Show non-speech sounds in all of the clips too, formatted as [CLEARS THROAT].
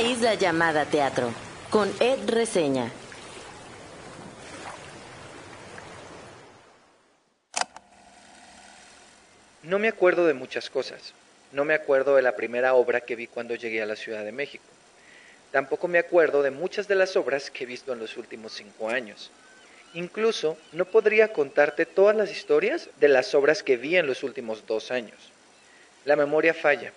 isla llamada teatro, con Ed Reseña. No me acuerdo de muchas cosas. No me acuerdo de la primera obra que vi cuando llegué a la Ciudad de México. Tampoco me acuerdo de muchas de las obras que he visto en los últimos cinco años. Incluso no podría contarte todas las historias de las obras que vi en los últimos dos años. La memoria falla.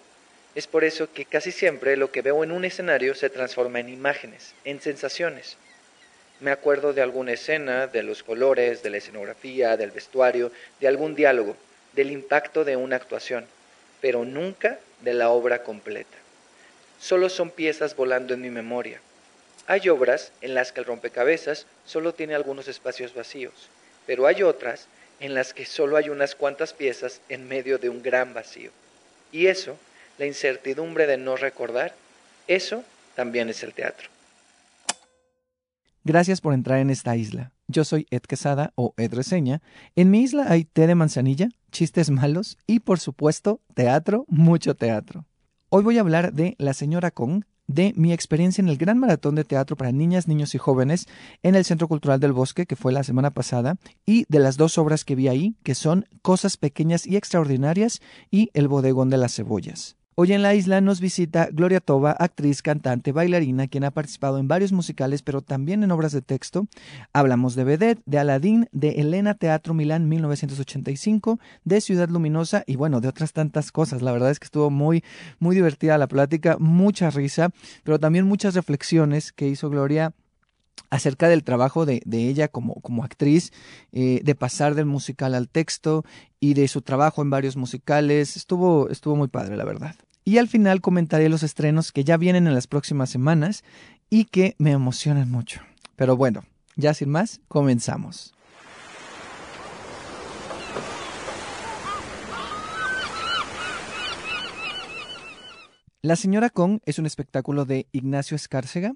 Es por eso que casi siempre lo que veo en un escenario se transforma en imágenes, en sensaciones. Me acuerdo de alguna escena, de los colores, de la escenografía, del vestuario, de algún diálogo, del impacto de una actuación, pero nunca de la obra completa. Solo son piezas volando en mi memoria. Hay obras en las que el rompecabezas solo tiene algunos espacios vacíos, pero hay otras en las que solo hay unas cuantas piezas en medio de un gran vacío. Y eso, la incertidumbre de no recordar, eso también es el teatro. Gracias por entrar en esta isla. Yo soy Ed Quesada o Ed Reseña. En mi isla hay té de manzanilla, chistes malos y, por supuesto, teatro, mucho teatro. Hoy voy a hablar de La Señora Kong, de mi experiencia en el Gran Maratón de Teatro para Niñas, Niños y Jóvenes en el Centro Cultural del Bosque, que fue la semana pasada, y de las dos obras que vi ahí, que son Cosas Pequeñas y Extraordinarias y El Bodegón de las Cebollas. Hoy en la isla nos visita Gloria Toba, actriz, cantante, bailarina, quien ha participado en varios musicales, pero también en obras de texto. Hablamos de Vedette, de Aladín, de Elena Teatro Milán 1985, de Ciudad Luminosa y bueno, de otras tantas cosas. La verdad es que estuvo muy, muy divertida la plática, mucha risa, pero también muchas reflexiones que hizo Gloria acerca del trabajo de, ella como, como actriz, eh, de pasar del musical al texto y de su trabajo en varios musicales. Estuvo, estuvo muy padre, la verdad. Y al final comentaré los estrenos que ya vienen en las próximas semanas y que me emocionan mucho. Pero bueno, ya sin más, comenzamos. La señora Kong es un espectáculo de Ignacio Escárcega,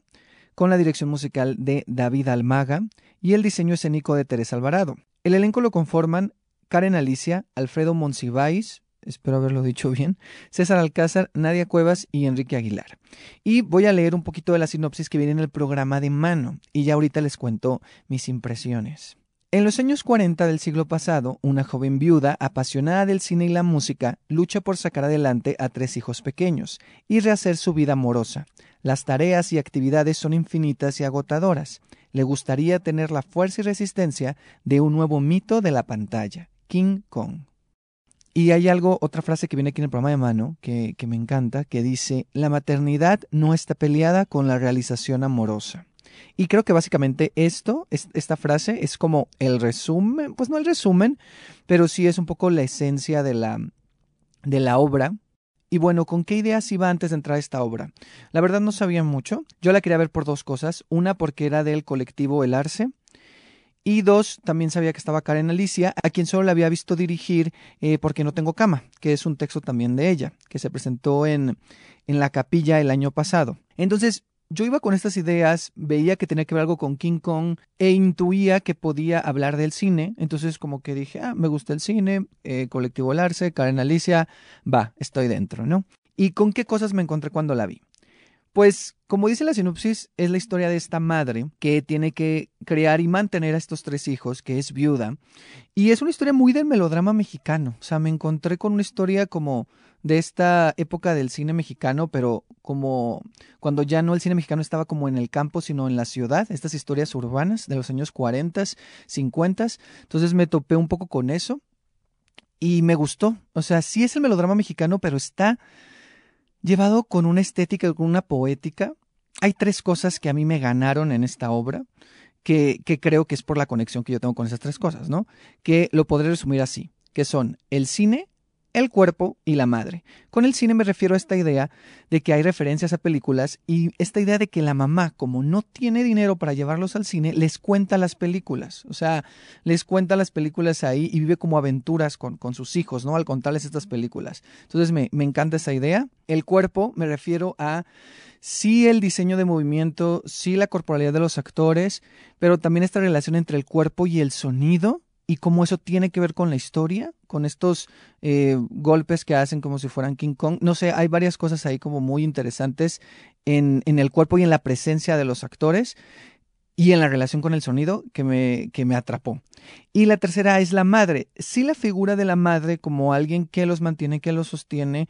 con la dirección musical de David Almaga y el diseño escénico de Teresa Alvarado. El elenco lo conforman Karen Alicia, Alfredo Monsiváis, espero haberlo dicho bien, César Alcázar, Nadia Cuevas y Enrique Aguilar. Y voy a leer un poquito de la sinopsis que viene en el programa de mano y ya ahorita les cuento mis impresiones. En los años 40 del siglo pasado, una joven viuda apasionada del cine y la música lucha por sacar adelante a tres hijos pequeños y rehacer su vida amorosa. Las tareas y actividades son infinitas y agotadoras. Le gustaría tener la fuerza y resistencia de un nuevo mito de la pantalla, King Kong. Y hay algo, otra frase que viene aquí en el programa de mano, que, me encanta, que dice, la maternidad no está peleada con la realización amorosa. Y creo que básicamente esto, esta frase es como el resumen, pues no el resumen, pero sí es un poco la esencia de la, de la obra. Y bueno, ¿con qué ideas iba antes de entrar a esta obra? La verdad no sabía mucho. Yo la quería ver por dos cosas. Una porque era del colectivo El Arce. Y dos, también sabía que estaba Karen Alicia, a quien solo la había visto dirigir eh, Porque no tengo cama, que es un texto también de ella, que se presentó en, en la capilla el año pasado. Entonces, yo iba con estas ideas, veía que tenía que ver algo con King Kong e intuía que podía hablar del cine, entonces como que dije, ah, me gusta el cine, eh, Colectivo Larce, Karen Alicia, va, estoy dentro, ¿no? ¿Y con qué cosas me encontré cuando la vi? Pues, como dice la sinopsis, es la historia de esta madre que tiene que crear y mantener a estos tres hijos, que es viuda. Y es una historia muy del melodrama mexicano. O sea, me encontré con una historia como de esta época del cine mexicano, pero como cuando ya no el cine mexicano estaba como en el campo, sino en la ciudad, estas historias urbanas de los años 40, 50. Entonces me topé un poco con eso y me gustó. O sea, sí es el melodrama mexicano, pero está llevado con una estética, con una poética. Hay tres cosas que a mí me ganaron en esta obra, que, que creo que es por la conexión que yo tengo con esas tres cosas, ¿no? Que lo podré resumir así, que son el cine, el cuerpo y la madre. Con el cine me refiero a esta idea de que hay referencias a películas y esta idea de que la mamá, como no tiene dinero para llevarlos al cine, les cuenta las películas. O sea, les cuenta las películas ahí y vive como aventuras con, con sus hijos, ¿no? Al contarles estas películas. Entonces me, me encanta esa idea. El cuerpo me refiero a sí el diseño de movimiento, sí la corporalidad de los actores, pero también esta relación entre el cuerpo y el sonido y cómo eso tiene que ver con la historia, con estos eh, golpes que hacen como si fueran King Kong. No sé, hay varias cosas ahí como muy interesantes en, en el cuerpo y en la presencia de los actores y en la relación con el sonido que me, que me atrapó. Y la tercera es la madre. Sí la figura de la madre como alguien que los mantiene, que los sostiene,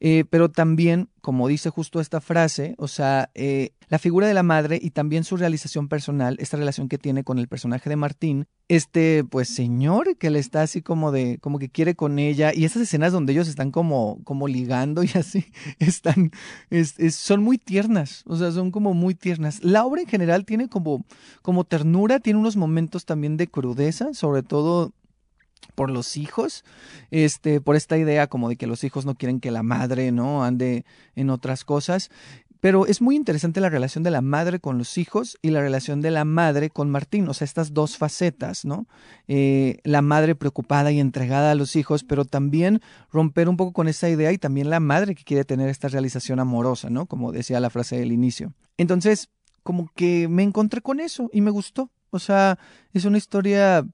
eh, pero también, como dice justo esta frase, o sea, eh, la figura de la madre y también su realización personal, esta relación que tiene con el personaje de Martín, este, pues, señor que le está así como de, como que quiere con ella, y esas escenas donde ellos están como, como ligando y [LAUGHS] así, están, son muy tiernas, o sea, son como muy tiernas. La obra en general tiene como, como ternura, tiene unos momentos también de crudeza, sobre todo por los hijos, este, por esta idea como de que los hijos no quieren que la madre, ¿no? ande en otras cosas. Pero es muy interesante la relación de la madre con los hijos y la relación de la madre con Martín, o sea, estas dos facetas, ¿no? Eh, la madre preocupada y entregada a los hijos, pero también romper un poco con esa idea y también la madre que quiere tener esta realización amorosa, ¿no? Como decía la frase del inicio. Entonces, como que me encontré con eso y me gustó. O sea, es una historia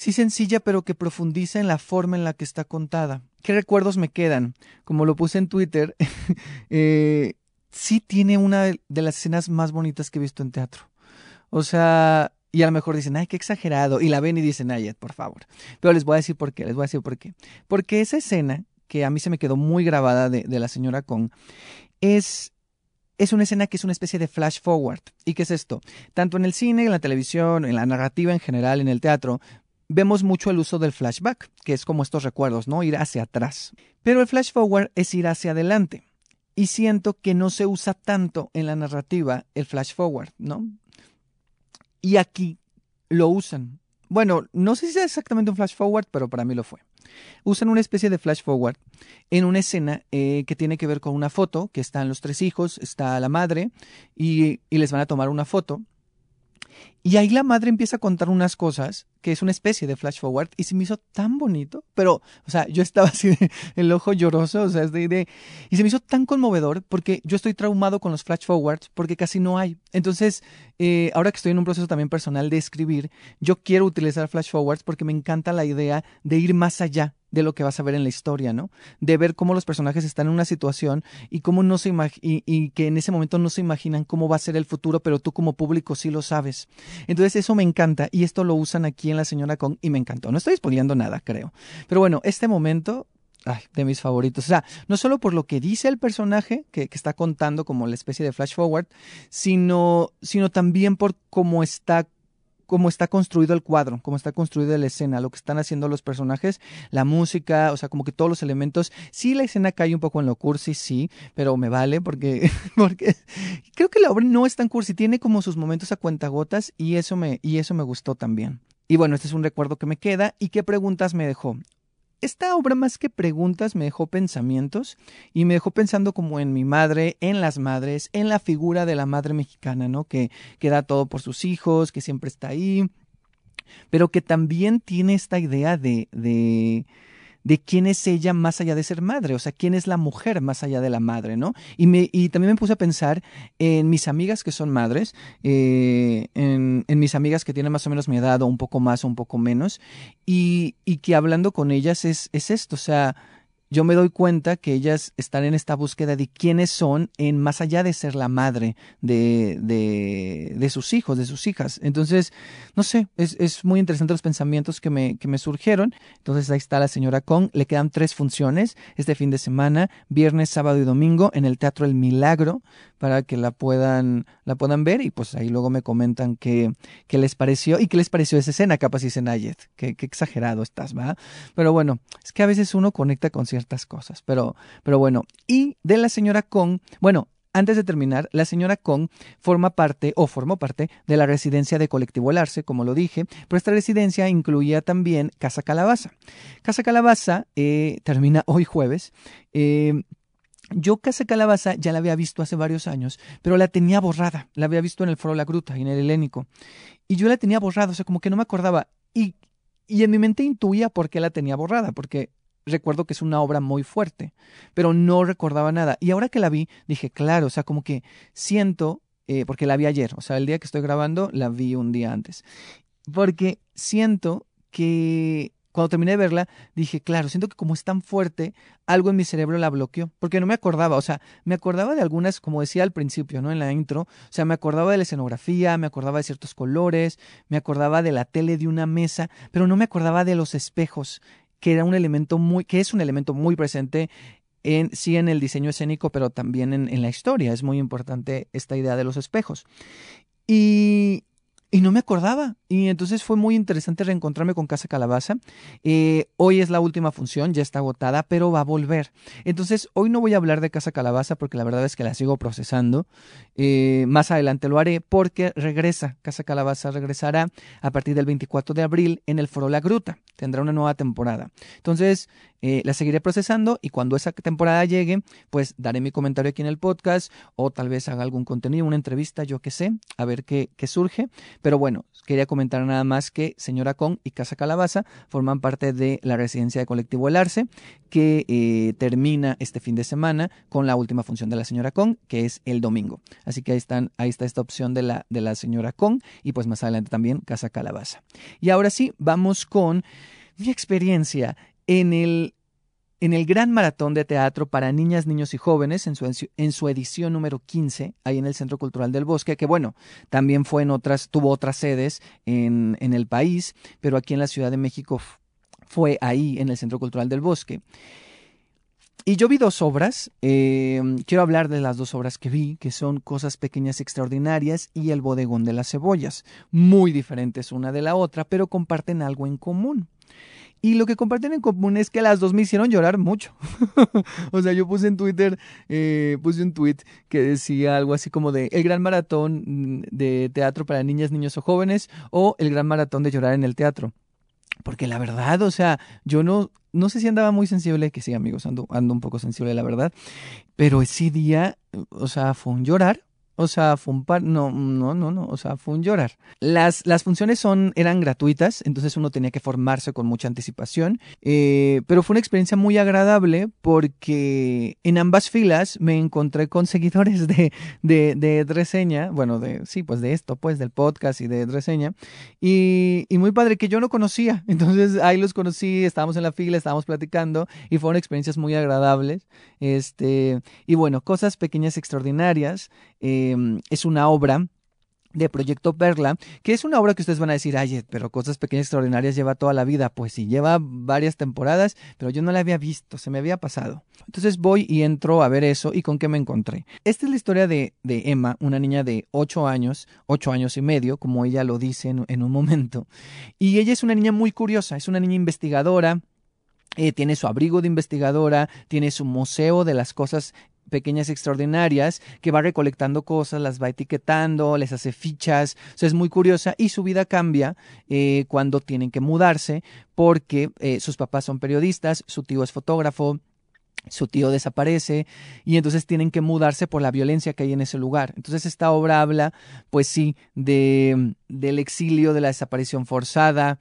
sí sencilla, pero que profundiza en la forma en la que está contada. ¿Qué recuerdos me quedan? Como lo puse en Twitter, [LAUGHS] eh, sí tiene una de las escenas más bonitas que he visto en teatro. O sea, y a lo mejor dicen, ay, qué exagerado. Y la ven y dicen, ay, por favor. Pero les voy a decir por qué, les voy a decir por qué. Porque esa escena, que a mí se me quedó muy grabada de, de la señora Kong, es, es una escena que es una especie de flash forward. ¿Y qué es esto? Tanto en el cine, en la televisión, en la narrativa en general, en el teatro, vemos mucho el uso del flashback, que es como estos recuerdos, ¿no? Ir hacia atrás. Pero el flash forward es ir hacia adelante y siento que no se usa tanto en la narrativa el flash forward, ¿no? Y aquí lo usan. Bueno, no sé si es exactamente un flash forward, pero para mí lo fue. Usan una especie de flash forward en una escena eh, que tiene que ver con una foto, que están los tres hijos, está la madre, y, y les van a tomar una foto. Y ahí la madre empieza a contar unas cosas que es una especie de flash forward y se me hizo tan bonito, pero, o sea, yo estaba así de, el ojo lloroso, o sea, es de, de, y se me hizo tan conmovedor porque yo estoy traumado con los flash forwards porque casi no hay. Entonces, eh, ahora que estoy en un proceso también personal de escribir, yo quiero utilizar flash forwards porque me encanta la idea de ir más allá de lo que vas a ver en la historia, ¿no? De ver cómo los personajes están en una situación y cómo no se y, y que en ese momento no se imaginan cómo va a ser el futuro, pero tú como público sí lo sabes. Entonces eso me encanta y esto lo usan aquí en La Señora Kong y me encantó. No estoy exponiendo nada, creo. Pero bueno, este momento de mis favoritos. O sea, no solo por lo que dice el personaje, que, que, está contando como la especie de flash forward, sino, sino también por cómo está cómo está construido el cuadro, cómo está construida la escena, lo que están haciendo los personajes, la música, o sea, como que todos los elementos. Sí, la escena cae un poco en lo cursi, sí, pero me vale porque, [LAUGHS] porque creo que la obra no es tan cursi, tiene como sus momentos a cuentagotas y eso me, y eso me gustó también. Y bueno, este es un recuerdo que me queda. ¿Y qué preguntas me dejó? Esta obra más que preguntas me dejó pensamientos y me dejó pensando como en mi madre, en las madres, en la figura de la madre mexicana, ¿no? Que, que da todo por sus hijos, que siempre está ahí, pero que también tiene esta idea de, de de quién es ella más allá de ser madre, o sea, quién es la mujer más allá de la madre, ¿no? Y, me, y también me puse a pensar en mis amigas que son madres, eh, en, en, mis amigas que tienen más o menos mi edad o un poco más o un poco menos, y, y que hablando con ellas es, es esto, o sea, yo me doy cuenta que ellas están en esta búsqueda de quiénes son en más allá de ser la madre de, de, de sus hijos, de sus hijas. Entonces, no sé, es, es, muy interesante los pensamientos que me, que me surgieron. Entonces ahí está la señora Kong. Le quedan tres funciones este fin de semana, viernes, sábado y domingo en el Teatro El Milagro para que la puedan, la puedan ver y pues ahí luego me comentan qué, qué les pareció y qué les pareció esa escena. Capaz dicen, ay, qué, qué exagerado estás, ¿va? Pero bueno, es que a veces uno conecta con ciertas cosas, pero, pero bueno. Y de la señora Kong, bueno, antes de terminar, la señora Kong forma parte o formó parte de la residencia de Colectivo El como lo dije, pero esta residencia incluía también Casa Calabaza. Casa Calabaza eh, termina hoy jueves. Eh, yo Casa Calabaza ya la había visto hace varios años, pero la tenía borrada. La había visto en el Foro La Gruta y en el Helénico. Y yo la tenía borrada, o sea, como que no me acordaba. Y, y en mi mente intuía por qué la tenía borrada, porque recuerdo que es una obra muy fuerte, pero no recordaba nada. Y ahora que la vi, dije, claro, o sea, como que siento, eh, porque la vi ayer, o sea, el día que estoy grabando, la vi un día antes, porque siento que cuando terminé de verla, dije, claro, siento que como es tan fuerte, algo en mi cerebro la bloqueó, porque no me acordaba, o sea, me acordaba de algunas, como decía al principio, ¿no? En la intro, o sea, me acordaba de la escenografía, me acordaba de ciertos colores, me acordaba de la tele de una mesa, pero no me acordaba de los espejos, que era un elemento muy, que es un elemento muy presente en, sí en el diseño escénico, pero también en, en la historia. Es muy importante esta idea de los espejos. Y, y no me acordaba. Y entonces fue muy interesante reencontrarme con Casa Calabaza. Eh, hoy es la última función, ya está agotada, pero va a volver. Entonces, hoy no voy a hablar de Casa Calabaza porque la verdad es que la sigo procesando. Eh, más adelante lo haré porque regresa. Casa Calabaza regresará a partir del 24 de abril en el Foro La Gruta. Tendrá una nueva temporada. Entonces, eh, la seguiré procesando y cuando esa temporada llegue, pues daré mi comentario aquí en el podcast o tal vez haga algún contenido, una entrevista, yo qué sé, a ver qué, qué surge. Pero bueno, quería comentar nada más que Señora Kong y Casa Calabaza forman parte de la residencia de colectivo El Arce, que eh, termina este fin de semana con la última función de la Señora Kong, que es el domingo. Así que ahí, están, ahí está esta opción de la, de la Señora Kong y pues más adelante también Casa Calabaza. Y ahora sí, vamos con mi experiencia en el, en el Gran Maratón de Teatro para Niñas, Niños y Jóvenes, en su, en su edición número 15, ahí en el Centro Cultural del Bosque, que bueno, también fue en otras, tuvo otras sedes en, el país, pero aquí en la Ciudad de México fue ahí, en el Centro Cultural del Bosque. Y yo vi dos obras, eh, quiero hablar de las dos obras que vi, que son Cosas Pequeñas Extraordinarias y El Bodegón de las Cebollas, muy diferentes una de la otra, pero comparten algo en común. Y lo que comparten en común es que las dos me hicieron llorar mucho. [LAUGHS] o sea, yo puse en Twitter, eh, puse un tweet que decía algo así como de el gran maratón de teatro para niñas, niños o jóvenes o el gran maratón de llorar en el teatro. Porque la verdad, o sea, yo no, no sé si andaba muy sensible, que sí, amigos, ando, ando un poco sensible, la verdad. Pero ese día, o sea, fue un llorar o sea, fue un par, no, no, no, no, o sea, fue un llorar. Las, las funciones son, eran gratuitas, entonces uno tenía que formarse con mucha anticipación, eh, pero fue una experiencia muy agradable porque en ambas filas me encontré con seguidores de, de, de Reseña, bueno, de, sí, pues de esto, pues del podcast y de Reseña, y, y muy padre que yo no conocía, [LAUGHS] entonces ahí los conocí, estábamos en la fila, estábamos platicando y fueron experiencias muy agradables, este, y bueno, cosas pequeñas extraordinarias. Em, es una obra de Proyecto Perla, que es una obra que ustedes van a decir, ay, pero Cosas Pequeñas Extraordinarias lleva toda la vida. Pues sí, lleva varias temporadas, pero yo no la había visto, se me había pasado. Entonces voy y entro a ver eso y con qué me encontré. Esta es la historia de, de Emma, una niña de 8 años, 8 años y medio, como ella lo dice en, en un momento. Y ella es una niña muy curiosa, es una niña investigadora, eh, tiene su abrigo de investigadora, tiene su museo de las cosas pequeñas extraordinarias que va recolectando cosas, las va etiquetando, les hace fichas, es muy curiosa y su vida cambia eh, cuando tienen que mudarse porque eh, sus papás son periodistas, su tío es fotógrafo, su tío desaparece y entonces tienen que mudarse por la violencia que hay en ese lugar. Entonces esta obra habla, pues sí, de del exilio, de la desaparición forzada,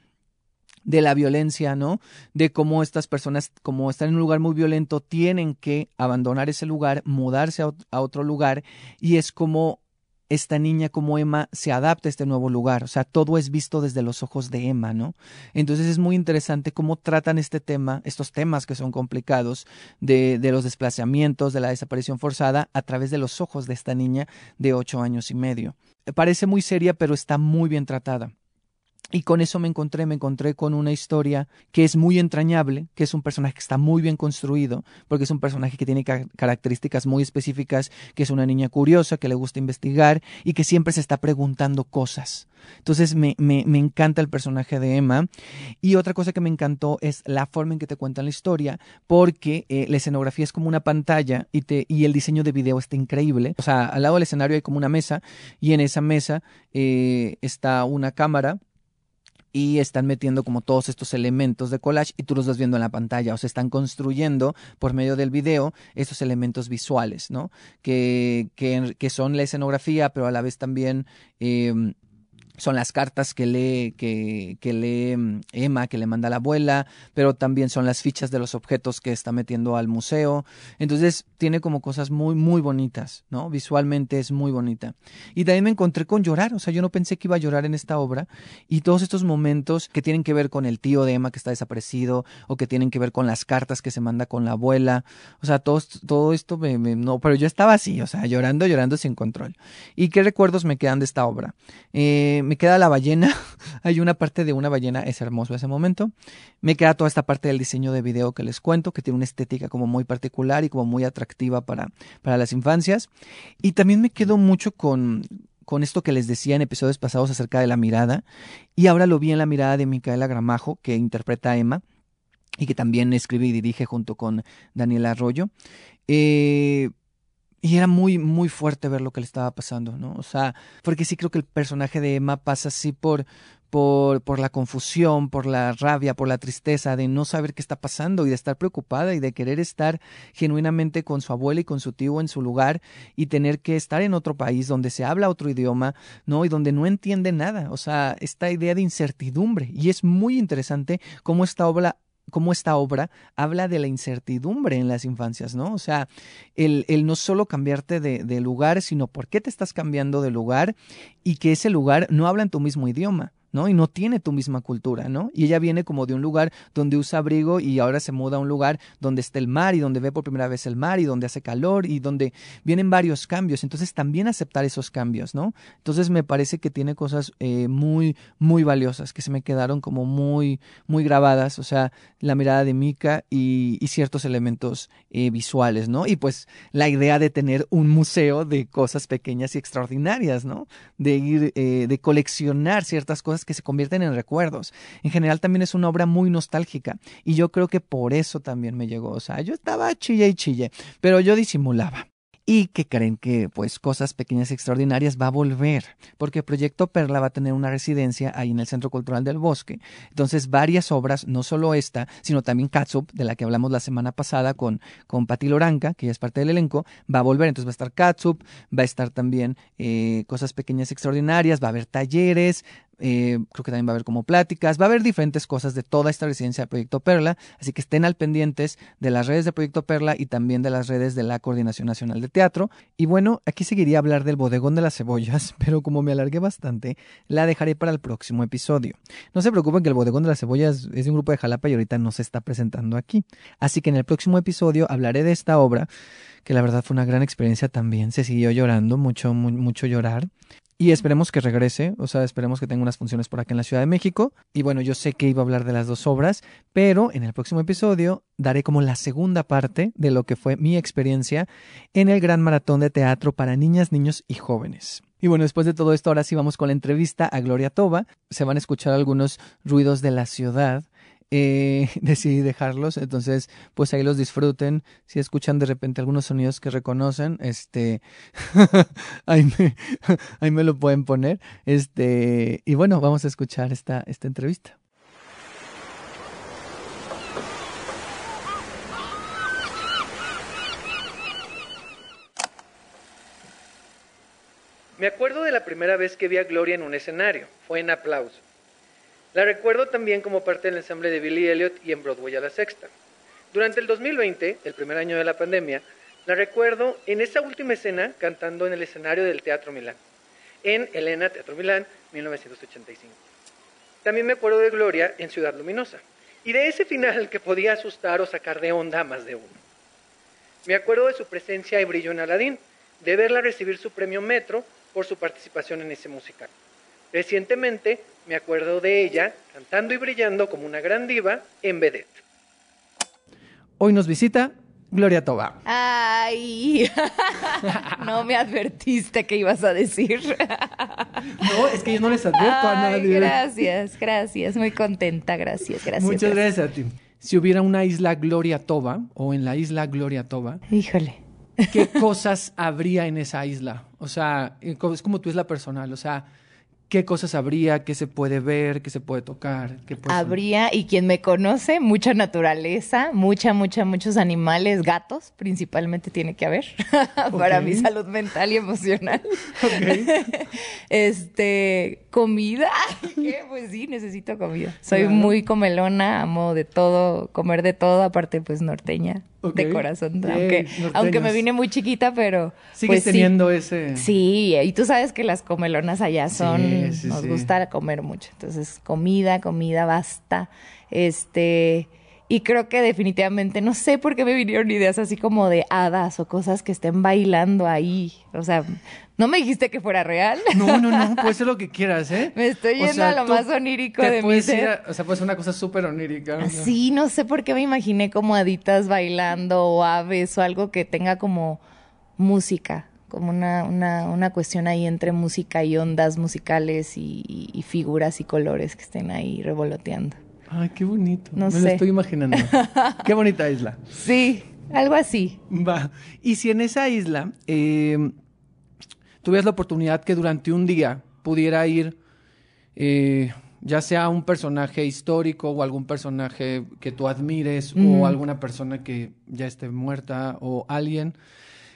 de la violencia, ¿no? De cómo estas personas, como están en un lugar muy violento, tienen que abandonar ese lugar, mudarse a, otro lugar, y es como esta niña como Emma se adapta a este nuevo lugar, o sea, todo es visto desde los ojos de Emma, ¿no? Entonces es muy interesante cómo tratan este tema, estos temas que son complicados, de, de los desplazamientos, de la desaparición forzada, a través de los ojos de esta niña de ocho años y medio. Parece muy seria, pero está muy bien tratada. Y con eso me encontré, me encontré con una historia que es muy entrañable, que es un personaje que está muy bien construido, porque es un personaje que tiene características muy específicas, que es una niña curiosa, que le gusta investigar y que siempre se está preguntando cosas. Entonces me, me, me encanta el personaje de Emma. Y otra cosa que me encantó es la forma en que te cuentan la historia, porque eh, la escenografía es como una pantalla y, te, y el diseño de video está increíble. O sea, al lado del escenario hay como una mesa y en esa mesa eh, está una cámara y están metiendo como todos estos elementos de collage y tú los vas viendo en la pantalla o se están construyendo por medio del video estos elementos visuales, ¿no? Que, que, que son la escenografía, pero a la vez también... Eh, son las cartas que lee, que, que lee mm, Emma, que le manda la abuela, pero también son las fichas de los objetos que está metiendo al museo. Entonces tiene como cosas muy, muy bonitas, ¿no? Visualmente es muy bonita. Y también me encontré con llorar, o sea, yo no pensé que iba a llorar en esta obra. Y todos estos momentos que tienen que ver con el tío de Emma que está desaparecido, o que tienen que ver con las cartas que se manda con la abuela, o sea, todo, todo esto me, no, pero yo estaba así, o sea, llorando, llorando sin control. ¿Y qué recuerdos me quedan de esta obra? Eh, me queda la ballena. [LAUGHS] Hay una parte de una ballena, es hermoso ese momento. Me queda toda esta parte del diseño de video que les cuento, que tiene una estética como muy particular y como muy atractiva para, para las infancias. Y también me quedo mucho con, con esto que les decía en episodios pasados acerca de la mirada. Y ahora lo vi en la mirada de Micaela Gramajo, que interpreta a Emma y que también escribe y dirige junto con Daniela Arroyo. Eh, y era muy, muy fuerte ver lo que le estaba pasando, ¿no? O sea, porque sí creo que el personaje de Emma pasa así por, por, por la confusión, por la rabia, por la tristeza de no saber qué está pasando y de estar preocupada y de querer estar genuinamente con su abuela y con su tío en su lugar y tener que estar en otro país donde se habla otro idioma, ¿no? Y donde no entiende nada. O sea, esta idea de incertidumbre. Y es muy interesante cómo esta obra cómo esta obra habla de la incertidumbre en las infancias, ¿no? O sea, el, el no solo cambiarte de, de, lugar, sino por qué te estás cambiando de lugar y que ese lugar no habla en tu mismo idioma. ¿No? Y no tiene tu misma cultura, ¿no? Y ella viene como de un lugar donde usa abrigo y ahora se muda a un lugar donde está el mar y donde ve por primera vez el mar y donde hace calor y donde vienen varios cambios. Entonces también aceptar esos cambios, ¿no? Entonces me parece que tiene cosas eh, muy, muy valiosas que se me quedaron como muy, muy grabadas. O sea, la mirada de Mika y, ciertos elementos eh, visuales, ¿no? Y pues la idea de tener un museo de cosas pequeñas y extraordinarias, ¿no? De ir, eh, de coleccionar ciertas cosas que se convierten en recuerdos. En general también es una obra muy nostálgica y yo creo que por eso también me llegó. O sea, yo estaba chille y chille, pero yo disimulaba y que creen que pues cosas pequeñas y extraordinarias va a volver, porque Proyecto Perla va a tener una residencia ahí en el Centro Cultural del Bosque. Entonces, varias obras, no solo esta, sino también Katsup, de la que hablamos la semana pasada con, con Pati Loranca, que ya es parte del elenco, va a volver. Entonces va a estar Katsup, va a estar también eh, cosas pequeñas y extraordinarias, va a haber talleres, eh, creo que también va a haber como pláticas, va a haber diferentes cosas de toda esta residencia de Proyecto Perla, así que estén al pendientes de las redes de Proyecto Perla y también de las redes de la Coordinación Nacional de Teatro. Y bueno, aquí seguiría hablar del bodegón de las cebollas, [LAUGHS] pero como me alargué bastante, la dejaré para el próximo episodio. No se preocupen que el bodegón de las cebollas es un grupo de Jalapa y ahorita no se está presentando aquí. Así que en el próximo episodio hablaré de esta obra, que la verdad fue una gran experiencia también, se siguió llorando, mucho, mucho llorar. Y esperemos que regrese, o sea, esperemos que tenga unas funciones por acá en la Ciudad de México. Y bueno, yo sé que iba a hablar de las dos obras, pero en el próximo episodio daré como la segunda parte de lo que fue mi experiencia en el Gran Maratón de Teatro para Niñas, Niños y Jóvenes. Y bueno, después de todo esto, ahora sí vamos con la entrevista a Gloria Toba. Se van a escuchar algunos ruidos de la ciudad eh, [LAUGHS] decidí dejarlos, entonces pues ahí los disfruten. Si escuchan de repente algunos sonidos que reconocen, este, [LAUGHS] ahí, me, [LAUGHS] ahí me lo pueden poner. Este, y bueno, vamos a escuchar esta, esta entrevista. Me acuerdo de la primera vez que vi a Gloria en un escenario. Fue en aplauso. La recuerdo también como parte del ensamble de Billy Elliot y en Broadway a la Sexta. Durante el 2020, el primer año de la pandemia, la recuerdo en esa última escena cantando en el escenario del Teatro Milán, en Elena Teatro Milán, 1985. También me acuerdo de Gloria en Ciudad Luminosa y de ese final que podía asustar o sacar de onda más de uno. Me acuerdo de su presencia y brillo en Aladín, de verla recibir su premio Metro por su participación en ese musical. Recientemente me acuerdo de ella cantando y brillando como una gran diva en Vedette. Hoy nos visita Gloria Toba. Ay, [LAUGHS] no me advertiste que ibas a decir. [LAUGHS] no, es que yo no les advierto a nadie. Gracias, gracias, muy contenta, gracias, gracias. Muchas gracias. a ti. Si hubiera una isla Gloria Toba o en la isla Gloria Toba, híjole. ¿Qué cosas habría en esa isla? O sea, es como tu isla personal, o sea, qué cosas habría, qué se puede ver, qué se puede tocar. Qué habría, y quien me conoce, mucha naturaleza, mucha, mucha, muchos animales, gatos principalmente tiene que haber [LAUGHS] para mi salud mental y emocional. [LAUGHS] [LAUGHS] este, ¿Comida? ¿Qué? Pues sí, necesito comida. Soy muy comelona, amo de todo, comer de todo, aparte pues norteña de corazón. aunque, aunque me vine muy chiquita, pero... Sigues pues, teniendo ese... Sí, y tú sabes que las comelonas allá son... nos gusta comer mucho. Entonces, comida, comida, basta. Este... Y creo que definitivamente, no sé por qué me vinieron ideas así como de hadas o cosas que estén bailando ahí. O sea, no me dijiste que fuera real. No, no, no, [LAUGHS] puede ser lo que quieras, ¿eh? Me estoy yendo a lo más onírico de mi ser. o sea, puede ser una cosa súper onírica. Sí, no sé por qué me imaginé como haditas bailando o aves o algo que tenga como música como una, una, una, cuestión ahí entre música y ondas musicales y, figuras y colores que estén ahí revoloteando. Ay, qué bonito. No Me lo estoy imaginando. [LAUGHS] qué bonita isla. Sí, algo así. Va. Y si en esa isla eh, tuvieras la oportunidad que durante un día pudiera ir, eh, ya sea un personaje histórico o algún personaje que tú admires o alguna persona que ya esté muerta o alguien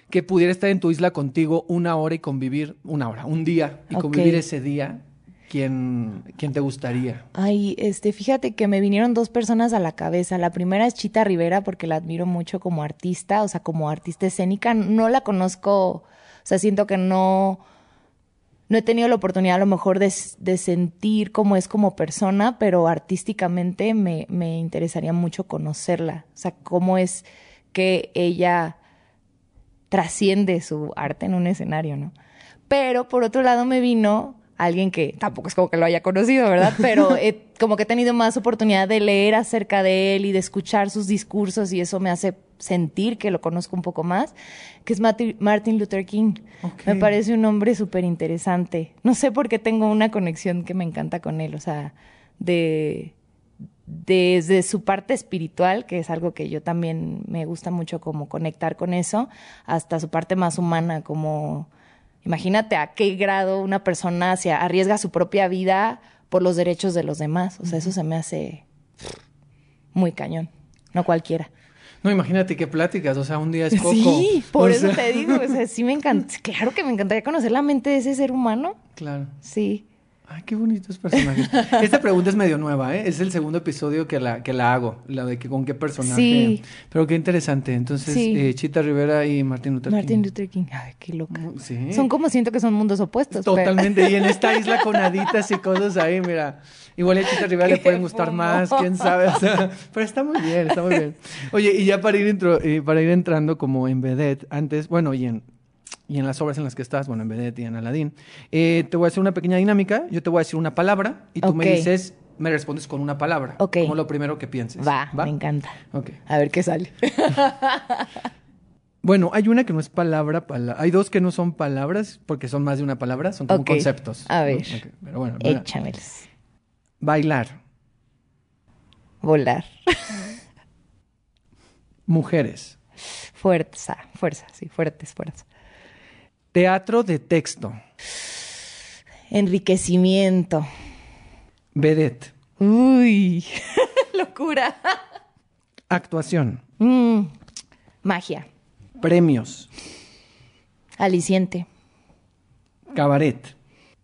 que pudiera estar en tu isla contigo una hora y convivir, una hora, un día y convivir ese día, ¿quién, ¿quién te gustaría? Ay, este, fíjate que me vinieron dos personas a la cabeza. La primera es Chita Rivera porque la admiro mucho como artista, o sea, como artista escénica. No la conozco o sea, siento que no, no he tenido la oportunidad a lo mejor de, sentir cómo es como persona, pero artísticamente me, me interesaría mucho conocerla. O sea, cómo es que ella trasciende su arte en un escenario, ¿no? Pero por otro lado me vino alguien que tampoco es como que lo haya conocido, ¿verdad? Pero [LAUGHS] como que he tenido más oportunidad de leer acerca de él y de escuchar sus discursos y eso me hace sentir que lo conozco un poco más, que es Martin Luther King. Me parece un hombre súper interesante. No sé por qué tengo una conexión que me encanta con él, o sea, de desde su parte espiritual, que es algo que yo también me gusta mucho como conectar con eso, hasta su parte más humana, como Imagínate a qué grado una persona se arriesga su propia vida por los derechos de los demás. O sea, eso se me hace muy cañón. No cualquiera. No, imagínate qué pláticas, o sea, un día es poco. Sí, por eso te digo, o sea, sí me [LAUGHS] encanta, claro que me encantaría conocer la mente de ese ser humano. Claro. Sí. Ay, qué bonitos personajes. [LAUGHS] Esta pregunta es medio nueva, ¿eh? Es el segundo episodio que la, que la hago, la de que con qué personaje. Sí. Pero qué interesante. Entonces, eh, Chita Rivera y Martin Luther King. Martin Luther King. Ay, qué loca. Mm, sí. Son como siento que son mundos opuestos. Totalmente. Y en esta [LAUGHS] isla con haditas y cosas ahí, mira. Igual a Chita Rivera le pueden gustar más, quién sabe. O sea, pero está muy bien, está muy bien. Oye, y ya para ir, eh, para ir entrando como en vedette, antes, bueno, y en y en las obras en las que estás, bueno, en Vedette y en Aladdin, eh, te voy a hacer una pequeña dinámica. Yo te voy a decir una palabra y tú me dices, me respondes con una palabra. Como lo primero que pienses. Va, me encanta. A ver qué sale. [LAUGHS] bueno, hay una que no es palabra, hay dos que no son palabras porque son más de una palabra, son como conceptos. A ver. Pero bueno, Échamelos. Bailar. Volar. [LAUGHS] Mujeres. Fuerza, fuerza, sí, fuertes, fuerza. Teatro de texto. Enriquecimiento. Vedette. Uy, [LAUGHS] locura. Actuación. Mm, magia. Premios. Aliciente. Cabaret.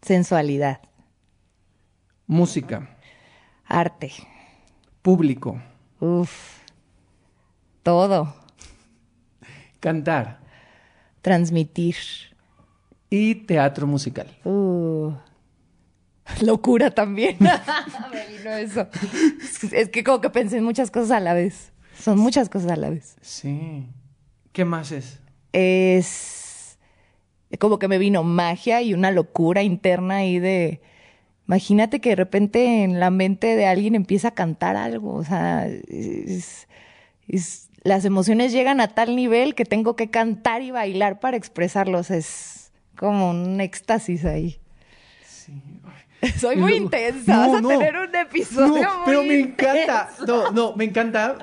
Sensualidad. Música. Arte. Público. Uf. Todo. Cantar. Transmitir y teatro musical. Uh, locura también. [LAUGHS] Me vino eso. Es que como que pensé en muchas cosas a la vez. Son muchas cosas a la vez. Sí. ¿Qué más es? Es como que me vino magia y una locura interna ahí de... Imagínate que de repente en la mente de alguien empieza a cantar algo. O sea, las emociones llegan a tal nivel que tengo que cantar y bailar para expresarlos. Es como un éxtasis ahí. Sí. Soy muy intensa, vas a tener un episodio no, pero me encanta. No, no, me encanta.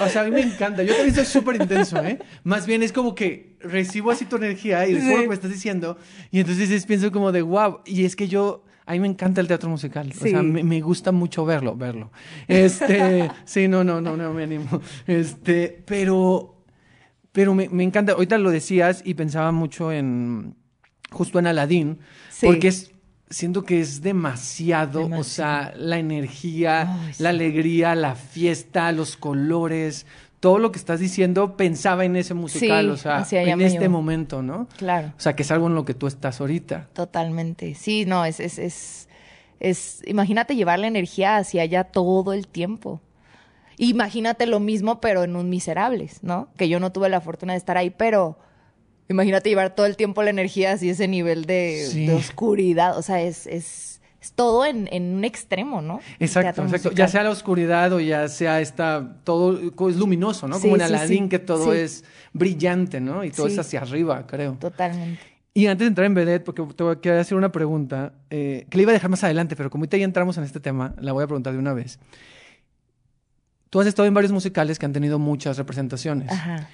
o sea, a mí me encanta. Yo también soy súper intenso, ¿eh? Más bien es como que recibo así tu energía y recibo lo que me estás diciendo. Y entonces pienso como de, wow. Y es que yo... A mí me encanta el teatro musical. O sea, me, me, gusta mucho verlo, verlo. Este, [LAUGHS] sí, no, no, no, no me animo. Este, pero, pero me, me encanta. Ahorita lo decías y pensaba mucho en, justo en Aladdin, porque es siento que es demasiado, o sea, la energía, la alegría, la fiesta, los colores, todo lo que estás diciendo pensaba en ese musical, o sea, en este momento, ¿no? Claro. O sea, que es algo en lo que tú estás ahorita. Totalmente. Sí, no, es, es, es, es, imagínate llevar la energía hacia allá todo el tiempo. Imagínate lo mismo, pero en un Miserables, ¿no? Que yo no tuve la fortuna de estar ahí, pero imagínate llevar todo el tiempo la energía así, ese nivel de, oscuridad. O sea, es, es, es todo en, en, un extremo, ¿no? Exacto, exacto. Ya sea la oscuridad o ya sea esta, todo es luminoso, ¿no? Como en Aladdin, que todo es brillante, ¿no? Y todo es hacia arriba, creo. Totalmente. Y antes de entrar en Vedette, porque te voy a hacer una pregunta, eh, que le iba a dejar más adelante, pero como ahorita ya entramos en este tema, la voy a preguntar de una vez. Tú has estado en varios musicales que han tenido muchas representaciones. Ajá.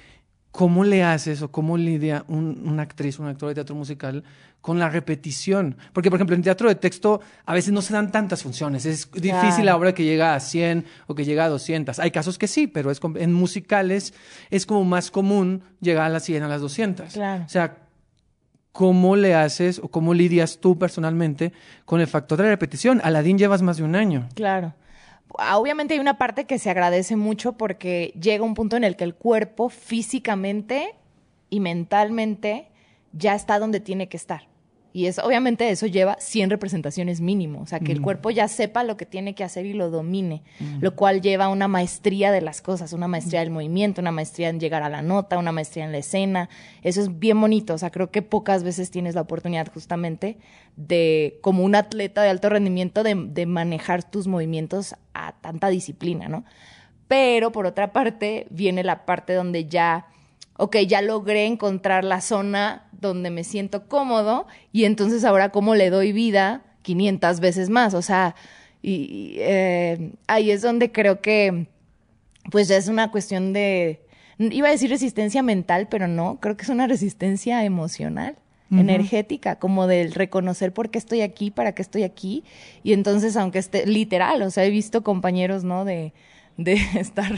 ¿Cómo le haces o cómo lidia una actriz, un actor de teatro musical con la repetición? Porque, por ejemplo, en teatro de texto a veces no se dan tantas funciones. Es difícil la obra que llega a 100 o que llega a 200. Hay casos que sí, pero es, en musicales es como más común llegar a las 100, a las 200. Claro. O sea, ¿cómo le haces o cómo lidias tú personalmente con el factor de la repetición? Aladín llevas más de un año. Claro. Ah, obviamente hay una parte que se agradece mucho porque llega un punto en el que el cuerpo físicamente y mentalmente ya está donde tiene que estar. Y es, obviamente eso lleva 100 representaciones mínimo, o sea, que el cuerpo ya sepa lo que tiene que hacer y lo domine, lo cual lleva una maestría de las cosas, una maestría del movimiento, una maestría en llegar a la nota, una maestría en la escena. Eso es bien bonito, o sea, creo que pocas veces tienes la oportunidad justamente de, como un atleta de alto rendimiento, de, de manejar tus movimientos a tanta disciplina, ¿no? Pero por otra parte, viene la parte donde ya ok, ya logré encontrar la zona donde me siento cómodo y entonces ahora cómo le doy vida 500 veces más. O sea, y, eh, ahí es donde creo que pues ya es una cuestión de, iba a decir resistencia mental, pero no, creo que es una resistencia emocional. energética, como del reconocer por qué estoy aquí, para qué estoy aquí. Y entonces, aunque esté literal, o sea, he visto compañeros, ¿no? De, de [LAUGHS] estar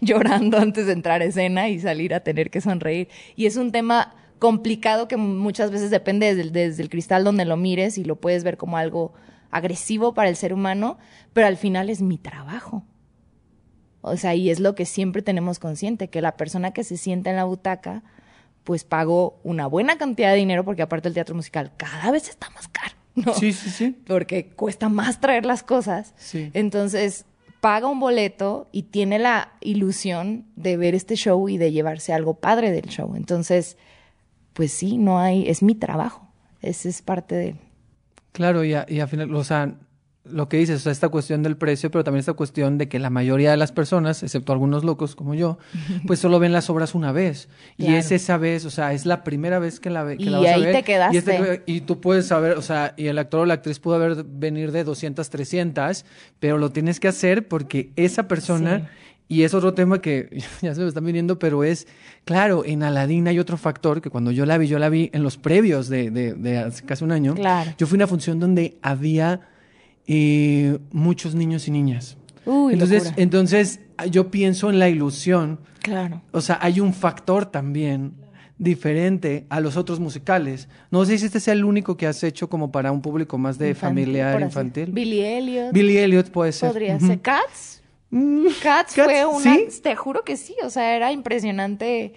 llorando antes de entrar a escena y salir a tener que sonreír. Y es un tema complicado que muchas veces depende desde, el cristal donde lo mires y lo puedes ver como algo agresivo para el ser humano, pero al final es mi trabajo. O sea, y es lo que siempre tenemos consciente, que la persona que se sienta en la butaca, pues pagó una buena cantidad de dinero, porque aparte el teatro musical cada vez está más caro. ¿no? Sí, sí, sí. Porque cuesta más traer las cosas. Sí. Entonces, paga un boleto y tiene la ilusión de ver este show y de llevarse algo padre del show. Entonces, pues sí, no hay, es mi trabajo. Ese es parte de... Claro, y, a, y al final, o sea, lo que dices, o sea, esta cuestión del precio, pero también esta cuestión de que la mayoría de las personas, excepto algunos locos como yo, [LAUGHS] pues solo ven las obras una vez. Y es esa vez, o sea, es la primera vez que la, que la vas a ver. te quedaste. Y, este, y, tú puedes saber, o sea, y el actor o la actriz pudo haber venir de 200, 300, pero lo tienes que hacer porque esa persona... Y es otro tema que [LAUGHS] ya se me están viniendo, pero es, claro, en Aladín hay otro factor que cuando yo la vi, yo la vi en los previos de, de, de hace casi un año. Claro. Yo fui a una función donde había y muchos niños y niñas. Uy, entonces, entonces yo pienso en la ilusión. Claro. O sea, hay un factor también diferente a los otros musicales. No sé si este sea el único que has hecho como para un público más de familiar, infantil. Billy Elliot. Billy Elliot puede ser. Podría ser. Cats. Mm, Cats, fue una. Te juro que sí. O sea, era impresionante.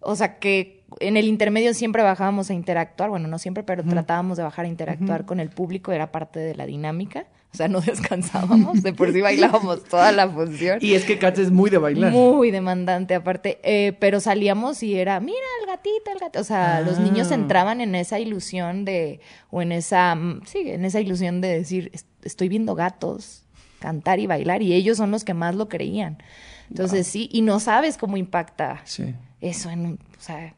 O sea, que en el intermedio siempre bajábamos a interactuar, bueno, no siempre, pero tratábamos de bajar a interactuar con el público, era parte de la dinámica. O sea, no [LAUGHS] descansábamos, de por sí bailábamos toda la función. Y es que Cats es muy de bailar. Muy demandante, aparte. Eh, pero salíamos y era, mira el gatito, el gatito. O sea, los niños ah. entraban en esa ilusión de, o en esa, mm, sí, en esa ilusión de decir, estoy viendo gatos cantar y bailar, y ellos son los que más lo creían. Entonces, sí, y no sabes cómo impacta eso en, o sea,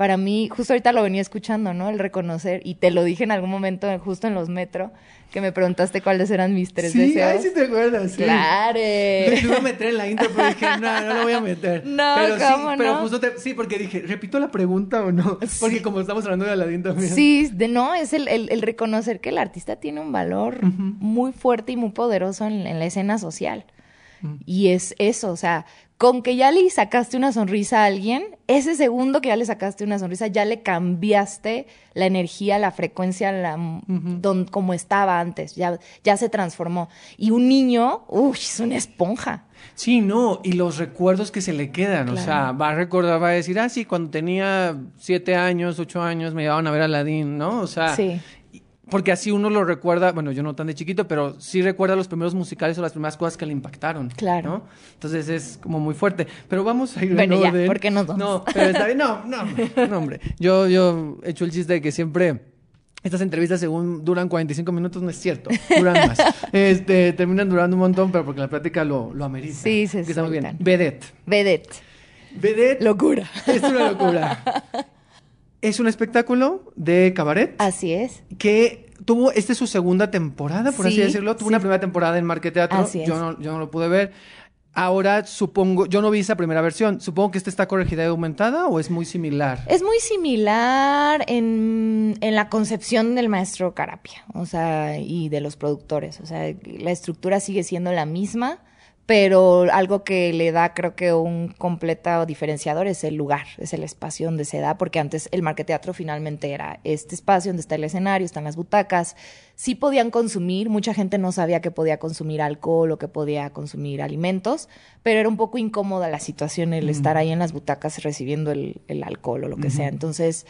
para mí, justo ahorita lo venía escuchando, ¿no? El reconocer, y te lo dije en algún momento, justo en los metro, que me preguntaste cuáles eran mis tres sí, deseos. Sí, sí te acuerdas, sí. Claro. Lo iba a meter en la intro, pero dije, no, no lo voy a meter. [LAUGHS] No, pero ¿cómo sí, Pero justo te, sí, porque dije, ¿repito la pregunta o no? Porque como estamos hablando de Aladdin también. Sí, de, no, es el, el, reconocer que el artista tiene un valor muy fuerte y muy poderoso en, en la escena social. Y es eso, o sea, con que ya le sacaste una sonrisa a alguien, ese segundo que ya le sacaste una sonrisa, ya le cambiaste la energía, la frecuencia, la, don, como estaba antes, ya, ya se transformó. Y un niño, uff, es una esponja. Sí, no, y los recuerdos que se le quedan, o sea, va a recordar, va a decir, ah, sí, cuando tenía siete años, ocho años, me llevaban a ver a Aladdin, ¿no? O sea, Sí. Porque así uno lo recuerda, bueno, yo no tan de chiquito, pero sí recuerda los primeros musicales o las primeras cosas que le impactaron. Claro. ¿no? Entonces es como muy fuerte. Pero vamos a ir Bueno, en ya, orden. ¿por qué nos vamos? No, pero está bien. No, no, no, hombre. Yo, yo he hecho el chiste de que siempre estas entrevistas según duran 45 minutos, no es cierto, duran más. [LAUGHS] Este, terminan durando un montón, pero porque la plática lo, lo amerita. Sí, se Que está muy bien. Vedette. Vedette. Vedette Locura. es una locura. [LAUGHS] es un espectáculo de cabaret Así es. que tuvo, esta es su segunda temporada, por así Sí, decirlo. Tuvo sí. una primera temporada en Marqueteatro. Así es. Yo no, yo no lo pude ver. Ahora supongo, yo no vi esa primera versión. Supongo que esta está corregida y aumentada o es muy similar. Es muy similar en, en la concepción del maestro Carapia, o sea, y de los productores. O sea, la estructura sigue siendo la misma, pero algo que le da, creo que un completo diferenciador es el lugar, es el espacio donde se da, porque antes el marqueteatro finalmente era este espacio donde está el escenario, están las butacas. Sí podían consumir, mucha gente no sabía que podía consumir alcohol o que podía consumir alimentos, pero era un poco incómoda la situación el estar ahí en las butacas recibiendo el, el alcohol o lo que sea. Entonces,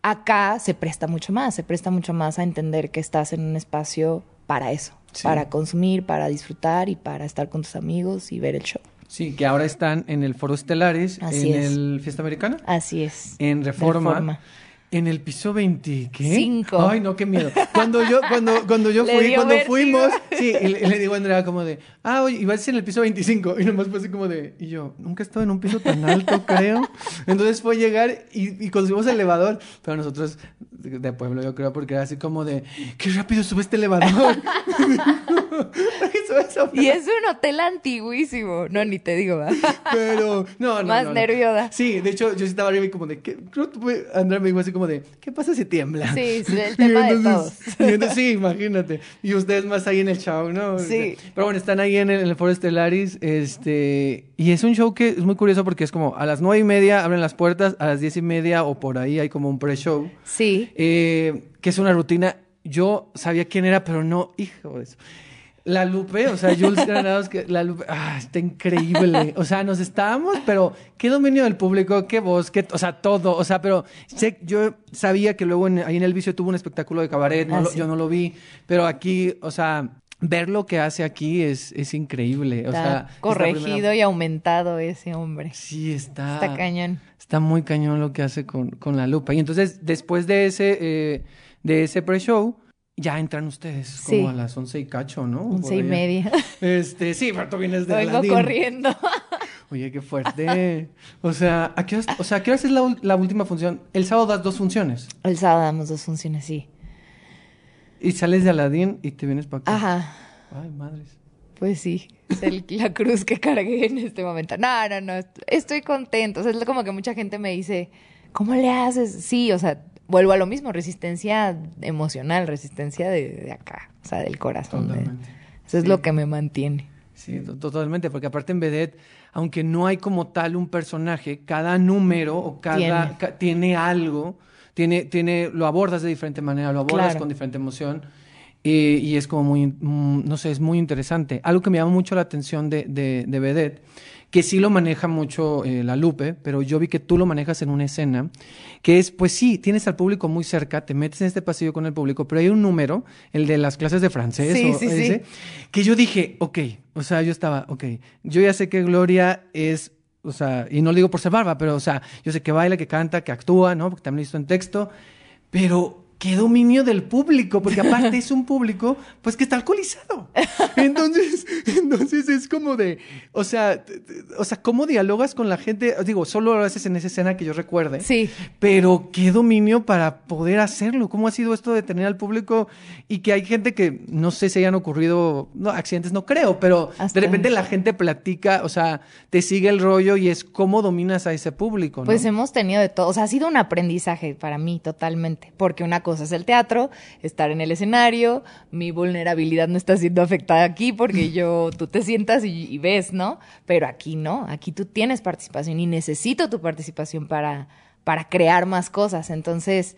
acá se presta mucho más, se presta mucho más a entender que estás en un espacio para eso, Sí. para consumir, para disfrutar y para estar con tus amigos y ver el show. Sí, que ahora están en el Foro Estelares, Así en es. el Fiesta Americana, Así es. en Reforma. Reforma. En el piso 20, ¿qué? Cinco. Ay, no, qué miedo. Cuando yo, cuando, cuando yo [LAUGHS] fui, cuando vértigo. fuimos, sí, y le, digo a Andrea como de, ah, oye, ibas a ser en el piso 25. Y nomás fue así como de, y yo, nunca he estado en un piso tan alto, [LAUGHS] creo. Entonces fue llegar y, y conseguimos el elevador. Pero nosotros, de de pueblo, yo creo, porque era así como de, qué rápido sube este elevador. [LAUGHS] [LAUGHS] Y es un hotel antiguísimo. No, ni te digo. ¿verdad? pero, no, [LAUGHS] no. Más no, no. nervio da. Sí, de hecho, yo estaba arriba y como de, ¿qué? Andrea me dijo así como de, ¿qué pasa si tiembla? Sí, es el tema de todos. y entonces, sí, imagínate. Y ustedes más ahí en el show, ¿no? Sí. Pero bueno, están ahí en el, en el Foro Estelaris, este, y es un show que es muy curioso porque es como a las nueve y media abren las puertas, a las diez y media o por ahí hay como un pre-show, Sí. Eh, que es una rutina. Yo sabía quién era, pero no, hijo de eso. La Lupe, o sea, Jules Granados, que la Lupe, ah, está increíble. O sea, nos estábamos, pero qué dominio del público, qué voz, qué, o sea, todo. O sea, pero sé, yo sabía que luego en- ahí en el vicio tuvo un espectáculo de cabaret, no Ah, lo- yo no lo vi, pero aquí, o sea, ver lo que hace aquí es, es increíble. O Está sea, corregido primera- y aumentado ese hombre. Sí, está. Está cañón. Está muy cañón lo que hace con, con la lupa. Y entonces, después de ese, eh, de ese pre-show, ya entran ustedes Sí. como a las once y cacho, ¿no? Once y media. [LAUGHS] Este, sí, pero tú vienes de Vengo corriendo. [LAUGHS] Oye, qué fuerte. o sea, ¿a qué horas, o sea, ¿a qué horas es la, la última función? El sábado das dos funciones. El sábado damos dos funciones, sí. Y sales de Aladdin y te vienes para acá. Ajá. Ay, madres. Pues sí, es el- la cruz que cargué en este momento. No, no, no, est- estoy contento. O sea, es como que mucha gente me dice, ¿cómo le haces? Sí, o sea, vuelvo a lo mismo, resistencia emocional, resistencia de, de acá, o sea, del corazón. de- eso es Sí. lo que me mantiene. Sí, to- totalmente, porque aparte en Vedette, aunque no hay como tal un personaje, cada número o cada Tiene. ca- tiene algo, tiene, tiene, lo abordas de diferente manera, lo abordas Claro. con diferente emoción. Y es como muy, mm, no sé, es muy interesante. Algo que me llama mucho la atención de, de, de Vedette, que sí lo maneja mucho eh, la Lupe, pero yo vi que tú lo manejas en una escena, que es, pues sí, tienes al público muy cerca, te metes en este pasillo con el público, pero hay un número, el de las clases de francés, Sí, o sí, sí. que yo dije, ok, o sea, yo estaba, ok, yo ya sé que Gloria es, o sea, y no lo digo por ser barba, pero, o sea, yo sé que baila, que canta, que actúa, ¿no? Porque también lo hizo en texto, pero qué dominio del público, porque aparte es un público, pues que está alcoholizado. [LAUGHS] Entonces, entonces es como de, o sea, o sea, ¿cómo dialogas con la gente? Digo, solo lo haces en esa escena que yo recuerde. Sí. Pero qué dominio para poder hacerlo. ¿Cómo ha sido esto de tener al público y que hay gente que no sé si hayan ocurrido, no, accidentes no creo, pero Hasta- de repente la gente platica, o sea, te sigue el rollo y es cómo dominas a ese público, ¿no? Pues hemos tenido de todo. O sea, ha sido un aprendizaje para mí totalmente. Porque una cosa es el teatro, estar en el escenario, mi vulnerabilidad no está siendo afectada aquí porque yo, tú te sientas y, y ves, ¿no? Pero aquí no, aquí tú tienes participación y necesito tu participación para, para crear más cosas. Entonces,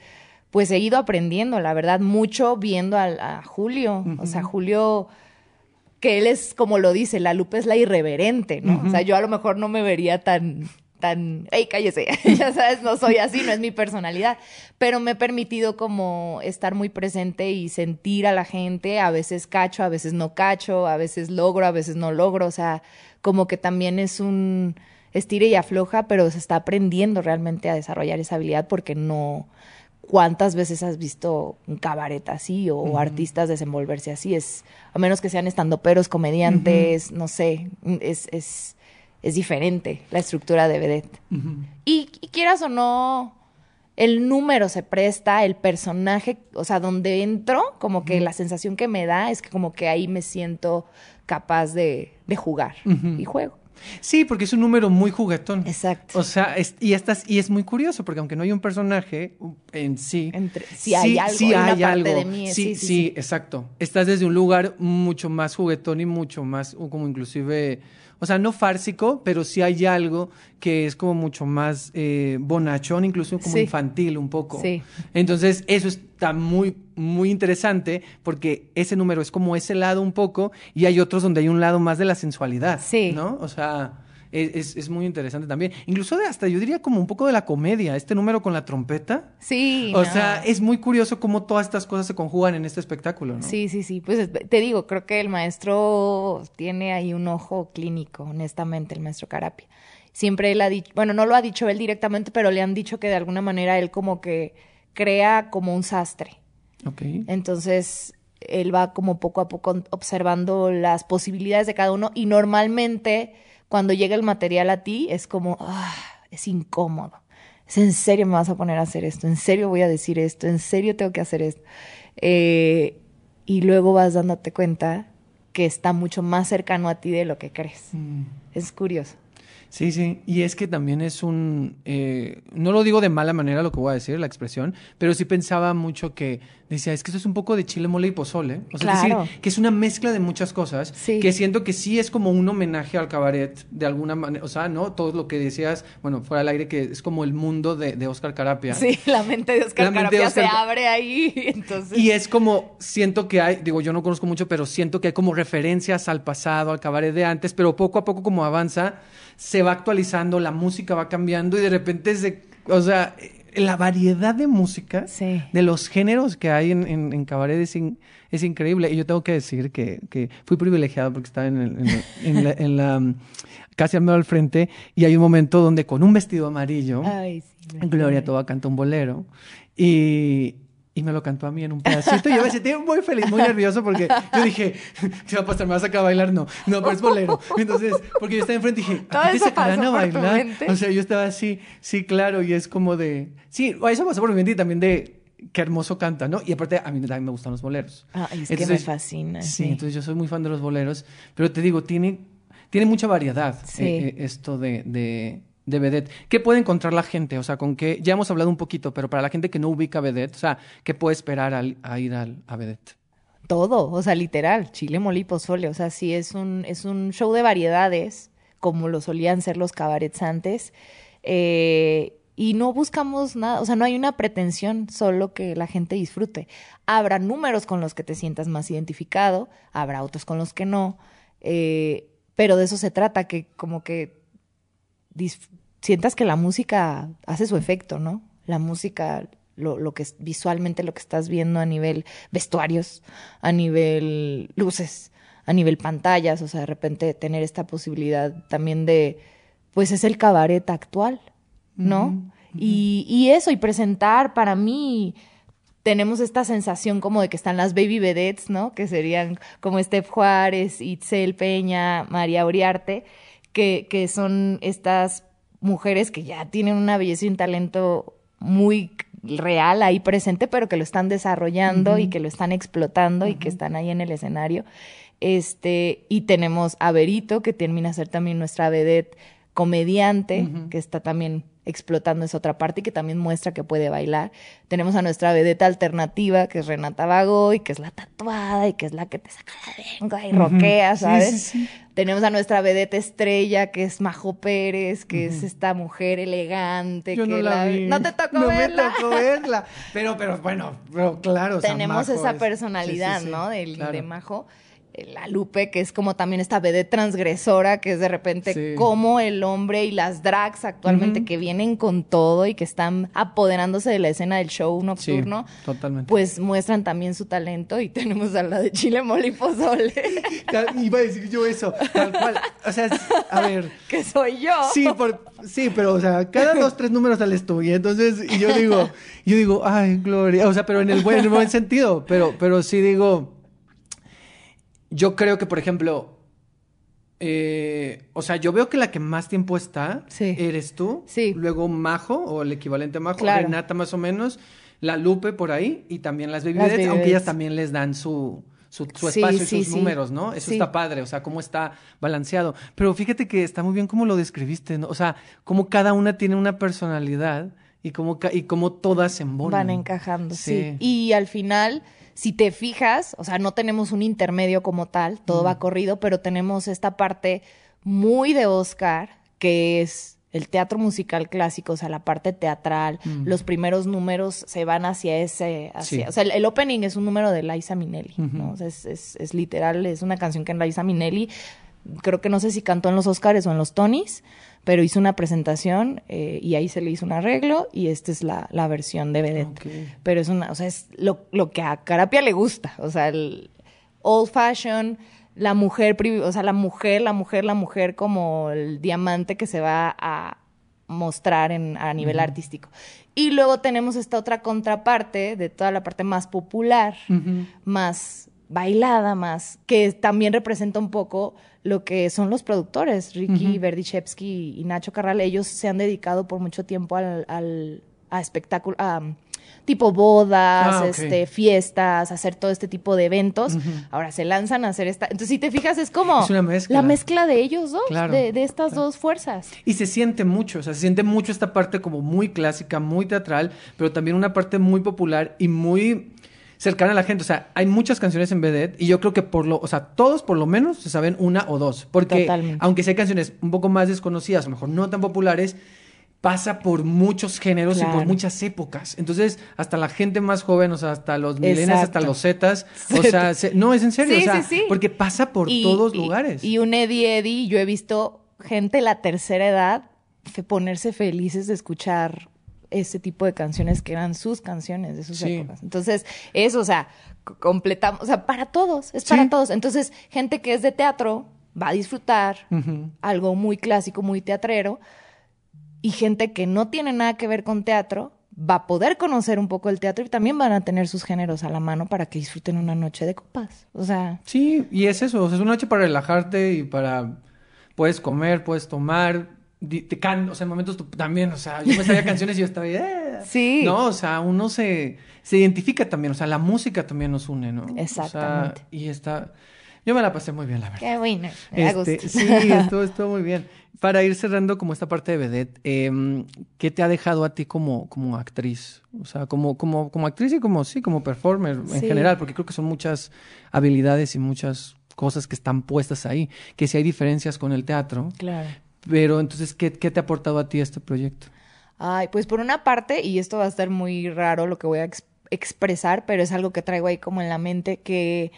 pues he ido aprendiendo, la verdad, mucho viendo a, Julio. O sea, Julio, que él es, como lo dice, la Lupe es la irreverente, ¿no? O sea, yo a lo mejor no me vería tan, tan, ¡ey, cállese! [LAUGHS] ya sabes, no soy así, no es mi personalidad. Pero me he permitido como estar muy presente y sentir a la gente. A veces cacho, a veces no cacho, a veces logro, a veces no logro. O sea, como que también es un estire y afloja, pero se está aprendiendo realmente a desarrollar esa habilidad porque no ¿Cuántas veces has visto un cabaret así o artistas desenvolverse así? Es, a menos que sean estandoperos, comediantes, no sé, es, es, es, diferente la estructura de vedette. y, quieras o no, el número se presta, el personaje, o sea, donde entro, como que la sensación que me da es que como que ahí me siento capaz de, de jugar y juego. Sí, porque es un número muy juguetón. Exacto. O sea, y estás y es muy curioso porque aunque no hay un personaje en sí, Entre, sí hay algo, sí hay, algo. De mí, sí, sí, exacto. Estás desde un lugar mucho más juguetón y mucho más como inclusive o sea, no fársico, pero sí hay algo que es como mucho más eh, bonachón, incluso como infantil un poco. Sí. Entonces, eso está muy, muy interesante porque ese número es como ese lado un poco y hay otros donde hay un lado más de la sensualidad. Sí. ¿No? O sea es, es, muy interesante también. Incluso de hasta, yo diría como un poco de la comedia, este número con la trompeta. Sí. O sea, es muy curioso cómo todas estas cosas se conjugan en este espectáculo, ¿no? Sí, sí, sí. Pues te digo, creo que el maestro tiene ahí un ojo clínico, honestamente, el maestro Carapia. Siempre él ha dicho, bueno, no lo ha dicho él directamente, pero le han dicho que de alguna manera él como que crea como un sastre. Ok. Entonces, él va como poco a poco observando las posibilidades de cada uno y normalmente cuando llega el material a ti es como, ah, es incómodo. Es en serio me vas a poner a hacer esto, en serio voy a decir esto, en serio tengo que hacer esto. Eh, y luego vas dándote cuenta que está mucho más cercano a ti de lo que crees. Mm. Es curioso. Sí, sí, y es que también es un, eh, no lo digo de mala manera lo que voy a decir, la expresión, pero sí pensaba mucho que decía, es que eso es un poco de chile, mole y pozole, o sea, es decir, que es una mezcla de muchas cosas, que siento que sí es como un homenaje al cabaret, de alguna manera, o sea, ¿no? Todo lo que decías, bueno, fuera al aire, que es como el mundo de, de Oscar Carapia. Sí, [LAUGHS] la mente de Oscar Carapia se abre ahí, [LAUGHS] entonces. Y es como, siento que hay, digo, yo no conozco mucho, pero siento que hay como referencias al pasado, al cabaret de antes, pero poco a poco como avanza, se va actualizando, la música va cambiando y de repente se, o sea, la variedad de música, de los géneros que hay en, en, cabaret es, increíble. Y yo tengo que decir que, que fui privilegiado porque estaba en, en la, casi al medio al frente y hay un momento donde con un vestido amarillo, Gloria Toba canta un bolero y, y me lo cantó a mí en un pedacito. Y yo me sentí muy feliz, muy nervioso porque yo dije, [LAUGHS] ¿qué va a pasar? ¿Me vas a sacar a bailar? No, no, pero es bolero. Entonces, porque yo estaba enfrente y dije, ¿a ti te sacarán a bailar? O sea, yo estaba así, sí, claro, y es como de, sí, eso pasó por mi mente y también de, qué hermoso canta, ¿no? Y aparte, a mí también me gustan los boleros. Ah, es que me fascina. Sí, entonces yo soy muy fan de los boleros, pero te digo, tiene, tiene mucha variedad eh, eh, esto de, de de vedette. ¿Qué puede encontrar la gente? O sea, con qué, ya hemos hablado un poquito, pero para la gente que no ubica vedette, o sea, ¿qué puede esperar al, a ir al, a vedette? Todo, o sea, literal, chile, mole pozole, o sea, sí es un, es un show de variedades, como lo solían ser los cabarets antes, eh, y no buscamos nada, o sea, no hay una pretensión, solo que la gente disfrute. Habrá números con los que te sientas más identificado, habrá otros con los que no, eh, pero de eso se trata, que como que sientas que la música hace su efecto, ¿no? La música, lo, lo que es visualmente lo que estás viendo a nivel vestuarios, a nivel luces, a nivel pantallas, o sea, de repente tener esta posibilidad también de, pues es el cabaret actual, ¿no? Y, y eso, y presentar para mí tenemos esta sensación como de que están las baby vedettes, ¿no? Que serían como Steph Juárez, Itzel Peña, María Uriarte, que, que son estas mujeres que ya tienen una belleza y un talento muy real ahí presente, pero que lo están desarrollando y que lo están explotando y que están ahí en el escenario. Este, y tenemos a Berito, que termina a ser también nuestra vedette comediante, que está también explotando esa otra parte y que también muestra que puede bailar. Tenemos a nuestra vedeta alternativa, que es Renata Vago, y que es la tatuada, y que es la que te saca la lengua y roquea, ¿sabes? Tenemos a nuestra vedeta estrella, que es Majo Pérez, que es esta mujer elegante. Yo que no la vi. No te tocó no verla. me tocó verla. [LAUGHS] Pero, pero bueno, pero claro. o sea, Tenemos Majo esa es- personalidad, ¿no? Del- claro. De Majo. La Lupe, que es como también esta vedette transgresora, que es de repente Sí. como el hombre y las drags actualmente que vienen con todo y que están apoderándose de la escena del show Sí, nocturno, totalmente. pues muestran también su talento y [LAUGHS] tenemos a la de Chile Mole y Pozole, [LAUGHS] Iba a decir yo eso, tal cual. O sea, a ver. [LAUGHS] que soy yo. Sí, por, sí, pero, o sea, cada dos, tres números sales tú. Y entonces, y yo digo, yo digo, ay, Gloria. O sea, pero en el buen, en el buen sentido. Pero, pero sí digo, yo creo que, por ejemplo, eh, o sea, yo veo que la que más tiempo está Sí. eres tú. Sí. Luego Majo, o el equivalente a Majo, Claro. Renata más o menos, la Lupe por ahí, y también las Baby Las Vedettes, Baby aunque ellas también les dan su, su, su Sí, espacio y sus números, ¿no? Eso está padre, o sea, cómo está balanceado. Pero fíjate que está muy bien cómo lo describiste, ¿no? O sea, cómo cada una tiene una personalidad y cómo, y cómo todas se embonan. Van encajando. Sí. Y al final, si te fijas, o sea, no tenemos un intermedio como tal, todo Mm. va corrido, pero tenemos esta parte muy de Oscar, que es el teatro musical clásico, o sea, la parte teatral, Mm. los primeros números se van hacia ese, hacia, Sí. o sea, el, el opening es un número de Liza Minnelli, ¿no? O sea, es, es- es literal, es una canción que en Liza Minnelli, creo que no sé si cantó en los Oscars o en los Tonys, pero hizo una presentación eh, y ahí se le hizo un arreglo y esta es la, la versión de Vedette. Pero es una, o sea, es lo, lo que a Carapia le gusta, o sea, el old fashion, la mujer, o sea, la mujer, la mujer, la mujer como el diamante que se va a mostrar en, a nivel artístico. Y luego tenemos esta otra contraparte de toda la parte más popular, más bailada, más, que también representa un poco lo que son los productores, Ricky Ujú. Verdichevsky y Nacho Carral. Ellos se han dedicado por mucho tiempo al, al a espectáculo, a, tipo bodas, Ah, este, fiestas, hacer todo este tipo de eventos. Ahora se lanzan a hacer esta. Entonces, si te fijas, es como Es una mezcla. la mezcla de ellos dos, Claro, de, de estas claro. dos fuerzas. Y se siente mucho, o sea, se siente mucho esta parte como muy clásica, muy teatral, pero también una parte muy popular y muy cercana a la gente. O sea, hay muchas canciones en Vedette y yo creo que por lo, o sea, todos por lo menos se saben una o dos. Porque Totalmente. aunque sea canciones un poco más desconocidas, a lo mejor no tan populares, pasa por muchos géneros y por muchas épocas. Entonces, hasta la gente más joven, o sea, hasta los millennials, hasta los zetas, o [LAUGHS] sea, se- no, es en serio, Sí, o sea, sí, sí. porque pasa por Y- todos y- lugares. Y un Eddie Eddie, yo he visto gente de la tercera edad ponerse felices de escuchar ese tipo de canciones que eran sus canciones de sus Sí. épocas. Entonces, eso, o sea, completamos, o sea, para todos, es Sí. para todos. Entonces, gente que es de teatro va a disfrutar algo muy clásico, muy teatrero, y gente que no tiene nada que ver con teatro va a poder conocer un poco el teatro y también van a tener sus géneros a la mano para que disfruten una noche de copas. O sea, Sí, y es eso, o sea, es una noche para relajarte y para... Puedes comer, puedes tomar, te can... o sea, en momentos tú también, o sea, yo me sabía canciones y yo estaba... "Eh". Sí. No, o sea, uno se, se identifica también, o sea, la música también nos une, ¿no? O sea, Exactamente. y está... Yo me la pasé muy bien, la verdad. qué bueno, me da Este, gusto. sí, estuvo, estuvo muy bien. Para ir cerrando como esta parte de Vedette, em, ¿qué te ha dejado a ti como, como actriz? O sea, como, como, como actriz y como, sí, como performer en Sí. general, porque creo que son muchas habilidades y muchas cosas que están puestas ahí, que sí hay diferencias con el teatro, Claro. Pero entonces, ¿qué, qué te ha aportado a ti este proyecto? Ay, pues por una parte, y esto va a estar muy raro lo que voy a ex- expresar, pero es algo que traigo ahí como en la mente, que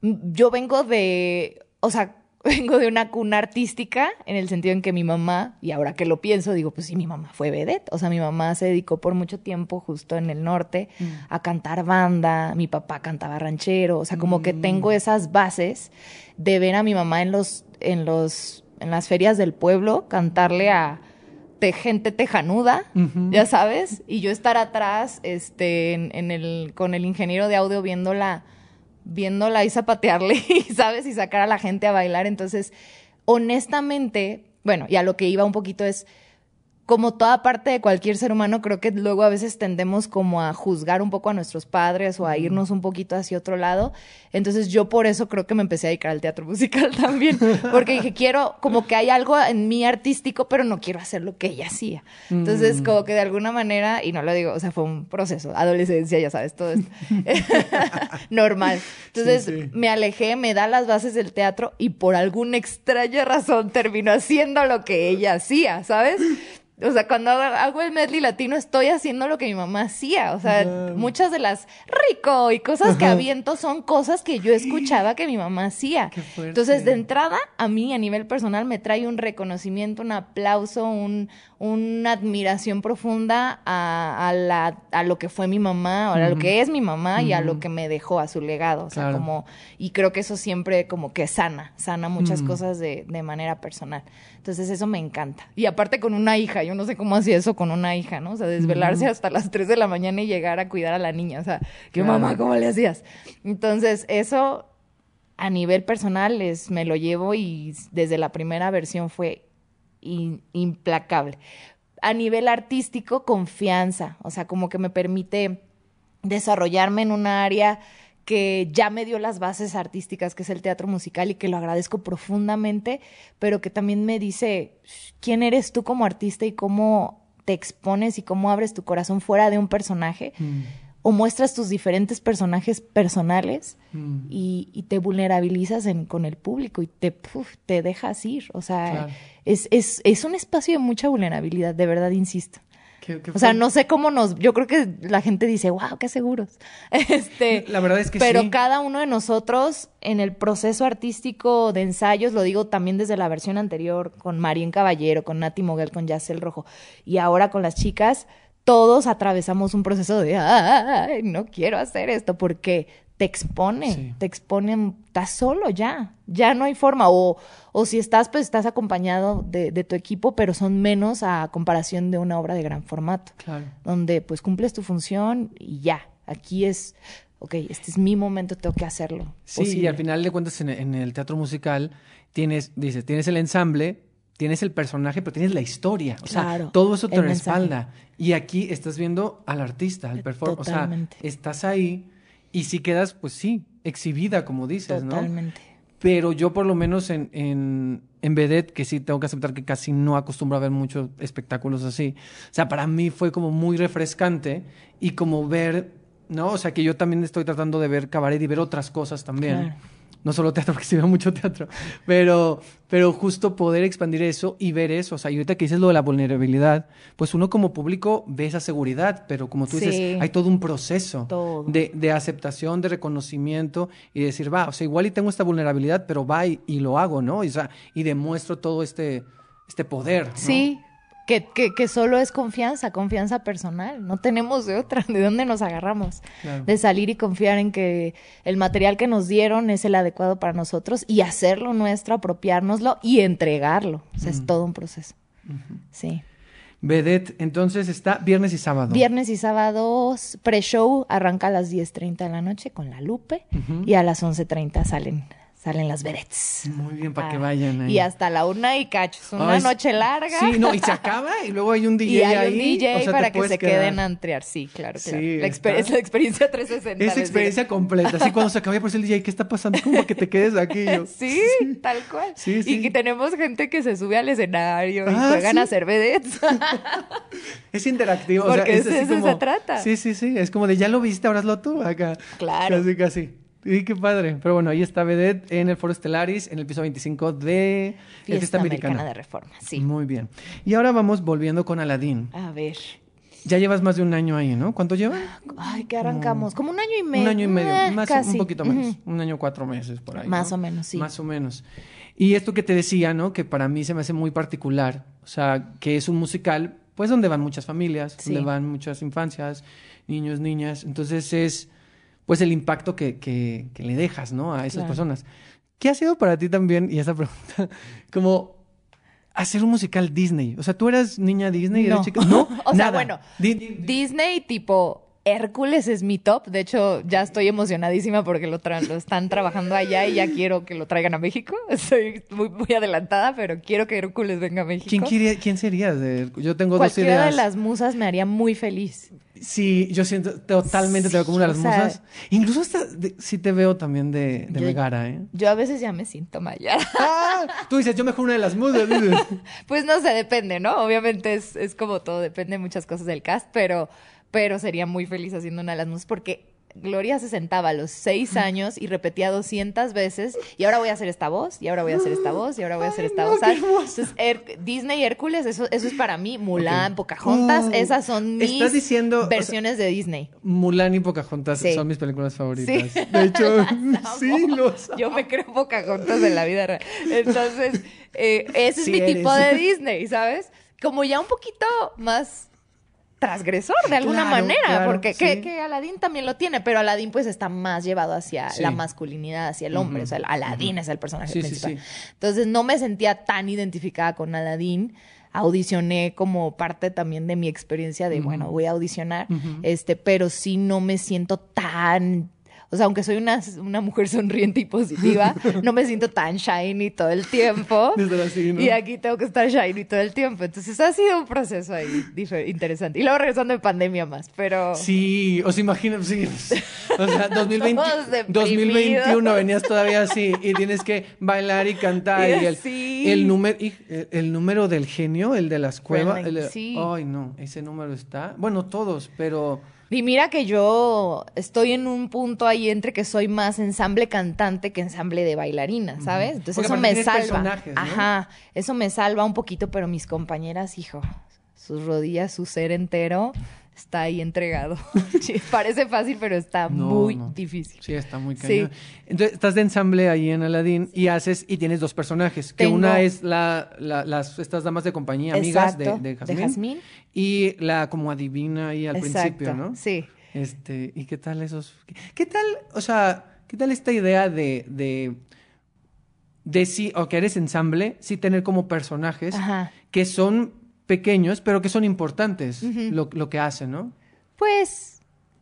mm, yo vengo de, o sea, [LAUGHS] vengo de una cuna artística en el sentido en que mi mamá, y ahora que lo pienso, digo, pues sí, mi mamá fue vedette, o sea, mi mamá se dedicó por mucho tiempo justo en el norte a cantar banda, mi papá cantaba ranchero, o sea, como que tengo esas bases de ver a mi mamá en los, en los, en las ferias del pueblo cantarle a te- gente tejanuda, ya sabes, y yo estar atrás, este, en, en el, con el ingeniero de audio viéndola, viéndola y zapatearle, [LAUGHS] ¿sabes? Y sacar a la gente a bailar. Entonces, honestamente, bueno, y a lo que iba un poquito es, como toda parte de cualquier ser humano, creo que luego a veces tendemos como a juzgar un poco a nuestros padres o a irnos un poquito hacia otro lado. Entonces yo por eso creo que me empecé a dedicar al teatro [LAUGHS] musical también, porque dije, quiero, como que hay algo en mí artístico, pero no quiero hacer lo que ella hacía. Entonces, como que de alguna manera, y no lo digo, o sea, fue un proceso, adolescencia, ya sabes, todo esto. [LAUGHS] [LAUGHS] Normal. Entonces me alejé, me da las bases del teatro y por alguna extraña razón terminó haciendo lo que ella hacía, ¿sabes? O sea, cuando hago el medley latino estoy haciendo lo que mi mamá hacía. O sea, muchas de las rico y cosas que aviento son cosas que yo escuchaba que mi mamá hacía. Entonces, de entrada, a mí a nivel personal me trae un reconocimiento, un aplauso, un, una admiración profunda a, la, a lo que fue mi mamá, o a lo que es mi mamá y a lo que me dejó, a su legado. O sea, como, y creo que eso siempre como que sana, sana muchas cosas de, de manera personal. Entonces eso me encanta. Y aparte con una hija, yo no sé cómo hacía eso con una hija, ¿no? O sea, desvelarse hasta las 3 de la mañana y llegar a cuidar a la niña. O sea, ¿qué mamá, ¿cómo le hacías? Entonces eso a nivel personal es, me lo llevo y desde la primera versión fue implacable. A nivel artístico, confianza, o sea, como que me permite desarrollarme en un área que ya me dio las bases artísticas, que es el teatro musical, y que lo agradezco profundamente, pero que también me dice quién eres tú como artista y cómo te expones y cómo abres tu corazón fuera de un personaje. Mm o muestras tus diferentes personajes personales mm. y, te vulnerabilizas con el público y te, te dejas ir. O sea, es, es, es, un espacio de mucha vulnerabilidad, de verdad, insisto. O sea, no sé cómo nos, yo creo que la gente dice, wow, qué seguros. [LAUGHS] Este, la verdad es que pero cada uno de nosotros en el proceso artístico de ensayos, lo digo también desde la versión anterior con Marien Caballero, con Nati Moguel, con Yacel Rojo y ahora con las chicas, todos atravesamos un proceso de, ay, no quiero hacer esto porque te expone, te expone, estás solo ya, ya no hay forma. O, o si estás, pues estás acompañado de, de, tu equipo, pero son menos a comparación de una obra de gran formato. Claro. Donde pues cumples tu función y ya. Aquí es, ok, este es mi momento, tengo que hacerlo. Sí, y al final de cuentas en, en el teatro musical tienes, dices, tienes el ensamble, tienes el personaje, pero tienes la historia. O sea, todo eso te respalda. Y aquí estás viendo al artista, al performer. O sea, estás ahí y si quedas, pues sí, exhibida, como dices, Totalmente. Pero yo por lo menos en, en, en Vedette, que sí tengo que aceptar que casi no acostumbro a ver muchos espectáculos así. O sea, para mí fue como muy refrescante y como ver, ¿no? O sea, que yo también estoy tratando de ver cabaret y ver otras cosas también no solo teatro, [LAUGHS] porque se ve mucho teatro, pero, pero justo poder expandir eso y ver eso. O sea, y ahorita que dices lo de la vulnerabilidad, pues uno como público ve esa seguridad, pero como tú dices, hay todo un proceso De, de, aceptación, de reconocimiento y decir, va, o sea, igual y tengo esta vulnerabilidad, pero va y, lo hago, ¿no? Y, o sea, y demuestro todo este, este poder. ¿no? Sí, que, que, que, solo es confianza, confianza personal. No tenemos de otra. ¿De dónde nos agarramos? De salir y confiar en que el material que nos dieron es el adecuado para nosotros y hacerlo nuestro, apropiárnoslo y entregarlo. O sea, es todo un proceso. Sí. Vedette, entonces está viernes y sábado. Viernes y sábados, pre-show arranca a las 10.30 de la noche con la Lupe y a las 11.30 salen salen las vedettes. Muy bien, para que ah, vayan ahí. Y hasta la una y cacho. Es una noche larga. Sí, no, y se acaba y luego hay un DJ [LAUGHS] y hay un DJ para que se queden a antrear. Sí, claro, claro. Sí, la, experiencia, la experiencia 360. Es experiencia completa. Así cuando se acaba, por el DJ, ¿qué está pasando? Como que te quedes aquí. [LAUGHS] sí, tal cual. Sí, sí. Y que tenemos gente que se sube al escenario y ah, juegan a hacer vedettes. [LAUGHS] es interactivo. Porque o sea, es eso se trata. Sí, sí, sí. Es como de ya lo viste, ahora hazlo tú acá. Claro. Casi, casi. Sí, qué padre. Pero bueno, ahí está Vedette en el Foro Stellaris, en el piso 25 de Fiesta, Fiesta Americana. de Reforma, sí. Muy bien. Y ahora vamos volviendo con Aladín. A ver. Ya llevas más de un año ahí, ¿no? ¿Cuánto lleva? Ay, que arrancamos. Como un año y medio. Un año y medio. Eh, más, Un poquito menos. Un año cuatro meses por ahí. Más o menos, sí. Más o menos. Y esto que te decía, ¿no? Que para mí se me hace muy particular. O sea, que es un musical, pues donde van muchas familias, donde van muchas infancias, niños, niñas. Entonces es pues el impacto que, que, le dejas, ¿no? A esas personas. ¿Qué ha sido para ti también, y esa pregunta, [LAUGHS] como hacer un musical Disney? O sea, ¿tú eras niña Disney? No. Chica? ¿No? [LAUGHS] o sea, bueno, Disney tipo Hércules es mi top. De hecho, ya estoy emocionadísima porque lo, lo están trabajando allá y ya quiero que lo traigan a México. [LAUGHS] Estoy muy, muy adelantada, pero quiero que Hércules venga a México. ¿Quién, quién sería? Yo tengo dos ideas. de las musas me haría muy feliz. Sí, yo siento totalmente te veo como una de las musas. Incluso hasta sí te veo también de, de Megara, ¿eh? Yo a veces ya me siento Mayara. Ah, tú dices, yo mejor una de las musas. [LAUGHS] pues no sé, depende, ¿no? Obviamente es, es como todo, depende de muchas cosas del cast, pero pero sería muy feliz haciendo una de las musas porque Gloria se sentaba a los seis años y repetía 200 veces y ahora voy a hacer esta voz y ahora voy a hacer esta [GASPS] voz y ahora voy a hacer esta voz. Entonces, Disney Hércules, eso, eso es para mí. Mulan, Pocahontas, uh, esas son mis versiones de Disney. Mulan y Pocahontas son mis películas favoritas. De hecho, [LAUGHS] sí, los... Yo me creo Pocahontas en la vida real. Entonces, eh, ese es mi tipo de Disney, ¿sabes? Como ya un poquito más transgresor de alguna manera, porque que, Aladín también lo tiene, pero Aladín pues está más llevado hacia la masculinidad, hacia el hombre, o sea, Aladín es el personaje principal. Entonces no me sentía tan identificada con Aladín audicioné como parte también de mi experiencia de, bueno, voy a audicionar, este, pero sí no me siento tan o sea, aunque soy una, una mujer sonriente y positiva, no me siento tan shiny todo el tiempo. [LAUGHS] Y aquí tengo que estar shiny todo el tiempo. Entonces ha sido un proceso ahí interesante. Y luego regresando de pandemia más, pero... Sí, os imagino, sí. O sea, [LAUGHS] 2020, 2021 venías todavía así y tienes que bailar y cantar. Y el, el, número, el, número del genio, el de las cuevas. sí. Ay, no, ese número está... Bueno, todos, pero... Y mira que yo estoy en un punto ahí entre que soy más ensamble cantante que ensamble de bailarina, ¿sabes? Entonces eso me salva. Ajá, eso me salva un poquito, pero mis compañeras, hijo, sus rodillas, su ser entero está ahí entregado. [LAUGHS] Parece fácil, pero está muy difícil. Sí, está muy cañón. Entonces, estás de ensamble ahí en Aladdin y haces, y tienes dos personajes, que una es la, las, estas damas de compañía, amigas de, de, Jazmín, y la como adivina ahí al principio, ¿no? Sí. Este, ¿y qué tal esos? ¿Qué, tal, o sea, qué tal esta idea de, de, de sí, o que eres ensamble, sí tener como personajes que son pequeños, pero que son importantes lo, que hacen, ¿no? Pues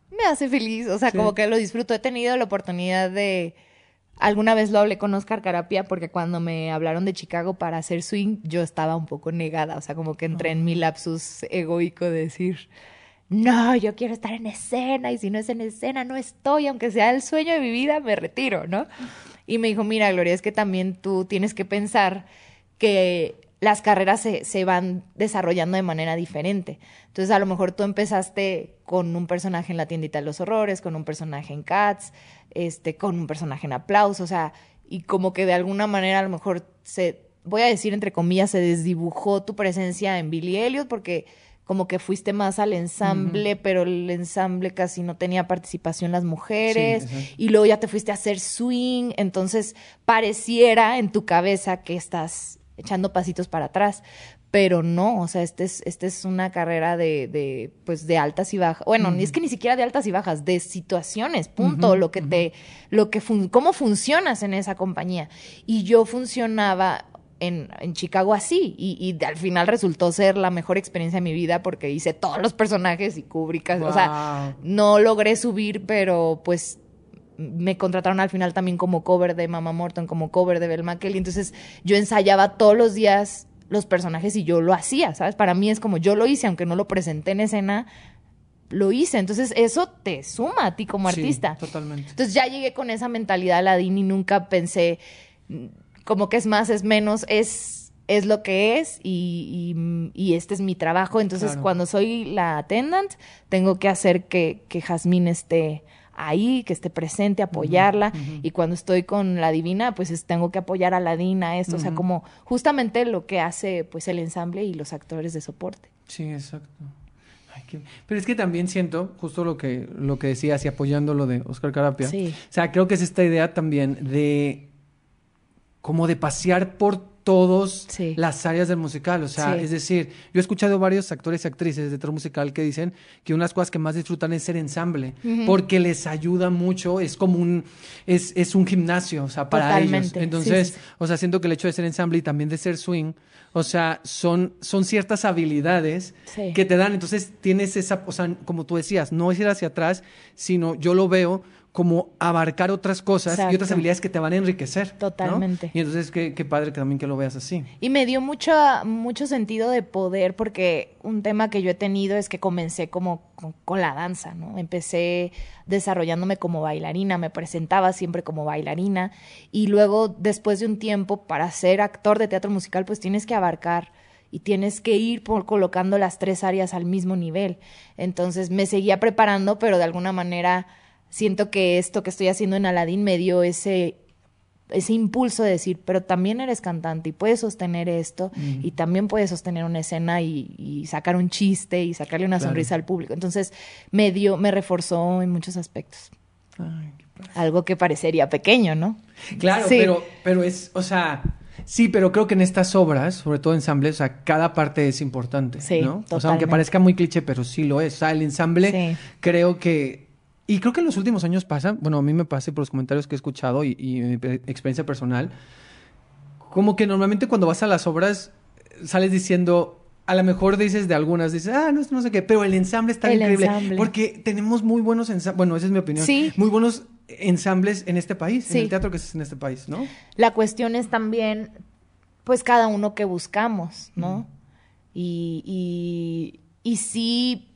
me hace feliz, o sea, como que lo disfruto. He tenido la oportunidad de... Alguna vez lo hablé con Oscar Carapia porque cuando me hablaron de Chicago para hacer swing, yo estaba un poco negada, o sea, como que entré en mi lapsus egoico de decir, no, yo quiero estar en escena y si no es en escena no estoy, aunque sea el sueño de mi vida, me retiro, ¿no? Y me dijo, mira, Gloria, es que también tú tienes que pensar que las carreras se, se, van desarrollando de manera diferente. Entonces, a lo mejor tú empezaste con un personaje en La tiendita de los horrores, con un personaje en Cats, este, con un personaje en Aplausos, o sea, y como que de alguna manera a lo mejor se, voy a decir entre comillas, se desdibujó tu presencia en Billy Elliot porque como que fuiste más al ensamble, pero el ensamble casi no tenía participación las mujeres, y luego ya te fuiste a hacer swing, entonces pareciera en tu cabeza que estás echando pasitos para atrás. Pero no, o sea, este es, este es una carrera de, de, pues, de altas y bajas. Bueno, ni es que ni siquiera de altas y bajas, de situaciones, punto. lo que te, lo que, cómo funcionas en esa compañía. Y yo funcionaba en, en, Chicago así y, y, al final resultó ser la mejor experiencia de mi vida porque hice todos los personajes y cubrí o sea, no logré subir, pero pues me contrataron al final también como cover de Mama Morton, como cover de Belle McKelly. Entonces yo ensayaba todos los días los personajes y yo lo hacía, ¿sabes? Para mí es como yo lo hice, aunque no lo presenté en escena, lo hice. Entonces eso te suma a ti como artista. totalmente. Entonces ya llegué con esa mentalidad a la y nunca pensé como que es más, es menos, es es lo que es y, y, este es mi trabajo. Entonces, cuando soy la attendant, tengo que hacer que, que Jazmín esté ahí, que esté presente, apoyarla. Y cuando estoy con la divina, pues tengo que apoyar a la Dina, esto, o sea, como justamente lo que hace pues el ensamble y los actores de soporte. Sí, exacto. Pero es que también siento, justo lo que, lo que decías y apoyando lo de Oscar Carapia, o sea, creo que es esta idea también de como de pasear por todas Sí. las áreas del musical. O sea, Sí. es decir, yo he escuchado varios actores y actrices de teatro musical que dicen que unas cosas que más disfrutan es ser ensamble, porque les ayuda mucho, es como un, es, es un gimnasio, o sea, para Totalmente. ellos. Entonces, Sí, o sea, siento que el hecho de ser ensamble y también de ser swing, o sea, son, son ciertas habilidades que te dan. Entonces, tienes esa, o sea, como tú decías, no es ir hacia atrás, sino yo lo veo como abarcar otras cosas y otras habilidades que te van a enriquecer. ¿no? Totalmente. Y entonces, qué, qué padre que también que lo veas así. Y me dio mucho, mucho sentido de poder porque un tema que yo he tenido es que comencé como con, con la danza, ¿no? Empecé desarrollándome como bailarina, me presentaba siempre como bailarina y luego después de un tiempo para ser actor de teatro musical pues tienes que abarcar y tienes que ir por colocando las tres áreas al mismo nivel. Entonces me seguía preparando, pero de alguna manera siento que esto que estoy haciendo en Aladdin me dio ese ese impulso de decir, pero también eres cantante y puedes sostener esto y también puedes sostener una escena y, y sacar un chiste y sacarle una Claro. sonrisa al público. Entonces me dio, me reforzó en muchos aspectos. Ay. Algo que parecería pequeño, ¿no? Claro, Sí. pero, pero es, o sea, sí, pero creo que en estas obras, sobre todo ensambles, o sea, cada parte es importante, Sí, ¿no? O sea, aunque parezca muy cliché, pero sí lo es. O sea, el ensamble, Sí. creo que, y creo que en los últimos años pasa, bueno, a mí me pasa por los comentarios que he escuchado y, y mi pe- experiencia personal, como que normalmente cuando vas a las obras sales diciendo, a lo mejor dices de algunas, dices, ah, no, no sé qué, pero el ensamble está El increíble. ensamble. Porque tenemos muy buenos ensambles, bueno, esa es mi opinión, Sí. muy buenos ensambles en este país, en el teatro que se hace en este país, ¿no? La cuestión es también, pues, cada uno que buscamos, ¿no? Y, y, y sí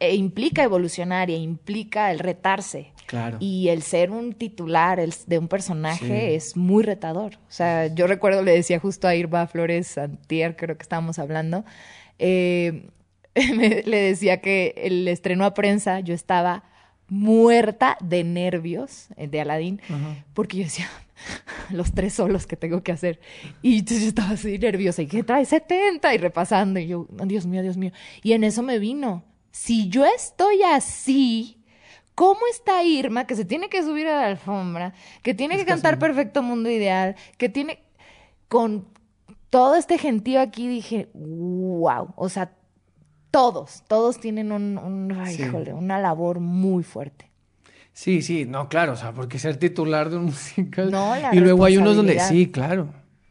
eh, implica evolucionar y implica el retarse. Claro. Y el ser un titular el- de un personaje Sí. es muy retador. O sea, yo recuerdo, le decía justo a Irma Flores Antier, creo que estábamos hablando, eh, [LAUGHS] me- le decía que el estreno a prensa yo estaba muerta de nervios eh, de Aladdin, porque yo decía, [LAUGHS] los tres solos que tengo que hacer. Y entonces yo estaba así nerviosa, y que trae 70 y repasando, y yo, Dios mío, Dios mío. Y en eso me vino, si yo estoy así, ¿cómo está Irma que se tiene que subir a la alfombra, que tiene Es que cantar Perfecto Mundo Ideal, que tiene con todo este gentío aquí, dije, wow, o sea, todos, todos tienen un, un- ay, Sí. híjole, una labor muy fuerte. Sí, sí, no, claro, o sea, porque ser titular de un [LAUGHS] musical. No, la y luego hay unos donde sí, claro.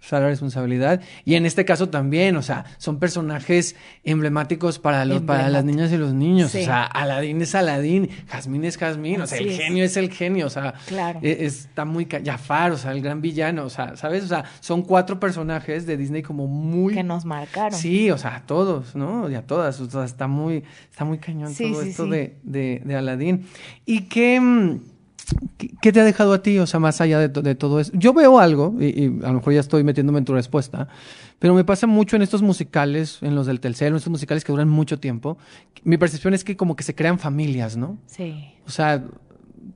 Sea, la responsabilidad. Y en este caso también, o sea, son personajes emblemáticos para los, para las niñas y los niños. Sí. O sea, Aladín es Aladín, Jazmín es Jazmín, o sea, Así el es. genio es el genio, o sea, Claro. e- está muy Jafar, o sea, el gran villano, o sea, ¿sabes? O sea, son cuatro personajes de Disney como muy Que nos marcaron. Sí, o sea, a todos, ¿no? Y a todas. O sea, está muy, está muy cañón Sí, todo sí, esto de, de, de Aladdin. ¿Y qué, mm, qué, te ha dejado a ti? O sea, más allá de, to- de todo eso. Yo veo algo, y, y a lo mejor ya estoy metiéndome en tu respuesta, pero me pasa mucho en estos musicales, en los del Telcel, en estos musicales que duran mucho tiempo. Mi percepción es que como que se crean familias, ¿no? Sí. O sea,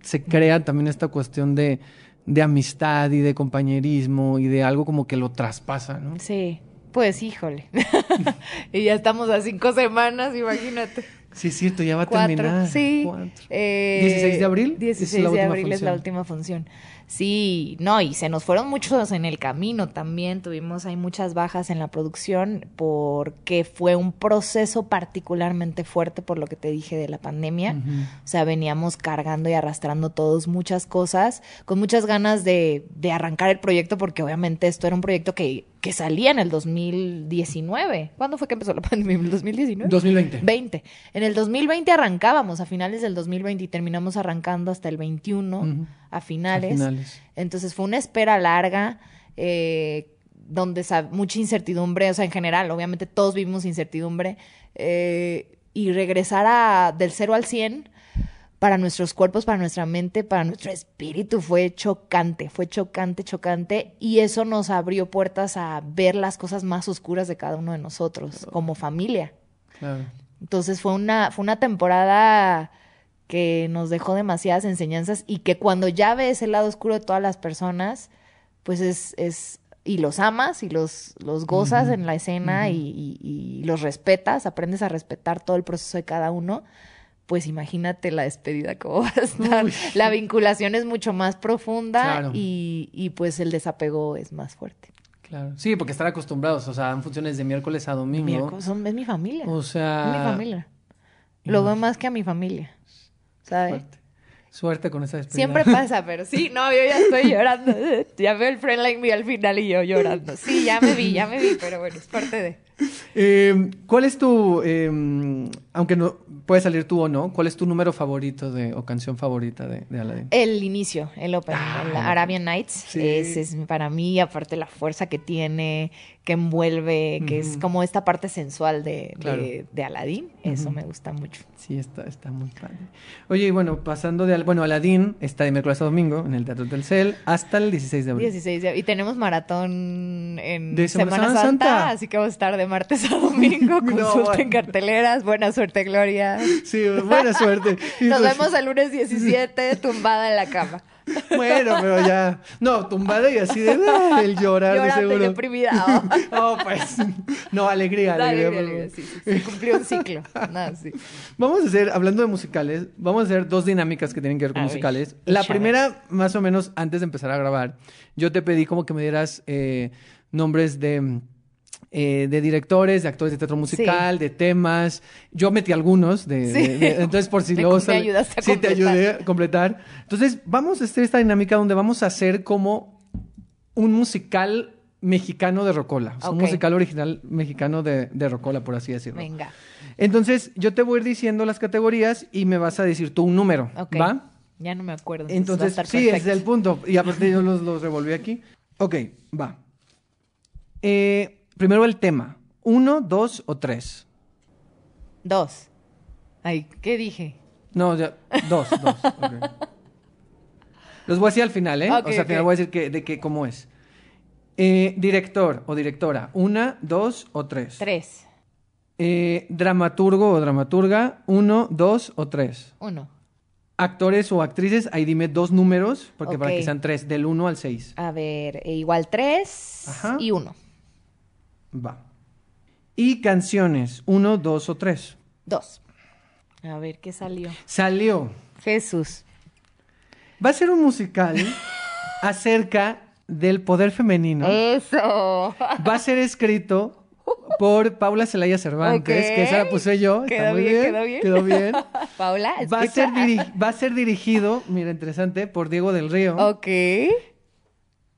se crea también esta cuestión de, de amistad y de compañerismo y de algo como que lo traspasa, ¿no? Sí, pues híjole. [LAUGHS] y ya estamos a cinco semanas, imagínate. Sí, es cierto, ya va a Cuatro, terminar. sí. Cuatro. Eh, 16 de abril, 16 es la de abril es la última función. Sí, no, y se nos fueron muchos en el camino también. Tuvimos ahí muchas bajas en la producción porque fue un proceso particularmente fuerte por lo que te dije de la pandemia. O sea, veníamos cargando y arrastrando todos muchas cosas, con muchas ganas de, de arrancar el proyecto, porque obviamente esto era un proyecto que, que salía en el 2019. ¿Cuándo fue que empezó la [LAUGHS] pandemia? ¿En el 2019? 2020. 20. En el 2020 arrancábamos, a finales del 2020, y terminamos arrancando hasta el 21, Ujú. a, finales. A finales. Entonces fue una espera larga, eh, donde mucha incertidumbre, o sea, en general, obviamente todos vivimos incertidumbre, eh, y regresar a, del 0 al 100 para nuestros cuerpos, para nuestra mente, para nuestro espíritu. Fue chocante, fue chocante, chocante, y eso nos abrió puertas a ver las cosas más oscuras de cada uno de nosotros, como familia. Claro. Entonces fue una, fue una temporada que nos dejó demasiadas enseñanzas y que cuando ya ves el lado oscuro de todas las personas, pues es, es y los amas y los, los gozas en la escena y, y- y los respetas, aprendes a respetar todo el proceso de cada uno, pues imagínate la despedida cómo va a [LAUGHS] estar. Uy. La vinculación es mucho más profunda Claro. y, y pues el desapego es más fuerte. Claro. Sí, porque están acostumbrados, o sea, dan funciones de miércoles a domingo. Miércoles, son- es mi familia. O sea, es mi familia. Lo veo más que a mi familia. ¿Sabes? Suerte. Suerte con esa despedida. Siempre pasa, pero sí, no, yo ya estoy llorando. [LAUGHS] Ya veo el friend like me al final y yo llorando. Sí, ya me vi, ya me vi, pero bueno, es parte de. [LAUGHS] Eh, ¿Cuál es tu, eh, aunque no puede salir tú o no, cuál es tu número favorito de, o canción favorita de, de Aladdin? El inicio, el opening, el Arabian Nights. Ah, Sí. Ese es para mí, aparte la fuerza que tiene, que envuelve, que es como esta parte sensual de, Claro. de, de Aladdin. Eso me gusta mucho. Sí, está, está muy padre. Oye, y bueno, pasando de, bueno, Aladdin está de miércoles a domingo en el Teatro Telcel hasta el 16 de abril. 16 de- y tenemos maratón en De Semana, Semana Santa, Santa. así que vamos a estar de martes a domingo. [LAUGHS] No, Consulten bueno. carteleras. Buena suerte, Gloria. Sí, buena suerte. Y [LAUGHS] Nos pues- vemos el lunes 17 tumbada en la cama. [LAUGHS] Bueno, pero ya. No, tumbada y así de ah, el llorar, de y seguro. deprimida. [LAUGHS] Oh, pues. No, alegría, alegría. por sí, sí, sí, cumplió un ciclo. Nada, sí. Vamos a hacer, hablando de musicales, vamos a hacer dos dinámicas que tienen que ver con A ver, musicales. La primera, más o menos antes de empezar a grabar, yo te pedí como que me dieras eh, nombres de, eh, de directores, de actores de teatro musical, de temas. Yo metí algunos, de, Sí. de- de- entonces por si [LAUGHS] Me- ayudaste a Sí, te ayudé a completar. Entonces vamos a hacer esta dinámica donde vamos a hacer como un musical mexicano de Rocola. O sea, Un musical original mexicano de, de Rocola, por así decirlo. Venga. Entonces, yo te voy a ir diciendo las categorías y me vas a decir tú un número, Ok. ¿va? Ya no me acuerdo. Entonces, estar sí, ese es el punto. Y aparte yo los, los revolví aquí. Ok, va. Eh, primero el tema. ¿Uno, dos o tres? Dos. Ay, ¿qué dije? No, ya, dos, dos. ok. Los voy a decir al final, ¿eh? O sea, al final voy a decir que, de que, cómo es. Eh, director o directora. ¿Una, dos o tres? Tres. Eh, dramaturgo o dramaturga. ¿Uno, dos o tres? Uno. Actores o actrices, ahí dime dos números, porque para que sean tres, del 1 al 6. A ver, e igual tres Ajá. y uno. Va. Y canciones, uno, dos o tres. Dos. A ver, ¿qué salió? Salió. Jesús. Va a ser un musical [LAUGHS] acerca del poder femenino. Eso. Va a ser escrito por Paula Celaya Cervantes, Ok. que esa la puse yo. Está Quedó muy bien, bien, quedó bien. Quedó bien. [LAUGHS] Paula, Va a, ser va a ser dirigido, mira, interesante, por Diego del Río. Ok.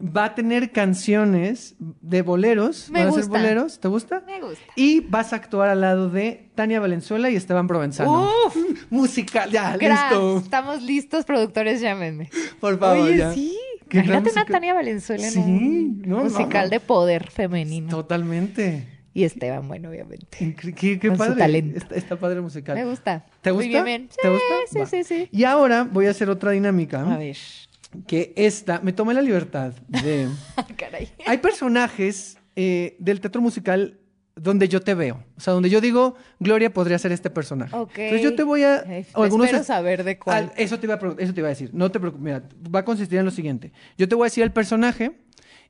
Va a tener canciones de boleros. Me Van a ser gusta. boleros. ¿Te gusta? Me gusta. Y vas a actuar al lado de Tania Valenzuela y Esteban Provenzano. Uf. [LAUGHS] Musical, ya, listo. Estamos listos, productores, llámenme. Por favor, Oye, ya. sí. Imagínate una. Tania Valenzuela en Sí, un no, musical no. de poder femenino. Totalmente. Y Esteban, bueno, obviamente. Qué, qué Con su padre. talento. Está, está padre musical. Me gusta. ¿Te Muy gusta? bien, bien. ¿Te Sí, gusta? Sí, Va. sí, sí. Y ahora voy a hacer otra dinámica. A ver. Que esta, me tomé la libertad de... [LAUGHS] Caray. Hay personajes eh, del teatro musical donde yo te veo. O sea, donde yo digo, Gloria podría ser este personaje. Ok. Entonces yo te voy a... O algunos espero es- saber de cuál. Al- eso, te iba a, eso te iba a decir. No te preocupes. Mira, va a consistir en lo siguiente. Yo te voy a decir el personaje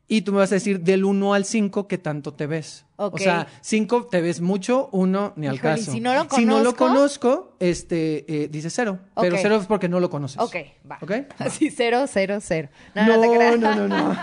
y tú me vas a decir del 1 al 5 qué tanto te ves. Ok. O sea, 5 te ves mucho, 1 ni al Híjole, ¿y caso. si no lo Si no lo conozco? conozco, este, eh, dice 0. Pero Ok. 0 es porque no lo conoces. Ok, va. ¿Ok? [LAUGHS] Así, cero, cero, cero. No, No, no, creas. no, no, no. [LAUGHS] es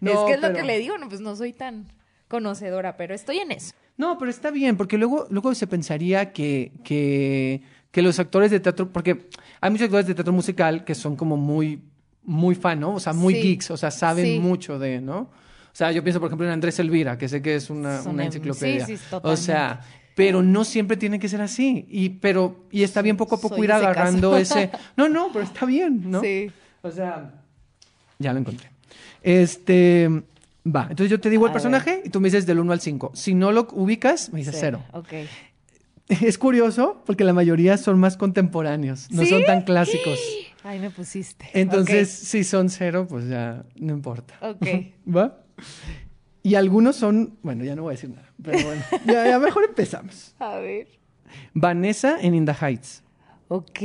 No, que es lo pero- que le digo, no, pues no soy tan conocedora, pero estoy en eso. No, pero está bien, porque luego, luego se pensaría que, que, que los actores de teatro, porque hay muchos actores de teatro musical que son como muy, muy fan, ¿no? O sea, muy Sí. geeks, o sea, saben Sí. mucho de, ¿no? O sea, yo pienso, por ejemplo, en Andrés Elvira, que sé que es una, Son una enciclopedia. sí, sí, o sea, pero no siempre tiene que ser así. Y, pero, y está bien poco a poco Soy ir ese agarrando caso. ese. [LAUGHS] No, no, pero está bien, ¿no? Sí. O sea, ya lo encontré. Este. Va, entonces yo te digo el personaje y tú me dices del 1 al 5. Si no lo ubicas, me dices 0. Ok. [LAUGHS] Es curioso porque la mayoría son más contemporáneos, no ¿Sí? son tan clásicos. Ay, me pusiste. Entonces, si son 0, pues ya no importa. Ok. [LAUGHS] ¿Va? Y algunos son, bueno, ya no voy a decir nada, pero bueno, [LAUGHS] ya, ya mejor empezamos. A ver. Vanessa en In the Heights. Ok.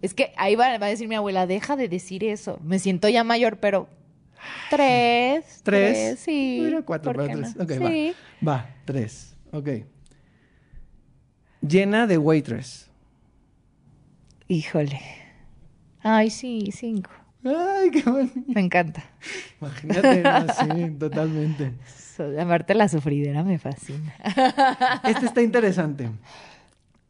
Es que ahí va, va a decir mi abuela, deja de decir eso. Me siento ya mayor, pero tres. ¿Tres? sí. Mira, cuatro ¿por para qué tres. no? Ok, sí. va. Va, tres. Ok. Llena de Waitress. Híjole. Ay, sí, cinco. Ay, qué bonito. Me encanta. Imagínate, ¿no? [LAUGHS] sí, totalmente. Aparte la sufridera me fascina. [LAUGHS] Este está interesante.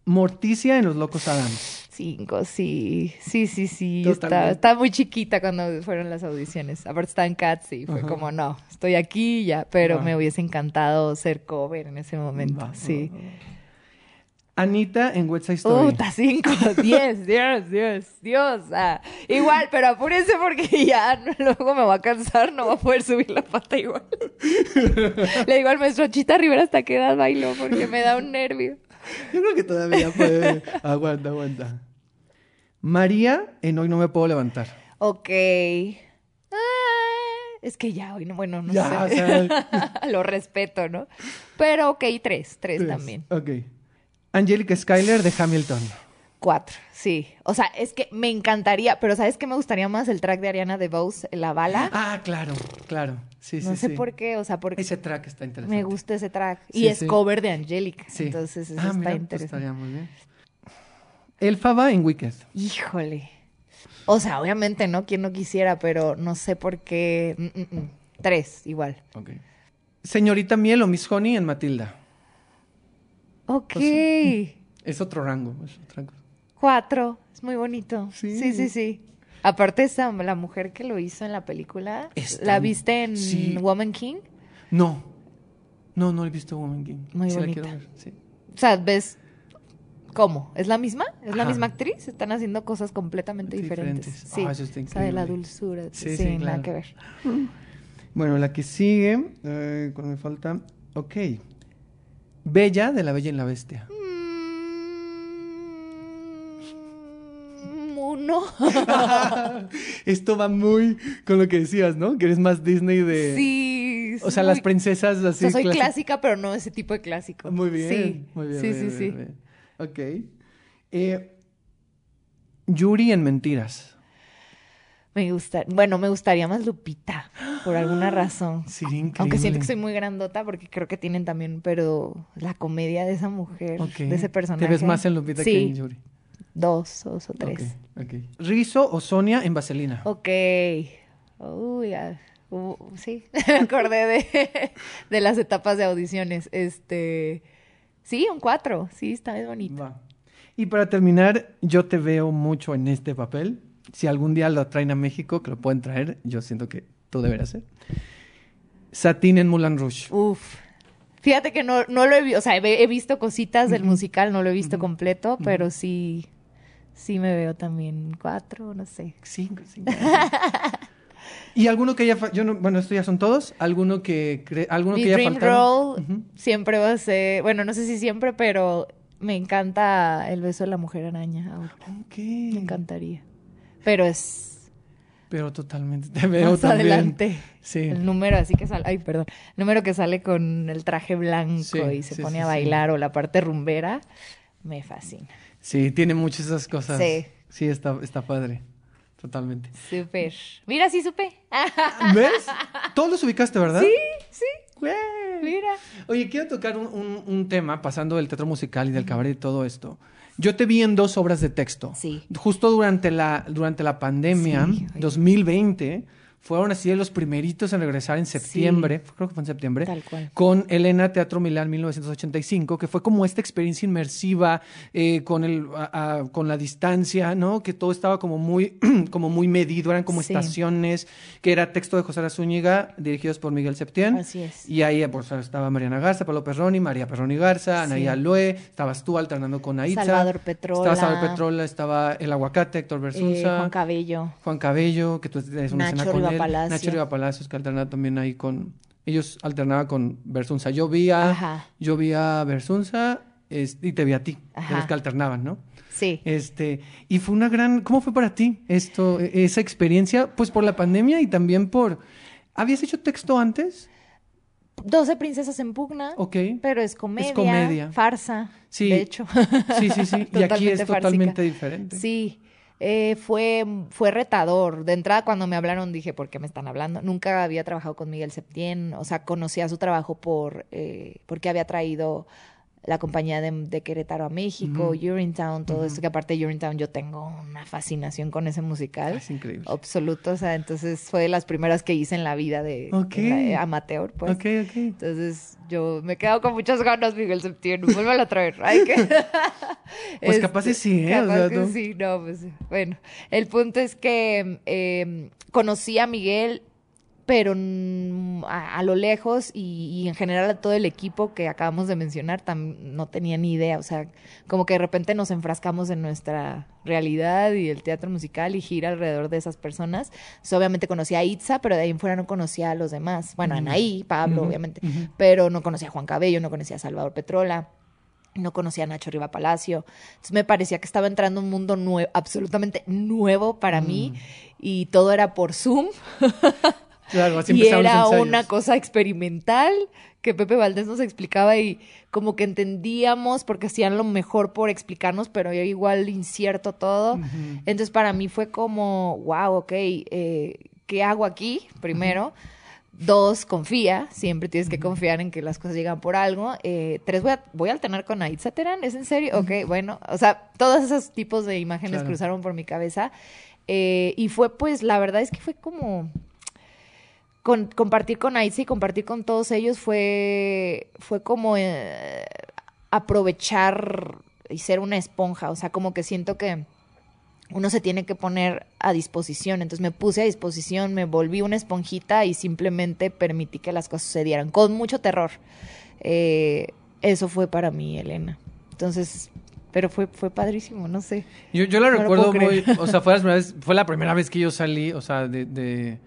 Morticia en Los Locos Adams. Cinco, sí. Sí, sí, sí. Estaba, estaba muy chiquita cuando fueron las audiciones. Aparte estaba en Cats y fue Ajá. como, no, estoy aquí ya. Pero Va. me hubiese encantado ser cover en ese momento. Sí. Anita en West Side Story. Puta, cinco, [LAUGHS] diez, Dios, Dios, Dios. ah. igual, pero apúrense porque [LAUGHS] ya luego me va a cansar, no va a poder subir la pata igual. [LAUGHS] Le digo al maestro Chita Rivera hasta qué edad bailó porque me da un nervio. Yo creo que todavía puede. aguanta, aguanta. María en Hoy No Me Puedo Levantar. Ok. Ah, es que ya hoy no, bueno, no Ya, sé. o sea- Lo respeto, ¿no? Pero ok, tres, tres, Tres. también. Ok. Angelica Schuyler de Hamilton. Cuatro, sí. O sea, es que me encantaría, pero ¿sabes qué me gustaría más? El track de Ariana DeBose, La Bala. Ah, claro, claro. Sí, no sí, sé sí. por qué, o sea, porque Ese track está interesante. me gusta ese track. Y es sí. cover de Angélica. Sí. Entonces, eso ah, está mira, pues interesante. estaría muy bien. Elfaba en Wicked. Híjole. O sea, obviamente, ¿no? Quien no quisiera, pero no sé por qué. Mm, mm, mm. Tres, igual. Ok. Señorita Miel o Miss Honey en Matilda. Ok. Es otro rango. es otra cosa. Cuatro. Es muy bonito. Sí. Sí, sí, sí. Aparte, esa, la mujer que lo hizo en la película, Está- ¿la viste en sí. Woman King? No. No, no he visto Woman King. Muy Sí la bonita. quiero ver, sí. O sea, ¿ves cómo? ¿Es la misma? ¿Es la misma actriz? Están haciendo cosas completamente diferentes. Diferentes. Sí. Ah, eso está O sea, de la dulzura. Sí, Sí, sí, nada claro. que ver. Bueno, la que sigue. Eh, ¿Cuál me falta? Ok. Bella de la Bella y la Bestia. Mm, Uno. [LAUGHS] Esto va muy con lo que decías, ¿no? Que eres más Disney de. sí. O sea, muy- las princesas O así. sea, soy clásica, pero no ese tipo de clásico. Muy bien. Sí. Muy bien. Sí, muy sí, bien, sí. bien. Ok. Eh, Yuri en Mentiras. Me gusta, bueno, me gustaría más Lupita, por alguna [GASPS] razón. Sería increíble. Aunque siento que soy muy grandota porque creo que tienen también, pero la comedia de esa mujer, de ese personaje. Te ves más en Lupita sí, que en Yuri. dos, dos o tres. Ok, ok. Rizo o Sonia en Vaselina. Ok. Uy, uh, sí, [LAUGHS] me acordé de, de las etapas de audiciones. Este, sí, un cuatro, sí, está bien bonito. Va. Y para terminar, yo te veo mucho en este papel. Si algún día lo traen a México, que lo pueden traer, yo siento que tú deberás ser. Satín en Moulin Rouge. Uf. Fíjate que no, no lo he visto, o sea, he, he visto cositas del musical, no lo he visto completo, pero sí, sí me veo también cuatro, no sé. Cinco, cinco. y alguno que ya, yo no, bueno, estos ya son todos. Alguno que, cre- alguno Mi que ya dream faltaron. siempre va a ser, bueno, no sé si siempre, pero me encanta el beso de la mujer araña. ahora. Ok. Me encantaría. Pero es Pero totalmente te veo más también. adelante. Sí. El número así que sale, ay, perdón, el número que sale con el traje blanco Sí, y se sí, pone a bailar o la parte rumbera, me fascina. Sí, tiene muchas esas cosas. Sí. Sí, está, está padre. Totalmente. Súper. Mira, sí supe. [LAUGHS] ¿Ves? Todos los ubicaste, ¿verdad? Sí, sí, Güey. mira. Oye, quiero tocar un, un- un tema, pasando del teatro musical y del cabaret y todo esto. Yo te vi en dos obras de texto. Sí. Justo durante la, durante la pandemia, Sí, ay. 2020, fueron así de los primeritos en regresar en septiembre, creo que fue en septiembre, Tal cual. con Elena Teatro Milán 1985, que fue como esta experiencia inmersiva eh, con, el, a- a- con la distancia, ¿no? Que todo estaba como muy, [CLEARS THROAT] como muy medido, eran como Sí. estaciones, que era texto de José Zúñiga, dirigidos por Miguel Septién. Así es. Y ahí pues, estaba Mariana Garza, Pablo Perroni, María Perroni Garza, Sí. Anaí Aloe, estabas tú alternando con Aitza. Salvador Petrola. Estaba Salvador Petrola, estaba El Aguacate, Héctor Eh, Versunza. Juan Cabello. Juan Cabello, que tú tienes una Nacho escena con él. Rivapalacio. Nacho Riva Palacios, que alternaba también ahí con... Ellos alternaban con Versunza. Yo vi a, Ajá. yo vi a Versunza es- y te vi a ti. de Ajá. los que alternaban, ¿no? Sí. Este, y fue una gran... ¿Cómo fue para ti esto, e- esa experiencia? Pues por la pandemia y también por... ¿Habías hecho texto antes? 12 princesas en pugna. Ok. Pero es comedia. comedia. Farsa. Sí. De hecho. Sí, sí, sí. [LAUGHS] y aquí es totalmente diferente. Sí. Eh, fue, fue retador. De entrada, cuando me hablaron, dije, ¿por qué me están hablando? Nunca había trabajado con Miguel Septién. O sea, conocía su trabajo por, eh, porque había traído la compañía de, de Querétaro a México, Urinetown, todo esto, que aparte de Urinetown yo tengo una fascinación con ese musical. Es increíble. Absoluto, o sea, entonces fue de las primeras que hice en la vida de Ok. en la- eh, amateur, pues. Ok, ok. Entonces yo me quedo con muchas ganas, Miguel Septiembre, vuélvelo a traer. Ay, que... [LAUGHS] [LAUGHS] Pues capaz y sí, ¿eh? O Capaz sea, que no- sí, no, pues bueno. El punto es que eh, conocí a Miguel, pero mm, a, a lo lejos y, y en general a todo el equipo que acabamos de mencionar tam- no tenía ni idea. O sea, como que de repente nos enfrascamos en nuestra realidad y el teatro musical y gira alrededor de esas personas. Entonces, obviamente conocí a Itza, pero de ahí en fuera no conocía a los demás. Bueno, Anaí, Pablo, obviamente, pero no conocía a Juan Cabello, no conocía a Salvador Petrola. No conocía a Nacho Riva Palacio. Entonces me parecía que estaba entrando un mundo nuevo, absolutamente nuevo para mí. Y todo era por Zoom. [LAUGHS] [LAUGHS] Claro, así y los era una cosa experimental que Pepe Valdés nos explicaba y como que entendíamos porque hacían lo mejor por explicarnos, pero era igual incierto todo. Entonces para mí fue como, wow, ok, eh, ¿qué hago aquí? Primero. Dos, confía, siempre tienes que confiar en que las cosas llegan por algo. Eh, tres, voy a, voy a alternar con Aitza Terán, ¿es en serio? Ok, bueno, o sea, todos esos tipos de imágenes Claro. cruzaron por mi cabeza. Eh, y fue pues, la verdad es que fue como con, compartir con Aitzi y compartir con todos ellos fue, fue como eh, aprovechar y ser una esponja. O sea, como que siento que uno se tiene que poner a disposición. Entonces me puse a disposición, me volví una esponjita y simplemente permití que las cosas sucedieran con mucho terror. Eh, eso fue para mí, Elena. Entonces, pero fue, fue padrísimo, no sé. Yo, yo la No recuerdo muy, o sea, fue la, primera vez, fue la primera vez que yo salí, o sea, de, de-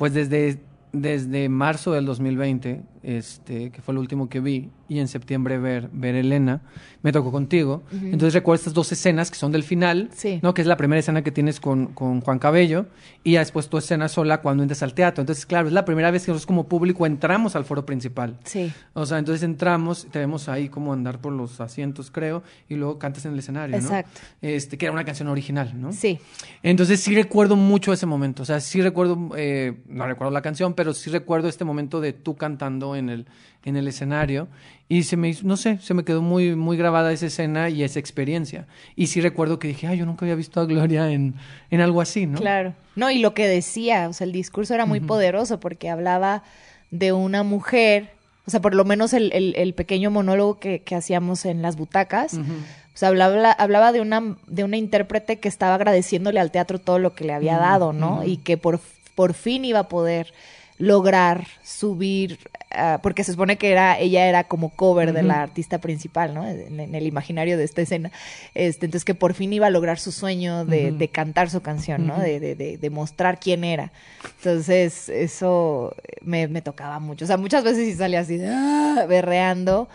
pues desde, desde marzo del 2020, este, que fue el último que vi, y en septiembre ver, ver Elena, me tocó contigo. Entonces recuerdo estas dos escenas que son del final, Sí. ¿no? Que es la primera escena que tienes con, con Juan Cabello, y ya después tu escena sola cuando entras al teatro. Entonces, claro, es la primera vez que nosotros como público entramos al foro principal. Sí. O sea, entonces entramos, te vemos ahí como andar por los asientos, creo, y luego cantas en el escenario, ¿no? Exacto. Este, que era una canción original, ¿no? Sí. Entonces sí recuerdo mucho ese momento, o sea, sí recuerdo, eh, no recuerdo la canción, pero sí recuerdo este momento de tú cantando en el, en el escenario y se me hizo, no sé, se me quedó muy, muy grabada esa escena y esa experiencia. Y sí recuerdo que dije, ay, yo nunca había visto a Gloria en, en algo así, ¿no? Claro. No, y lo que decía, o sea, el discurso era muy poderoso porque hablaba de una mujer, o sea, por lo menos el, el- el pequeño monólogo que, que hacíamos en las butacas, o sea, hablaba, hablaba de, una, de una intérprete que estaba agradeciéndole al teatro todo lo que le había dado, ¿no? Y que por, por fin iba a poder lograr subir, ah, porque se supone que era, ella era como cover de la artista principal, ¿no? En, en el imaginario de esta escena. Este, entonces que por fin iba a lograr su sueño de, de cantar su canción, ¿no? De, de, de, de mostrar quién era. Entonces, eso me, me tocaba mucho. O sea, muchas veces sí salía así, "Ah", berreando.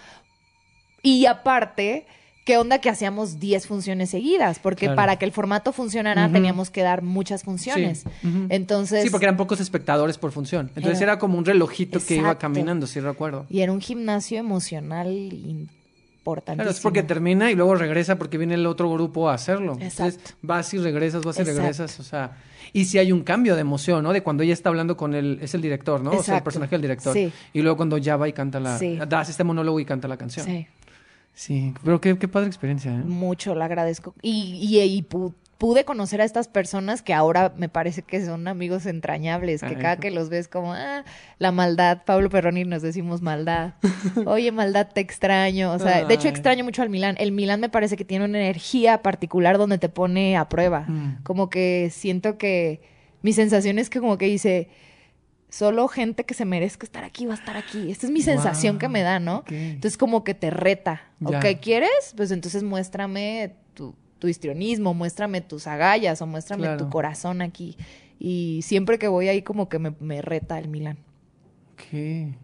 Y aparte, ¿qué onda que hacíamos 10 funciones seguidas? Porque Claro. para que el formato funcionara teníamos que dar muchas funciones. Sí. Entonces... Sí, porque eran pocos espectadores por función. Entonces Era- era, como un relojito que iba Exacto. caminando, sí recuerdo. Y era un gimnasio emocional importantísimo. Claro, es porque termina y luego regresa porque viene el otro grupo a hacerlo. Entonces Exacto. vas y regresas, vas y Exacto. regresas, o sea, y si hay un cambio de emoción, ¿no? De cuando ella está hablando con el, es el director, ¿no? O sea, el Exacto. personaje del director. Sí. Y luego cuando ya va y canta la, Sí. das este monólogo y canta la canción. Sí, Sí, pero qué, qué padre experiencia, ¿eh? mucho, lo agradezco. Y, y, y pu- pude conocer a estas personas que ahora me parece que son amigos entrañables, que Ay, cada que los ves como, ah, la maldad, Pablo Perroni nos decimos maldad. [LAUGHS] Oye, maldad, te extraño. O sea, de hecho extraño mucho al Milán. El Milán me parece que tiene una energía particular donde te pone a prueba. Mm. Como que siento que mi sensación es que como que dice, solo gente que se merezca estar aquí va a estar aquí. Esta es mi sensación Wow, que me da, ¿no? Entonces como que te reta. Ya. ¿Ok quieres? Pues entonces muéstrame tu, tu histrionismo, muéstrame tus agallas o muéstrame Claro. tu corazón aquí. Y siempre que voy ahí como que me, me reta el Milán. Ok.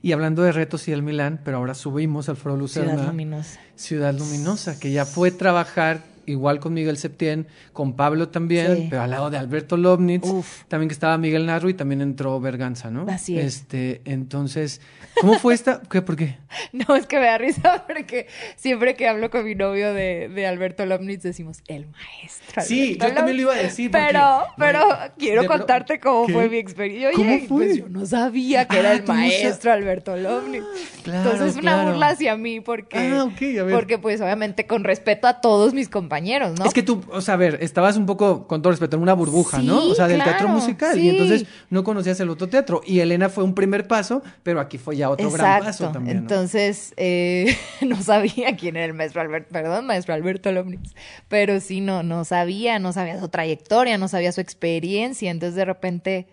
Y hablando de retos y el Milán, pero ahora subimos al Foro Lucerna. Ciudad Luminosa. Ciudad Luminosa, que ya fue trabajar igual con Miguel Septién, con Pablo también, pero al lado de Alberto Lobnitz, también que estaba Miguel Narro y también entró Berganza, ¿no? Así es. Este, entonces, ¿cómo fue esta? ¿Qué, ¿Por qué? [LAUGHS] No, es que me da risa porque siempre que hablo con mi novio de, de Alberto Lobnitz decimos, el maestro. sí, yo también lo iba a decir. pero, pero quiero contarte cómo fue mi experiencia. ¿Cómo fue? Pues yo no sabía que era ah, el maestro Alberto Lobnitz. Claro, Entonces, una burla hacia mí porque, ah, okay, a ver. porque pues obviamente con respeto a todos mis compañeros, ¿no? Es que tú, o sea, a ver, estabas un poco, con todo respeto, en una burbuja, ¿no? O sea, del teatro musical. Y entonces no conocías el otro teatro. Y Elena fue un primer paso, pero aquí fue ya otro gran paso también. Entonces, eh, [LAUGHS] no sabía quién era el maestro Alberto, perdón, maestro Alberto Lomnitz. Pero sí, no, no sabía, no sabía su trayectoria, no sabía su experiencia. Entonces, de repente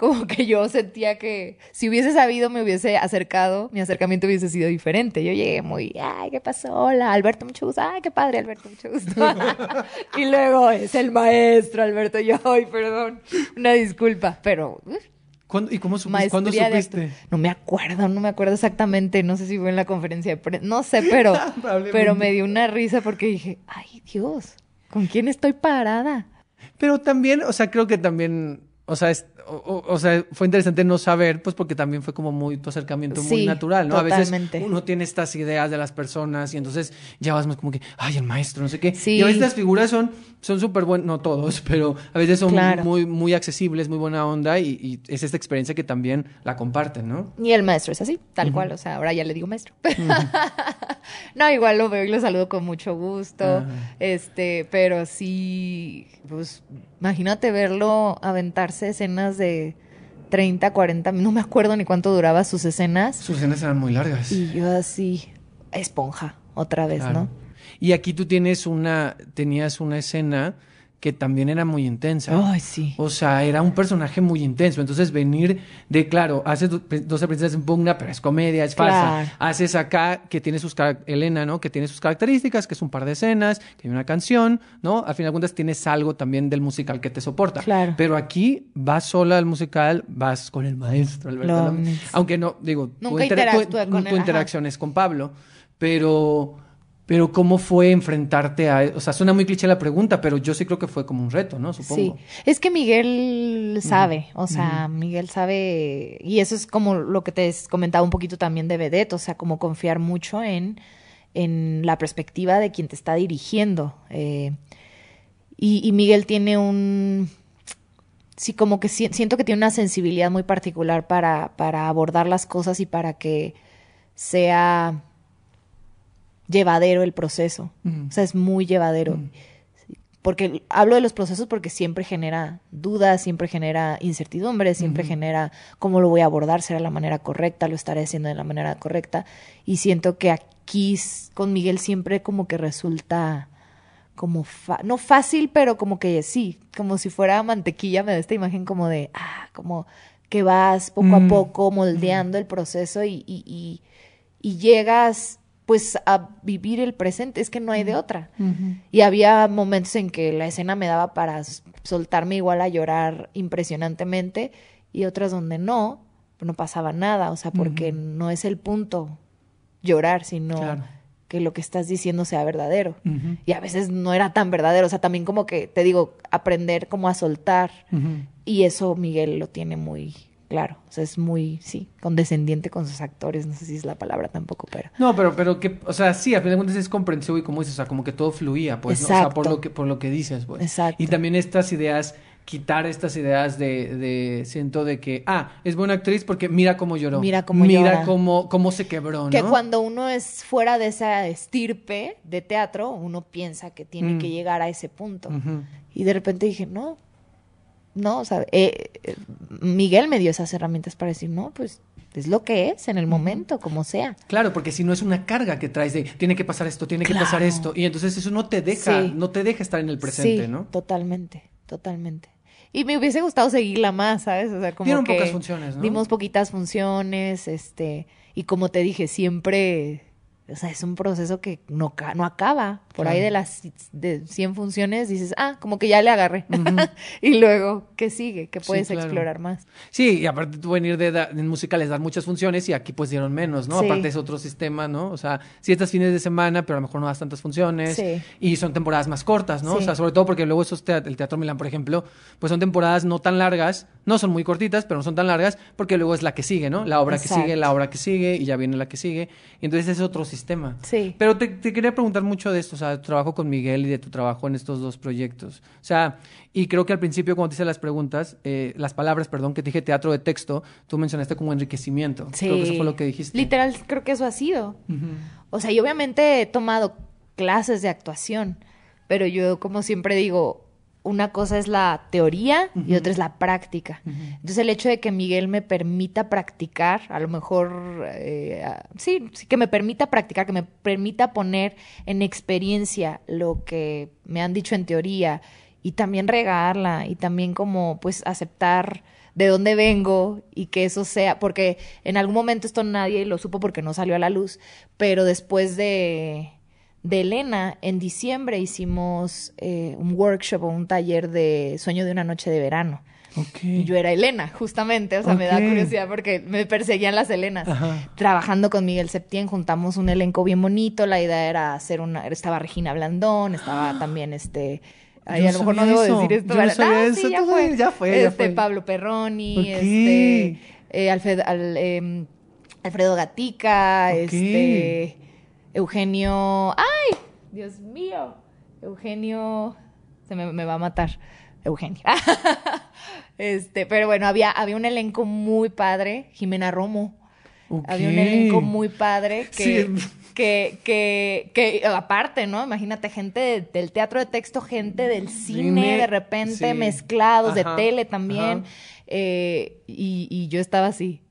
como que yo sentía que si hubiese sabido me hubiese acercado, mi acercamiento hubiese sido diferente. Yo llegué muy, ay, ¿qué pasó? Hola, Alberto, mucho gusto. Ay, qué padre, Alberto, mucho gusto. [LAUGHS] y luego es el maestro, Alberto. Yo, ay, perdón, una disculpa, pero... ¿Cuándo, ¿Y cómo supiste? ¿Cuándo supiste? No me acuerdo, no me acuerdo exactamente. No sé si fue en la conferencia de prensa. No sé, pero, [LAUGHS] pero me dio una risa porque dije, ay, Dios, ¿con quién estoy parada? Pero también, o sea, creo que también, o sea, es, o, sea, fue interesante no saber, pues porque también fue como muy tu acercamiento muy natural, ¿no? A veces uno tiene estas ideas de las personas y entonces ya vas más como que, ay, el maestro, no sé qué. Y a veces las figuras son son súper buenas, no todos, [LAUGHS] pero a veces son muy, muy accesibles, muy buena onda y, es esta experiencia que también la comparten, ¿no? Y el maestro es así, tal cual, o sea, ahora ya le digo maestro. [LAUGHS] no, igual lo veo y lo saludo con mucho gusto, este, pero sí, pues imagínate verlo aventarse escenas de 30, 40, no me acuerdo ni cuánto duraba sus escenas. Sus escenas eran muy largas. Y yo así, esponja, otra vez, ¿no? Y aquí tú tienes una, tenías una escena que también era muy intensa. Ay, sí. O sea, era un personaje muy intenso. Entonces, venir de, claro, haces 12 princesas en pugna, pero es comedia, es falsa. Haces acá, que tiene sus, Elena, ¿no? Que tiene sus características, que es un par de escenas, que hay una canción, ¿no? Al final de cuentas, tienes algo también del musical que te soporta. Claro. Pero aquí vas sola al musical, vas con el maestro, Alberto. Aunque no, digo, Nunca tu, tu interacción es con Pablo, pero pero ¿cómo fue enfrentarte a... O sea, suena muy cliché la pregunta, pero yo sí creo que fue como un reto, ¿no? Supongo. Sí, es que Miguel sabe, o sea, Miguel sabe, y eso es como lo que te comentaba un poquito también de Vedette, o sea, como confiar mucho en, en la perspectiva de quien te está dirigiendo. Eh, y, y Miguel tiene un... Sí, como que siento que tiene una sensibilidad muy particular para, para abordar las cosas y para que sea llevadero el proceso. O sea, es muy llevadero. Porque hablo de los procesos porque siempre genera dudas, siempre genera incertidumbre, siempre genera cómo lo voy a abordar, será la manera correcta, lo estaré haciendo de la manera correcta. Y siento que aquí con Miguel siempre como que resulta como, no fácil, pero como que sí, como si fuera mantequilla, me da esta imagen como de, ah, como que vas poco a poco moldeando el proceso y, y, y llegas pues a vivir el presente, es que no hay de otra. Y había momentos en que la escena me daba para soltarme igual a llorar impresionantemente y otras donde no, no pasaba nada, o sea, porque no es el punto llorar, sino que lo que estás diciendo sea verdadero. Y a veces no era tan verdadero, o sea, también como que, te digo, aprender como a soltar. Y eso Miguel lo tiene muy, claro. O sea, es muy, sí, condescendiente con sus actores. No sé si es la palabra tampoco, pero. No, pero, pero que, o sea, sí, a fin de cuentas es comprensivo y como dices, o sea, como que todo fluía, pues, ¿no? o sea, por lo que, por lo que dices, pues. Exacto. Y también estas ideas, quitar estas ideas de, de, siento de que, ah, es buena actriz porque mira cómo lloró. Mira cómo Mira cómo, cómo se quebró, ¿no? Que cuando uno es fuera de esa estirpe de teatro, uno piensa que tiene que mm. llegar a ese punto. Y de repente dije, no, no, o sea, eh, eh, Miguel me dio esas herramientas para decir, no, pues es lo que es en el momento, como sea. Claro, porque si no es una carga que traes de tiene que pasar esto, tiene que pasar esto, y entonces eso no te deja, no te deja estar en el presente, sí, ¿no? Totalmente, totalmente. Y me hubiese gustado seguirla más, ¿sabes? O sea, como Dieron pocas funciones, ¿no? Dimos poquitas funciones, este, y como te dije, siempre, o sea, es un proceso que no, no acaba. Por ahí de las de 100 funciones dices, ah, como que ya le agarré. [LAUGHS] y luego, ¿qué sigue? ¿Qué puedes explorar más? Sí, y aparte tú venir de, de en musicales dar muchas funciones y aquí pues dieron menos, ¿no? Aparte es otro sistema, ¿no? O sea, sí estás fines de semana, pero a lo mejor no das tantas funciones. Sí. Y son temporadas más cortas, ¿no? O sea, sobre todo porque luego esos el Teatro Milán, por ejemplo, pues son temporadas no tan largas, no son muy cortitas, pero no son tan largas, porque luego es la que sigue, ¿no? La obra que sigue, la obra que sigue, y ya viene la que sigue. Y entonces es otro sistema. Sí. Pero te, te quería preguntar mucho de esto, sea, de tu trabajo con Miguel y de tu trabajo en estos dos proyectos. O sea, y creo que al principio, cuando te hice las preguntas, eh, las palabras, perdón, que te dije teatro de texto, tú mencionaste como enriquecimiento. Sí. Creo que eso fue lo que dijiste. Literal, creo que eso ha sido. O sea, yo obviamente he tomado clases de actuación, pero yo como siempre digo, una cosa es la teoría y otra es la práctica. Entonces el hecho de que Miguel me permita practicar, a lo mejor, eh, sí, sí, que me permita practicar, que me permita poner en experiencia lo que me han dicho en teoría y también regarla y también como pues aceptar de dónde vengo y que eso sea, porque en algún momento esto nadie lo supo porque no salió a la luz, pero después de de Elena, en diciembre hicimos eh, un workshop o un taller de sueño de una noche de verano. Okay. Yo era Elena, justamente, o sea, me da curiosidad porque me perseguían las Helenas. Trabajando con Miguel Septién, juntamos un elenco bien bonito, la idea era hacer una, estaba Regina Blandón, estaba también este... Ay, a lo mejor no debo decir esto. Yo no sabía eso. Sí, ya, fue. ya, fue. Este, Pablo Perroni, este, eh, Alfred, em, Alfredo Gatica, este Eugenio. ¡Ay! Dios mío. Eugenio. Se me, va a matar. Eugenio. [LAUGHS] este, pero bueno, había, había un elenco muy padre. Jimena Romo. Había un elenco muy padre [LAUGHS] que, que, que, que, aparte, ¿no? Imagínate, gente del teatro de texto, gente del cine, de repente, mezclados, de tele también. Eh, y, y yo estaba así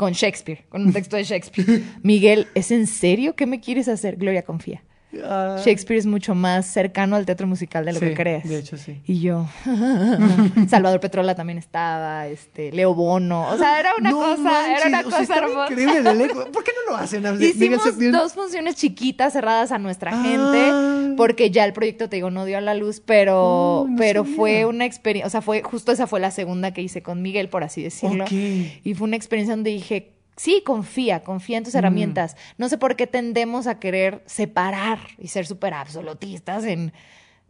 con Shakespeare, con un texto de Shakespeare. [LAUGHS] Miguel, ¿es en serio? ¿Qué me quieres hacer? Gloria, confía. Ah. Shakespeare es mucho más cercano al teatro musical de lo que crees. De hecho, sí. Y yo, [LAUGHS] Salvador Petrola también estaba, este, Leo Bono. O sea, era una cosa, era una cosa hermosa. Increíble [LAUGHS] ¿Por qué no lo hacen? Hicimos dos funciones chiquitas cerradas a nuestra gente, ah. porque ya el proyecto, te digo, no dio a la luz, pero, oh, pero fue una experiencia, o sea, fue, justo esa fue la segunda que hice con Miguel, por así decirlo. Y fue una experiencia donde dije, sí, confía, confía en tus mm. herramientas. No sé por qué tendemos a querer separar y ser súper absolutistas en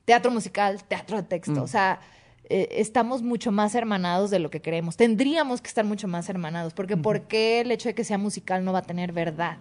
teatro musical, teatro de texto. Mm. O sea, eh, estamos mucho más hermanados de lo que creemos. Tendríamos que estar mucho más hermanados, porque ¿por qué el hecho de que sea musical no va a tener verdad?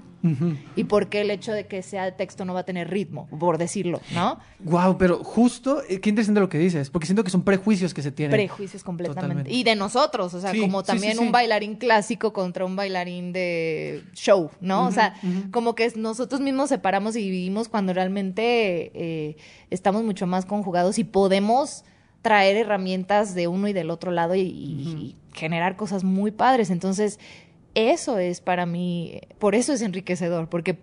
¿Y por qué el hecho de que sea de texto no va a tener ritmo, por decirlo, no? Wow, pero justo, eh, qué interesante lo que dices, porque siento que son prejuicios que se tienen. Prejuicios completamente. Y de nosotros, o sea, como también un bailarín clásico contra un bailarín de show, ¿no? o sea, como que nosotros mismos separamos y dividimos cuando realmente eh, estamos mucho más conjugados y podemos traer herramientas de uno y del otro lado y, generar cosas muy padres. Entonces, eso es para mí, por eso es enriquecedor, porque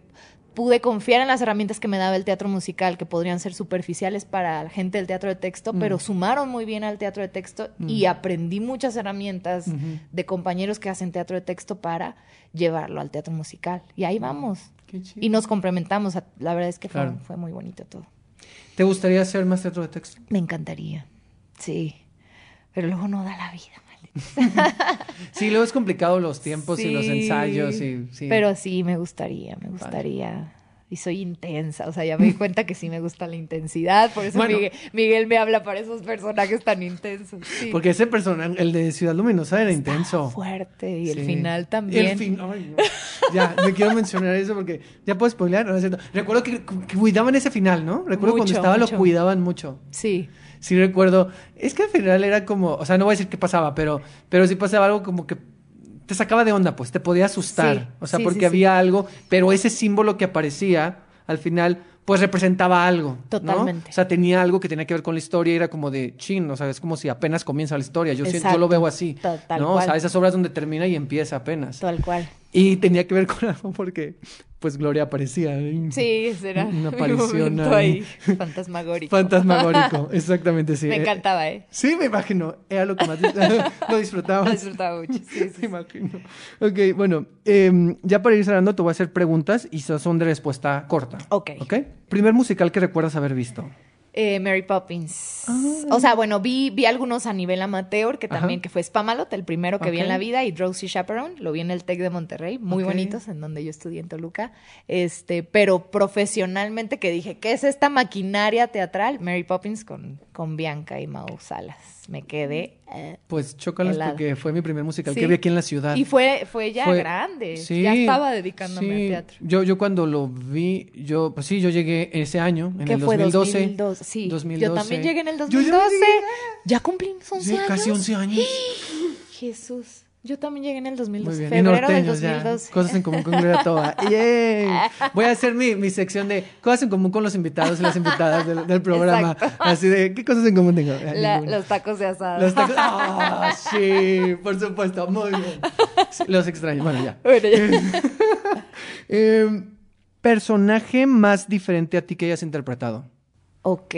pude confiar en las herramientas que me daba el teatro musical, que podrían ser superficiales para la gente del teatro de texto, mm. pero sumaron muy bien al teatro de texto y mm. aprendí muchas herramientas de compañeros que hacen teatro de texto para llevarlo al teatro musical. Y ahí vamos. Y nos complementamos. La verdad es que fue, fue muy bonito todo. ¿Te gustaría hacer más teatro de texto? Me encantaría. Sí, pero luego no da la vida. sí, luego es complicado los tiempos y los ensayos. Y, sí. Pero sí, me gustaría, me gustaría. Y soy intensa, o sea, ya me di cuenta que sí me gusta la intensidad, por eso Miguel, me habla para esos personajes tan intensos. Porque ese personaje, el de Ciudad Luminosa, era intenso. Fuerte, y el final también. El fin, Ya, me quiero mencionar eso porque ya puedo spoilear. Recuerdo que, cuidaban ese final, ¿no? Recuerdo cuando estaba lo cuidaban mucho. Sí sí recuerdo, es que al final era como, o sea, no voy a decir qué pasaba, pero, pero sí pasaba algo como que te sacaba de onda, pues te podía asustar, o sea, porque había algo, pero ese símbolo que aparecía al final, pues representaba algo. Totalmente. O sea, tenía algo que tenía que ver con la historia y era como de chin, o sea, es como si apenas comienza la historia. Yo, yo lo veo así. ¿no? O sea, esas obras donde termina y empieza apenas. Tal cual. Y tenía que ver con [LAUGHS] algo porque pues Gloria aparecía. Sí, será una aparición ahí. Fantasmagórico. Fantasmagórico, [LAUGHS] exactamente, sí. Me encantaba, ¿eh? Sí, me imagino. Era lo que más [LAUGHS] lo disfrutaba. Lo disfrutaba mucho, sí, sí. [LAUGHS] Me imagino. Ok, bueno, em, ya para ir cerrando te voy a hacer preguntas y son de respuesta corta. Ok. Ok. Primer musical que recuerdas haber visto. Eh, Mary Poppins. Ah. O sea, bueno, vi, vi algunos a nivel amateur, que también, que fue Spamalot, el primero que vi en la vida, y Drowsy Chaperone, lo vi en el TEC de Monterrey, muy bonitos, en donde yo estudié en Toluca. Este, pero profesionalmente que dije, ¿qué es esta maquinaria teatral? Mary Poppins con, con Bianca y Mau Salas me quedé. Eh, pues chócalas porque fue mi primer musical que vi aquí en la ciudad. Y fue, fue ya grande. Sí, ya estaba dedicándome al teatro. Yo, yo cuando lo vi, yo, pues sí, yo llegué ese año, en el 2012. 2012. Sí, 2012. Yo también llegué en el 2012. ya cumplimos 11 años. Casi 11 años. [GASPS] Jesús. Yo también llegué en el 2012. Bien, febrero del 2012. Cosas en común con Gloria Toba. [LAUGHS] Voy a hacer mi, mi, sección de cosas en común con los invitados y las invitadas del, programa. Así de, ¿qué cosas en común tengo? los tacos de asado. Los tacos. [LAUGHS] Ah, sí, por supuesto. Muy bien. los extraño. Bueno, ya. eh, [LAUGHS] personaje más diferente a ti que hayas interpretado. Ok,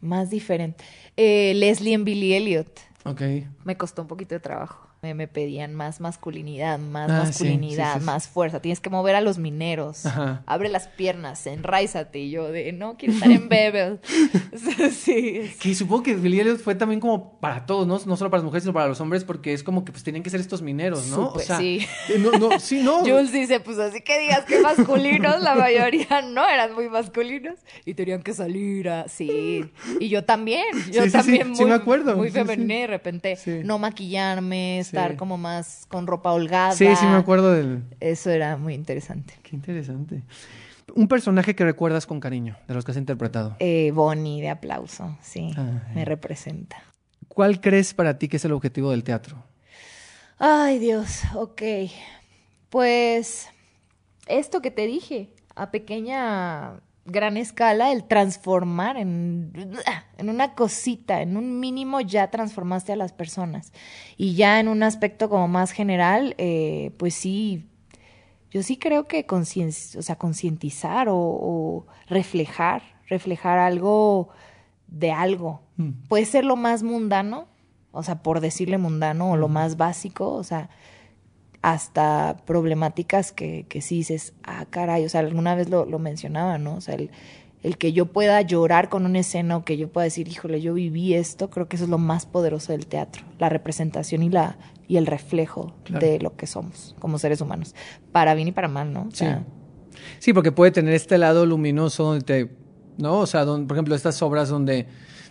más diferente. Eh, Leslie en Billy Elliot. Ok. Me costó un poquito de trabajo me, pedían más masculinidad, más ah, masculinidad, más fuerza. Tienes que mover a los mineros. Abre las piernas, enraízate. Y yo de, no, quiero estar en Bebel. [LAUGHS] [LAUGHS] sí. Que supongo que Billy fue también como para todos, ¿no? No solo para las mujeres, sino para los hombres, porque es como que pues tenían que ser estos mineros, ¿no? o sea, sí. Eh, no, no, sí, no. [LAUGHS] Jules dice, pues así que digas que masculinos, la mayoría no eran muy masculinos y tenían que salir a... Sí. Y yo también, yo también muy, me acuerdo. muy femenina y de repente no maquillarme, estar como más con ropa holgada. Sí, sí me acuerdo del... Eso era muy interesante. Qué interesante. Un personaje que recuerdas con cariño, de los que has interpretado. Eh, Bonnie, de aplauso, sí, me representa. ¿Cuál crees para ti que es el objetivo del teatro? Ay, Dios, ok. Pues esto que te dije, a pequeña gran escala el transformar en, en, una cosita, en un mínimo ya transformaste a las personas. Y ya en un aspecto como más general, eh, pues sí, yo sí creo que o sea, concientizar o, reflejar, reflejar algo de algo. Mm. Puede ser lo más mundano, o sea, por decirle mundano, o lo más básico, o sea, hasta problemáticas que, que sí dices, ah, caray, o sea, alguna vez lo, lo mencionaba, ¿no? O sea, el, el, que yo pueda llorar con una escena o que yo pueda decir, híjole, yo viví esto, creo que eso es lo más poderoso del teatro, la representación y, la, y el reflejo de lo que somos como seres humanos, para bien y para mal, ¿no? sí. sí, porque puede tener este lado luminoso donde te, ¿no? O sea, donde, por ejemplo, estas obras donde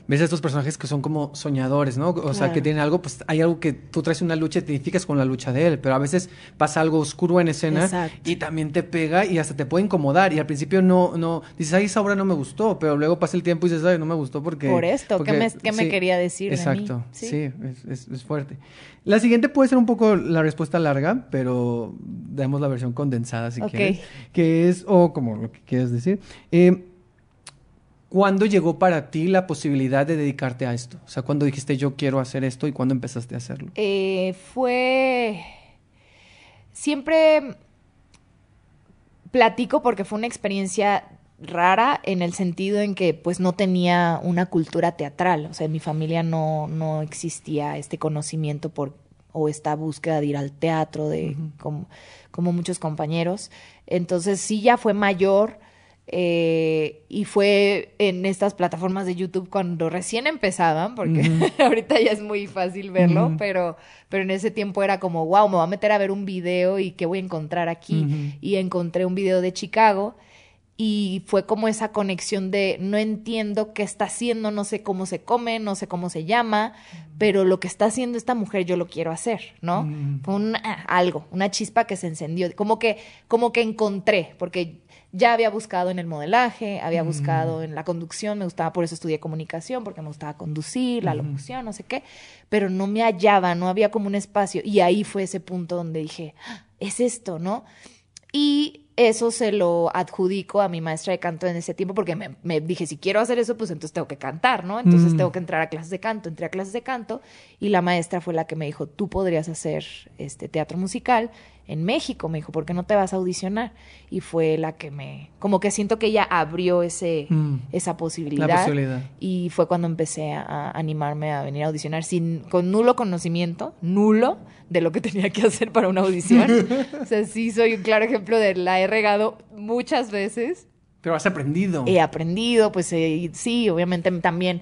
ves a estos personajes que son como soñadores, ¿no? O sea, que tienen algo, pues hay algo que tú traes una lucha y te identificas con la lucha de él, pero a veces pasa algo oscuro en escena y también te pega y hasta te puede incomodar y al principio no, no, dices, ay, esa obra no me gustó, pero luego pasa el tiempo y dices, ay, no me gustó porque... Por esto, ¿qué, me, qué me, quería decir? Exacto, de mí? sí, es, es, fuerte. La siguiente puede ser un poco la respuesta larga, pero damos la versión condensada si quieres, que es, o como lo que quieras decir. Eh, ¿Cuándo llegó para ti la posibilidad de dedicarte a esto? O sea, ¿cuándo dijiste yo quiero hacer esto y cuándo empezaste a hacerlo? Eh, fue... Siempre platico porque fue una experiencia rara en el sentido en que pues no tenía una cultura teatral, o sea, en mi familia no, no existía este conocimiento por o esta búsqueda de ir al teatro de como, como muchos compañeros. Entonces sí ya fue mayor eh, y fue en estas plataformas de YouTube cuando recién empezaban, porque [LAUGHS] ahorita ya es muy fácil verlo, pero, pero en ese tiempo era como, wow, me voy a meter a ver un video y qué voy a encontrar aquí. Y encontré un video de Chicago y fue como esa conexión de no entiendo qué está haciendo, no sé cómo se come, no sé cómo se llama, pero lo que está haciendo esta mujer yo lo quiero hacer, ¿no? Fue un, ah, algo, una chispa que se encendió, como que, como que encontré, porque ya había buscado en el modelaje, había mm. buscado en la conducción, me gustaba, por eso estudié comunicación, porque me gustaba conducir, la locución, no sé qué, pero no me hallaba, no había como un espacio. Y ahí fue ese punto donde dije, ah, es esto, ¿no? Y eso se lo adjudico a mi maestra de canto en ese tiempo porque me, dije, si quiero hacer eso, pues entonces tengo que cantar, ¿no? Entonces mm. tengo que entrar a clases de canto. Entré a clases de canto y la maestra fue la que me dijo, tú podrías hacer este teatro musical en México. Me dijo, ¿por qué no te vas a audicionar? Y fue la que me, como que siento que ella abrió ese, Mm. esa posibilidad. La posibilidad. Y fue cuando empecé a, a animarme a venir a audicionar sin, con nulo conocimiento, nulo, de lo que [LAUGHS] tenía que hacer para una audición. [LAUGHS] o sea, sí soy un claro ejemplo de la he regado muchas veces Pero has aprendido. he aprendido, pues eh, sí, obviamente también,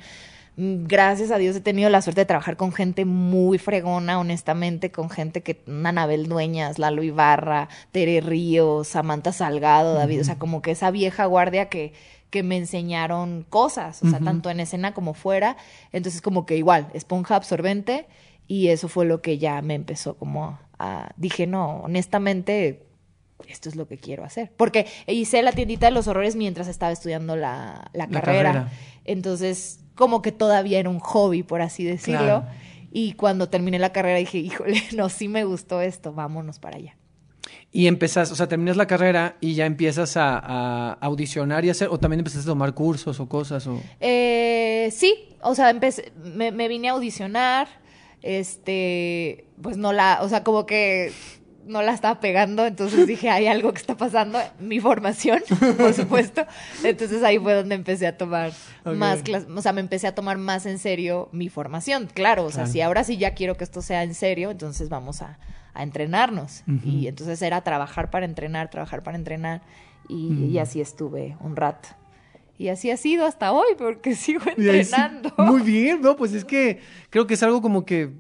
gracias a Dios he tenido la suerte de trabajar con gente muy fregona, honestamente, con gente que, Anabel Dueñas, Lalo Ibarra, Tere Ríos, Samantha Salgado, David, o sea, como que esa vieja guardia que, que me enseñaron cosas, o sea, tanto en escena como fuera, entonces como que igual, esponja absorbente, y eso fue lo que ya me empezó como a, dije, no, honestamente, esto es lo que quiero hacer. Porque hice la tiendita de los horrores mientras estaba estudiando la, la La carrera. carrera. Entonces, como que todavía era un hobby, por así decirlo. Claro. Y cuando terminé la carrera dije, híjole, [LAUGHS] no, sí me gustó esto, vámonos para allá. Y empezas, o sea, terminas la carrera y ya empiezas a, a audicionar y hacer, o también empezaste a tomar cursos o cosas, o... Eh, sí, o sea, empecé, me, me vine a audicionar, este, pues no la, o sea, como que no la estaba pegando, entonces dije, hay algo que está pasando, mi formación, por [LAUGHS] supuesto, entonces ahí fue donde empecé a tomar más clases, o sea, me empecé a tomar más en serio mi formación, claro, o sea, Claro. si ahora sí ya quiero que esto sea en serio, entonces vamos a, a entrenarnos, y entonces era trabajar para entrenar, trabajar para entrenar, y, y así estuve un rato. Y así ha sido hasta hoy, porque [LAUGHS] sigo sí- entrenando. Muy bien, no, pues es que creo que es algo como que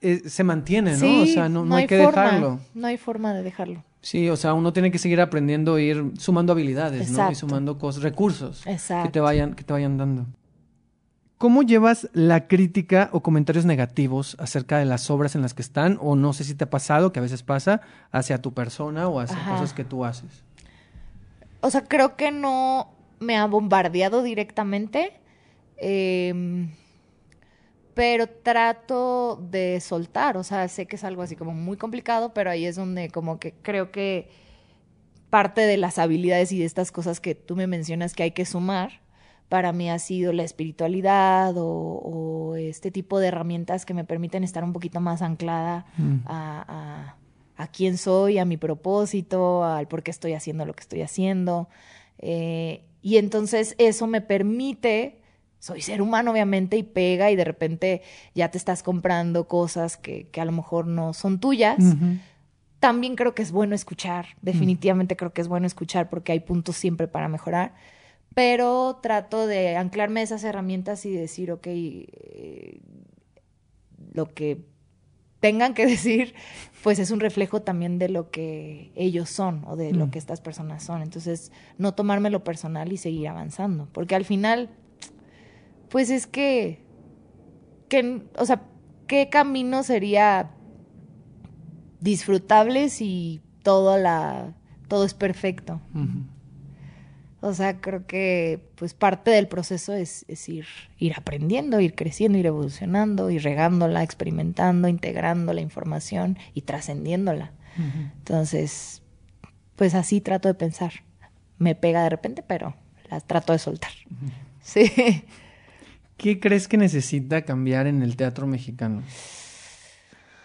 eh, se mantiene, ¿no? o sea, no, no hay, que forma, dejarlo. No hay forma de dejarlo. Sí, o sea, uno tiene que seguir aprendiendo, e ir sumando habilidades, ¿no? Y sumando cosas, recursos que Exacto. te vayan, que te vayan dando. ¿Cómo llevas la crítica o comentarios negativos acerca de las obras en las que están? O no sé si te ha pasado, que a veces pasa, hacia tu persona o hacia Ajá. cosas que tú haces. O sea, creo que no me ha bombardeado directamente. em, pero trato de soltar. O sea, sé que es algo así como muy complicado, pero ahí es donde como que creo que parte de las habilidades y de estas cosas que tú me mencionas que hay que sumar, para mí ha sido la espiritualidad o, o este tipo de herramientas que me permiten estar un poquito más anclada Mm. a, a, a quién soy, a mi propósito, al por qué estoy haciendo lo que estoy haciendo. Eh, y entonces eso me permite, soy ser humano obviamente y pega y de repente ya te estás comprando cosas que, que a lo mejor no son tuyas. También creo que es bueno escuchar, definitivamente creo que es bueno escuchar porque hay puntos siempre para mejorar, pero trato de anclarme a esas herramientas y decir, ok, eh, lo que tengan que [LAUGHS] decir, pues es un reflejo también de lo que ellos son o de Mm. lo que estas personas son. Entonces, no tomármelo personal y seguir avanzando, porque al final, pues es que, que o sea, ¿qué camino sería disfrutable si todo la todo es perfecto? O sea, creo que pues parte del proceso es, es ir, ir aprendiendo, ir creciendo, ir evolucionando, ir regándola, experimentando, integrando la información y trascendiéndola. Entonces, pues así trato de pensar. Me pega de repente, pero las trato de soltar. Sí. ¿Qué crees que necesita cambiar en el teatro mexicano?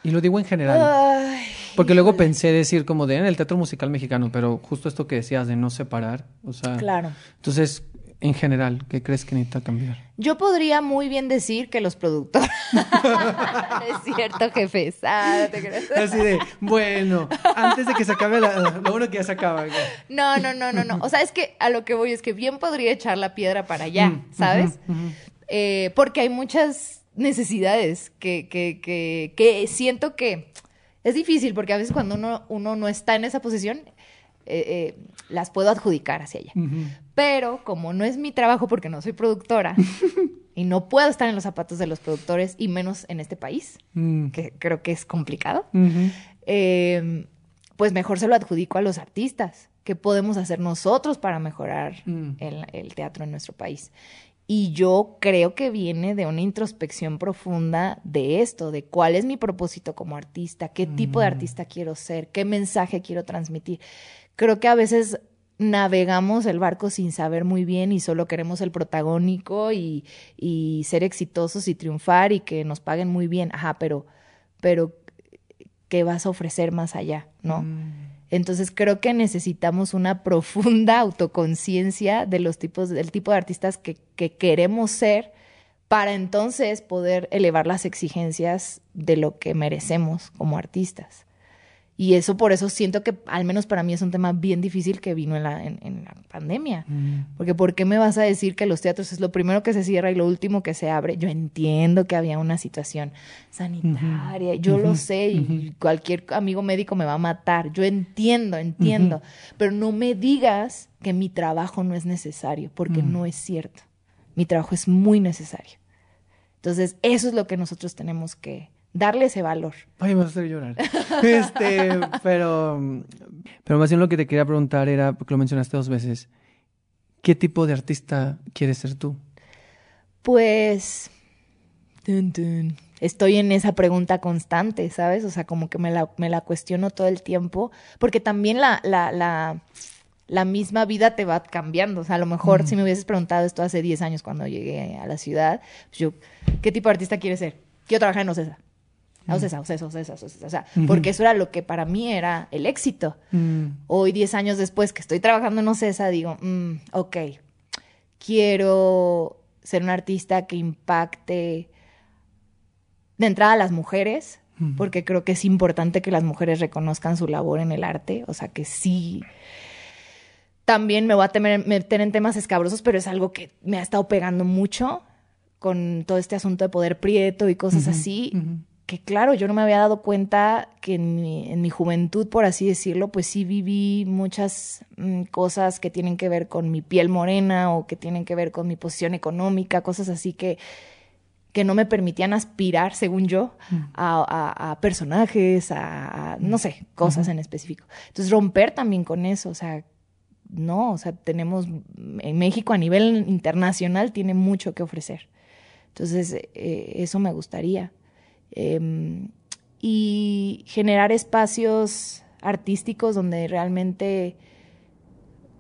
Y lo digo en general. Ay, Porque luego pensé decir como de en el teatro musical mexicano, pero justo esto que decías de no separar, o sea, claro. entonces, en general, ¿qué crees que necesita cambiar? Yo podría muy bien decir que los productores. [LAUGHS] es cierto, jefe. Ah, no te creas. Así de, bueno, antes de que se acabe la, lo bueno que ya se acaba. No, no, no, no, no. O sea, es que a lo que voy es que bien podría echar la piedra para allá, Mm, ¿sabes? Eh, porque hay muchas necesidades que, que, que, que siento que es difícil, porque a veces cuando uno, uno no está en esa posición, eh, eh, las puedo adjudicar hacia allá. Pero como no es mi trabajo porque no soy productora [LAUGHS] y no puedo estar en los zapatos de los productores y menos en este país, Mm. que creo que es complicado, eh, pues mejor se lo adjudico a los artistas. ¿Qué podemos hacer nosotros para mejorar Mm. el, el teatro en nuestro país? Y yo creo que viene de una introspección profunda de esto, de cuál es mi propósito como artista, qué tipo de Mm. artista quiero ser, qué mensaje quiero transmitir. Creo que a veces navegamos el barco sin saber muy bien y solo queremos el protagónico y, y ser exitosos y triunfar y que nos paguen muy bien. Ajá, pero, pero que vas a ofrecer más allá, ¿no? Entonces creo que necesitamos una [LAUGHS] profunda autoconciencia de los tipos, del tipo de artistas que, que queremos ser para entonces poder elevar las exigencias de lo que merecemos como artistas. Y eso por eso siento que al menos para mí es un tema bien difícil que vino en la, en, la pandemia. Mm. Porque ¿por qué me vas a decir que los teatros es lo primero que se cierra y lo último que se abre? Yo entiendo que había una situación sanitaria, yo lo sé y cualquier amigo médico me va a matar. Yo entiendo, entiendo. Pero no me digas que mi trabajo no es necesario, porque mm. no es cierto. Mi trabajo es muy necesario. Entonces, eso es lo que nosotros tenemos que, darle ese valor. Ay, me vas a hacer llorar. [LAUGHS] este, pero, pero más bien lo que te quería preguntar era, porque lo mencionaste dos veces, ¿qué tipo de artista quieres ser tú? Pues, estoy en esa pregunta constante, ¿sabes? O sea, como que me la, me la cuestiono todo el tiempo, porque también la, la, la, la misma vida te va cambiando. O sea, a lo mejor si me hubieses preguntado esto hace 10 años cuando llegué a la ciudad, pues yo, ¿qué tipo de artista quieres ser? Quiero trabajar en Ocesa sea, o sea, o sea, o sea, porque eso era lo que para mí era el éxito. Mm. Hoy, diez años después que estoy trabajando en Ocesa, digo, mm, ok, quiero ser un artista que impacte de entrada a las mujeres, porque creo que es importante que las mujeres reconozcan su labor en el arte, o sea, que sí. También me voy a meter en temas escabrosos, pero es algo que me ha estado pegando mucho con todo este asunto de poder prieto y cosas así que claro, yo no me había dado cuenta que en mi, en mi juventud, por así decirlo, pues sí viví muchas mm, cosas que tienen que ver con mi piel morena o que tienen que ver con mi posición económica, cosas así que, que no me permitían aspirar, según yo, mm. a, a, personajes, a, no sé, cosas en específico. Entonces romper también con eso, o sea, no, o sea, tenemos, en México a nivel internacional tiene mucho que ofrecer. Entonces, eh, eso me gustaría. Em, y generar espacios artísticos donde realmente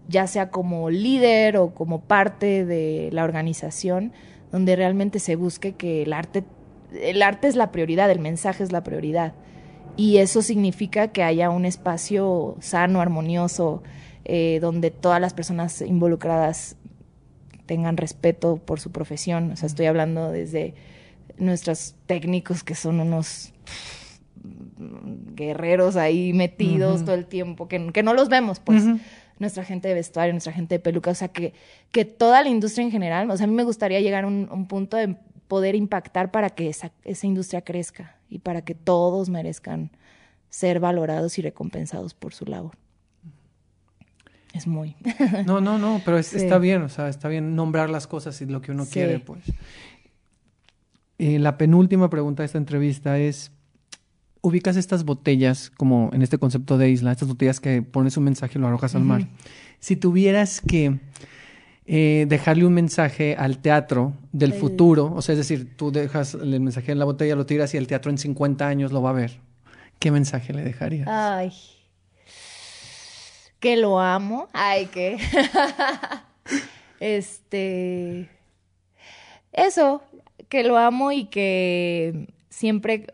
ya sea como líder o como parte de la organización, donde realmente se busque que el arte, el arte es la prioridad, el mensaje es la prioridad. Y eso significa que haya un espacio sano, armonioso, eh, donde todas las personas involucradas tengan respeto por su profesión. O sea, estoy hablando desde nuestros técnicos que son unos guerreros ahí metidos todo el tiempo, que, que, no los vemos, pues. Nuestra gente de vestuario, nuestra gente de peluca, o sea, que, que toda la industria en general, o sea, a mí me gustaría llegar a un, punto de poder impactar para que esa, esa industria crezca y para que todos merezcan ser valorados y recompensados por su labor. Es muy. no, no, no, pero [LAUGHS] está bien, o sea, está bien nombrar las cosas y lo que uno quiere, pues. Eh, la penúltima pregunta de esta entrevista es, ubicas estas botellas como en este concepto de isla, estas botellas que pones un mensaje y lo arrojas al mar. Si tuvieras que eh, dejarle un mensaje al teatro del futuro, o sea, es decir, tú dejas el mensaje en la botella, lo tiras y el teatro en 50 años lo va a ver, ¿qué mensaje le dejarías? Ay, que lo amo, ay, que... [LAUGHS] este... Eso, que lo amo y que siempre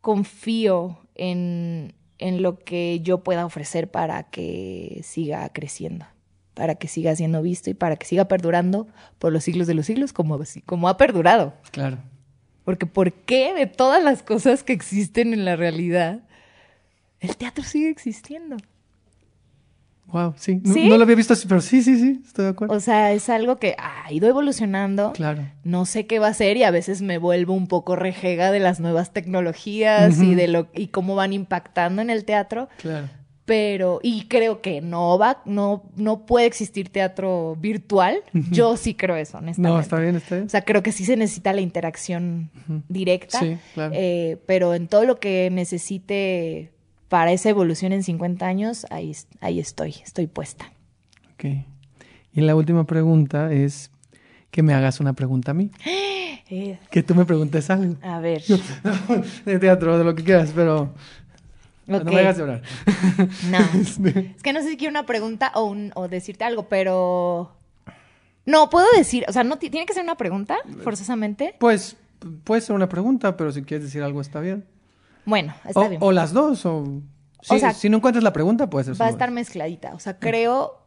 confío en, en lo que yo pueda ofrecer para que siga creciendo, para que siga siendo visto y para que siga perdurando por los siglos de los siglos como, como ha perdurado. Claro. Porque ¿por qué de todas las cosas que existen en la realidad, el teatro sigue existiendo? Wow, sí. No, lo había visto así, pero sí, sí, sí, estoy de acuerdo. O sea, es algo que ha ido evolucionando. Claro. No sé qué va a ser y a veces me vuelvo un poco rejega de las nuevas tecnologías y de lo y cómo van impactando en el teatro. Claro. Pero, y creo que no va, no, no puede existir teatro virtual. Yo sí creo eso, honestamente. No, está bien, está bien. O sea, creo que sí se necesita la interacción directa. Sí, claro. Eh, pero en todo lo que necesite para esa evolución en 50 años, ahí, ahí estoy, estoy puesta. Ok. Y la última pregunta es que me hagas una pregunta a mí. [GASPS] Eh. Que tú me preguntes algo. A ver. [LAUGHS] de teatro, de lo que quieras, pero... No me hagas llorar. [LAUGHS] No. [LAUGHS] Este. Es que no sé si quiero una pregunta o, un, o decirte algo, pero... No, puedo decir, o sea, no tiene que ser una pregunta, forzosamente. Pues puede ser una pregunta, pero si quieres decir algo está bien. Bueno, está o, bien. o las dos, o... Si, O sea, si no encuentras la pregunta, puede ser. Va a estar mezcladita. O sea, creo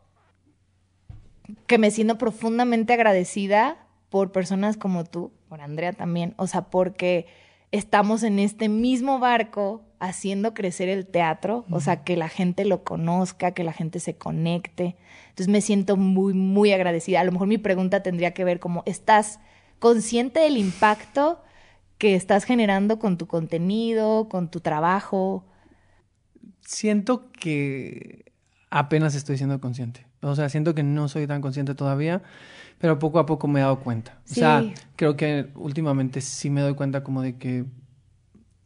que me siento profundamente agradecida por personas como tú, por Andrea también. O sea, porque estamos en este mismo barco haciendo crecer el teatro, o sea, que la gente lo conozca, que la gente se conecte. Entonces me siento muy, muy agradecida. A lo mejor mi pregunta tendría que ver como, ¿estás consciente del impacto que estás generando con tu contenido, con tu trabajo? Siento que apenas estoy siendo consciente. O sea, siento que no soy tan consciente todavía, pero poco a poco me he dado cuenta. O sea, creo que últimamente sí me doy cuenta como de que...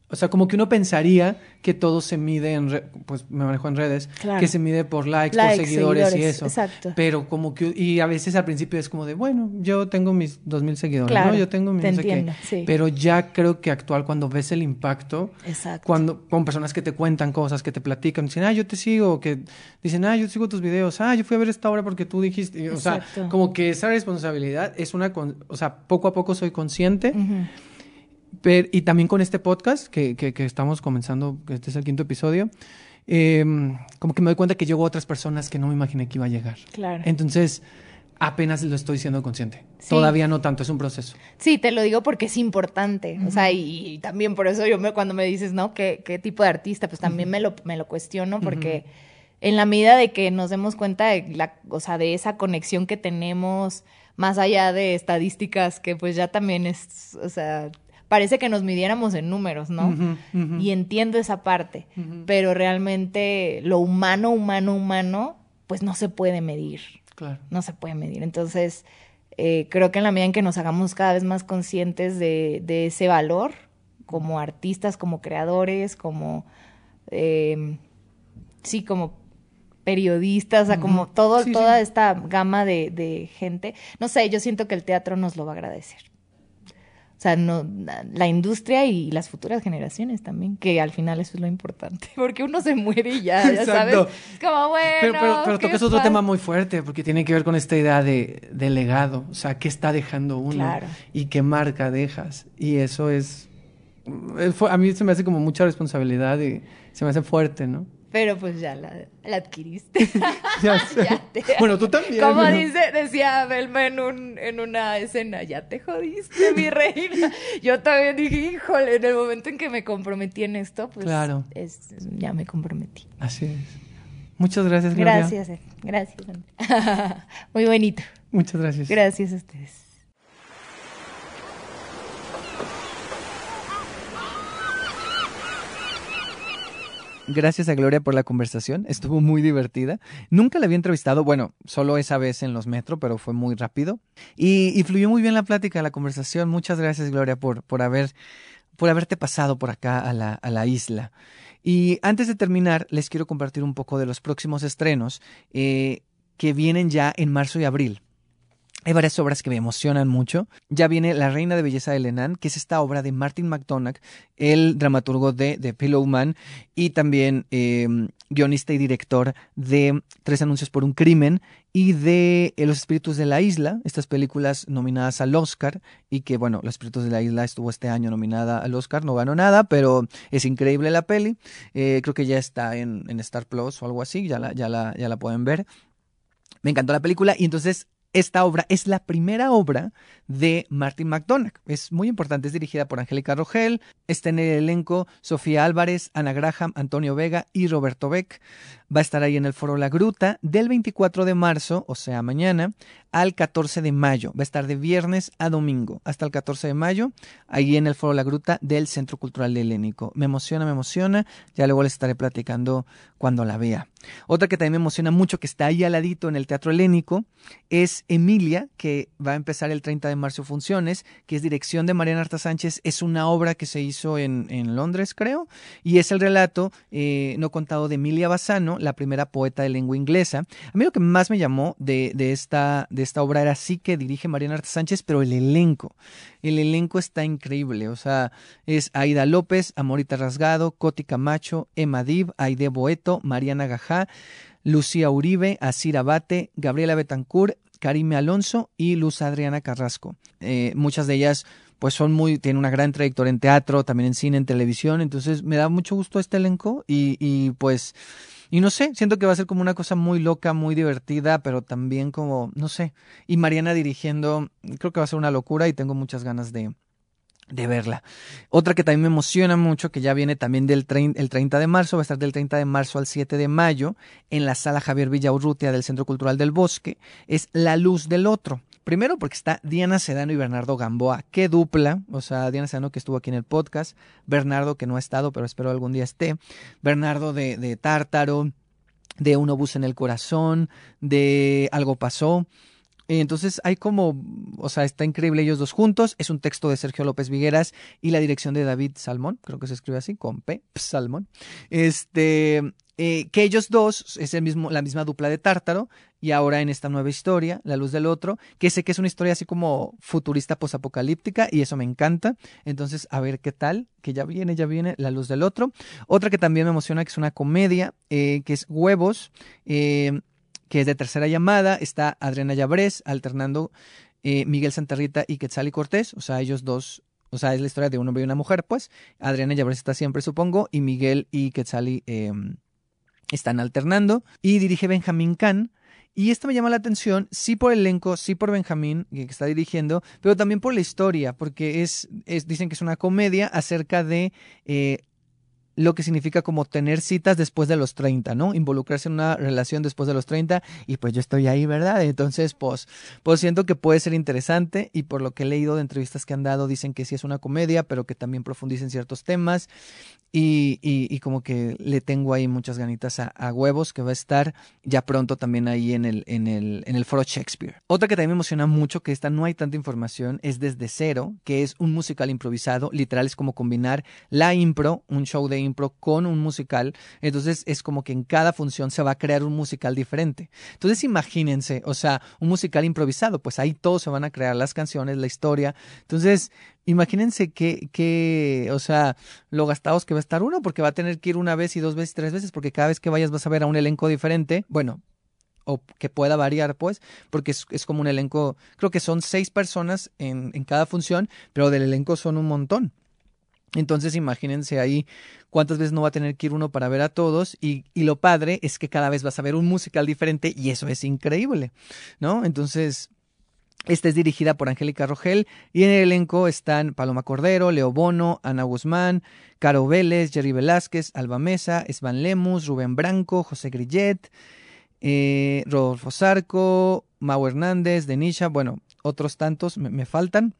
O sea, como que uno pensaría que todo se mide en... re- Pues me manejo en redes. Claro. Que se mide por likes, Likes, por seguidores, y eso. exacto. Pero como que... Y a veces al principio es como de, bueno, yo tengo mis dos mil seguidores, Claro, ¿no? Yo tengo mis te no sé qué. sí. Pero ya creo que actual cuando ves el impacto... Exacto. Cuando con personas que te cuentan cosas, que te platican, dicen, ah, yo te sigo, que dicen, ah, yo sigo tus videos, ah, yo fui a ver esta obra porque tú dijiste, o sea, como que esa responsabilidad es una, con- o sea, poco a poco soy consciente. Pero, y también con este podcast que, que, que estamos comenzando, que este es el quinto episodio, eh, como que me doy cuenta que llegó a otras personas que no me imaginé que iba a llegar. Claro. Entonces, apenas lo estoy siendo consciente. Sí. Todavía no tanto, es un proceso. Sí, te lo digo porque es importante. O sea, y, y también por eso yo me, cuando me dices, ¿no? ¿Qué, qué tipo de artista? Pues también me, lo, me lo cuestiono porque en la medida de que nos demos cuenta de la, o sea, de esa conexión que tenemos, más allá de estadísticas, que pues ya también es, o sea, parece que nos midiéramos en números, ¿no? Y entiendo esa parte, pero realmente lo humano, humano, humano, pues no se puede medir Claro. no se puede medir. Entonces, eh, creo que en la medida en que nos hagamos cada vez más conscientes de, de ese valor, como artistas, como creadores, como, eh, sí, como periodistas, o sea, como todo, Sí, toda sí. esta gama de, de gente, no sé, yo siento que el teatro nos lo va a agradecer. O sea, no, la industria y las futuras generaciones también, que al final eso es lo importante, [LAUGHS] porque uno se muere y ya, ya sabes. Es como, bueno, Pero, pero, pero tocas otro tema muy fuerte, porque tiene que ver con esta idea de, de legado, o sea, qué está dejando uno Claro. y qué marca dejas. Y eso es, fu- a mí se me hace como mucha responsabilidad y se me hace fuerte, ¿no? Pero pues ya la, la adquiriste. [LAUGHS] Ya sé. Ya te- [LAUGHS] Bueno, tú también. Como dice, decía Belma en, un, en una escena, ya te jodiste, mi [LAUGHS] reina. Yo también dije, híjole, en el momento en que me comprometí en esto, pues Claro. es- ya me comprometí. Así es. Muchas gracias, Gloria. Gracias, eh, gracias. Andrea. Muy bonito. Muchas gracias. Gracias a ustedes. Gracias a Gloria por la conversación, estuvo muy divertida. Nunca la había entrevistado, bueno, solo esa vez en los metro, pero fue muy rápido. Y, y fluyó muy bien la plática, la conversación. Muchas gracias, Gloria, por, por, haber, por haberte pasado por acá a la, a la isla. Y antes de terminar, les quiero compartir un poco de los próximos estrenos eh, que vienen ya en marzo y abril. Hay varias obras que me emocionan mucho. Ya viene La Reina de Belleza de Lenan, que es esta obra de Martin McDonagh, el dramaturgo de The Pillow Man y también eh, guionista y director de Tres Anuncios por un Crimen y de Los Espíritus de la Isla, estas películas nominadas al Oscar y que, bueno, Los Espíritus de la Isla estuvo este año nominada al Oscar, no ganó nada, pero es increíble la peli. Eh, creo que ya está en, en Star Plus o algo así, ya la, ya la, ya la pueden ver. Me encantó la película y entonces esta obra es la primera obra de Martin McDonagh. Es muy importante, es dirigida por Angélica Rogel. Está en el elenco Sofía Álvarez, Ana Graham, Antonio Vega y Roberto Beck. Va a estar ahí en el Foro La Gruta del 24 de marzo, o sea, mañana, al 14 de mayo. Va a estar de viernes a domingo, hasta el 14 de mayo, ahí en el Foro La Gruta del Centro Cultural de Helénico. Me emociona, me emociona. Ya luego les estaré platicando cuando la vea. Otra que también me emociona mucho, que está ahí al ladito en el Teatro Helénico, es Emilia, que va a empezar el 30 de marzo funciones, que es dirección de Mariana Arta Sánchez. Es una obra que se hizo en, en Londres, creo, y es el relato eh, no contado de Emilia Bassano, la primera poeta de lengua inglesa. A mí lo que más me llamó de, de, esta, de esta obra era sí que dirige Mariana Arta Sánchez, pero el elenco. El elenco está increíble, o sea, es Aida López, Amorita Rasgado, Coti Camacho, Emma Dib, Aide Boeto, Mariana Gajá, Lucía Uribe, Asir Abate, Gabriela Betancourt, Karime Alonso y Luz Adriana Carrasco. Eh, muchas de ellas pues son muy, tienen una gran trayectoria en teatro, también en cine, en televisión, entonces me da mucho gusto este elenco y, y pues, y no sé, siento que va a ser como una cosa muy loca, muy divertida, pero también como, no sé, y Mariana dirigiendo, creo que va a ser una locura y tengo muchas ganas de, de verla. Otra que también me emociona mucho, que ya viene también del el 30 de marzo, va a estar del 30 de marzo al 7 de mayo en la sala Javier Villaurrutia del Centro Cultural del Bosque, es La Luz del Otro. Primero porque está Diana Sedano y Bernardo Gamboa. Qué dupla. O sea, Diana Sedano que estuvo aquí en el podcast. Bernardo que no ha estado, pero espero algún día esté. Bernardo de, Tártaro, de Un obús en el corazón, de Algo pasó. Entonces hay como, o sea, está increíble ellos dos juntos. Es un texto de Sergio López Vigueras y la dirección de David Salmón, creo que se escribe así, con P, [LAUGHS] Salmón. Este, eh, que ellos dos es el mismo, la misma dupla de Tártaro y ahora en esta nueva historia, La Luz del Otro, que sé que es una historia así como futurista posapocalíptica y eso me encanta. Entonces, a ver qué tal, que ya viene, ya viene La Luz del Otro. Otra que también me emociona, que es una comedia, eh, que es Huevos. Eh, que es de tercera llamada, está Adriana Llabrés alternando eh, Miguel Santarrita y Quetzal y Cortés, o sea, ellos dos, o sea, es la historia de un hombre y una mujer, pues. Adriana Llabrés está siempre, supongo, y Miguel y Quetzali eh, están alternando. Y dirige Benjamín Kahn. Y esto me llama la atención, sí por el elenco, sí por Benjamín, que está dirigiendo, pero también por la historia, porque es, es dicen que es una comedia acerca de eh, lo que significa como tener citas después de los 30, ¿no? Involucrarse en una relación después de los 30 y pues yo estoy ahí, ¿verdad? Entonces, pues, pues siento que puede ser interesante y por lo que he leído de entrevistas que han dado dicen que sí es una comedia, pero que también profundiza en ciertos temas y, y, como que le tengo ahí muchas ganitas a, huevos que va a estar ya pronto también ahí en el, en el, en el foro Shakespeare. Otra que también me emociona mucho, que esta no hay tanta información, es Desde Cero, que es un musical improvisado, literal es como combinar la impro, un show de impro con un musical. Entonces es como que en cada función se va a crear un musical diferente. Entonces imagínense, o sea, un musical improvisado, pues ahí todos se van a crear las canciones, la historia. Entonces, imagínense que, que, o sea, lo gastados que va a estar uno, porque va a tener que ir una vez y dos veces, tres veces, porque cada vez que vayas vas a ver a un elenco diferente. Bueno, o que pueda variar, pues, porque es, es, como un elenco, creo que son seis personas en, en cada función, pero del elenco son un montón. Entonces imagínense ahí cuántas veces no va a tener que ir uno para ver a todos y, y, lo padre es que cada vez vas a ver un musical diferente y eso es increíble, ¿no? Entonces, esta es dirigida por Angélica Rogel y en el elenco están Paloma Cordero, Leo Bono, Ana Guzmán, Caro Vélez, Jerry Velázquez, Alba Mesa, Esban Lemus, Rubén Branco, José Grillet, eh, Rodolfo Zarco, Mau Hernández, Denisha, bueno, otros tantos me faltan.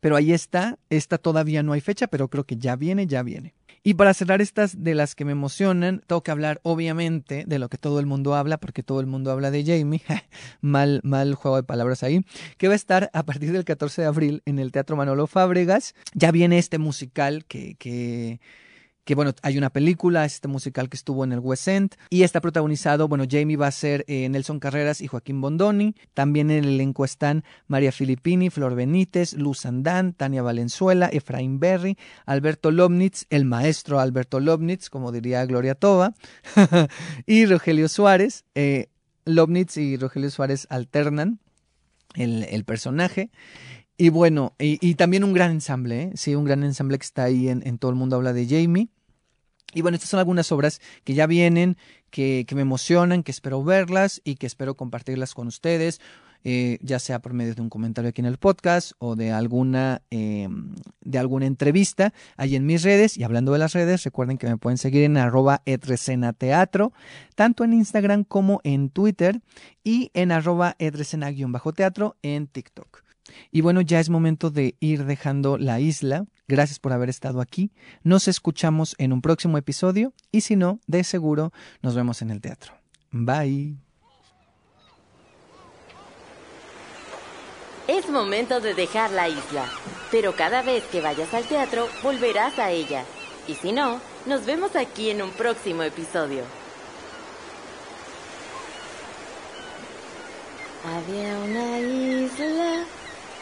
Pero ahí está, esta todavía no hay fecha, pero creo que ya viene, ya viene. Y para cerrar estas de las que me emocionan, tengo que hablar obviamente de lo que todo el mundo habla, porque todo el mundo habla de Jamie, [LAUGHS] mal, mal juego de palabras ahí, que va a estar a partir del 14 de abril en el Teatro Manolo Fábregas. Ya viene este musical que, que que bueno, hay una película, este musical que estuvo en el West End y está protagonizado, bueno, Jamie va a ser eh, Nelson Carreras y Joaquín Bondoni, también en el elenco están María Filippini, Flor Benítez, Luz Andán, Tania Valenzuela, Efraín Berry, Alberto Lobnitz, el maestro Alberto Lobnitz, como diría Gloria Tova, [LAUGHS] y Rogelio Suárez, eh, Lobnitz y Rogelio Suárez alternan el, el personaje. Y bueno, y, también un gran ensamble, ¿eh? sí, un gran ensamble que está ahí en Todo el Mundo Habla de Jamie. Y bueno, estas son algunas obras que ya vienen, que, me emocionan, que espero verlas y que espero compartirlas con ustedes, eh, ya sea por medio de un comentario aquí en el podcast o de alguna, eh, de alguna entrevista ahí en mis redes. Y hablando de las redes, recuerden que me pueden seguir en arroba teatro, tanto en Instagram como en Twitter y en arroba edresena-teatro en TikTok. Y bueno, ya es momento de ir dejando la isla. Gracias por haber estado aquí. Nos escuchamos en un próximo episodio y si no, de seguro nos vemos en el teatro. Bye. Es momento de dejar la isla, pero cada vez que vayas al teatro volverás a ella. Y si no, nos vemos aquí en un próximo episodio. Había una isla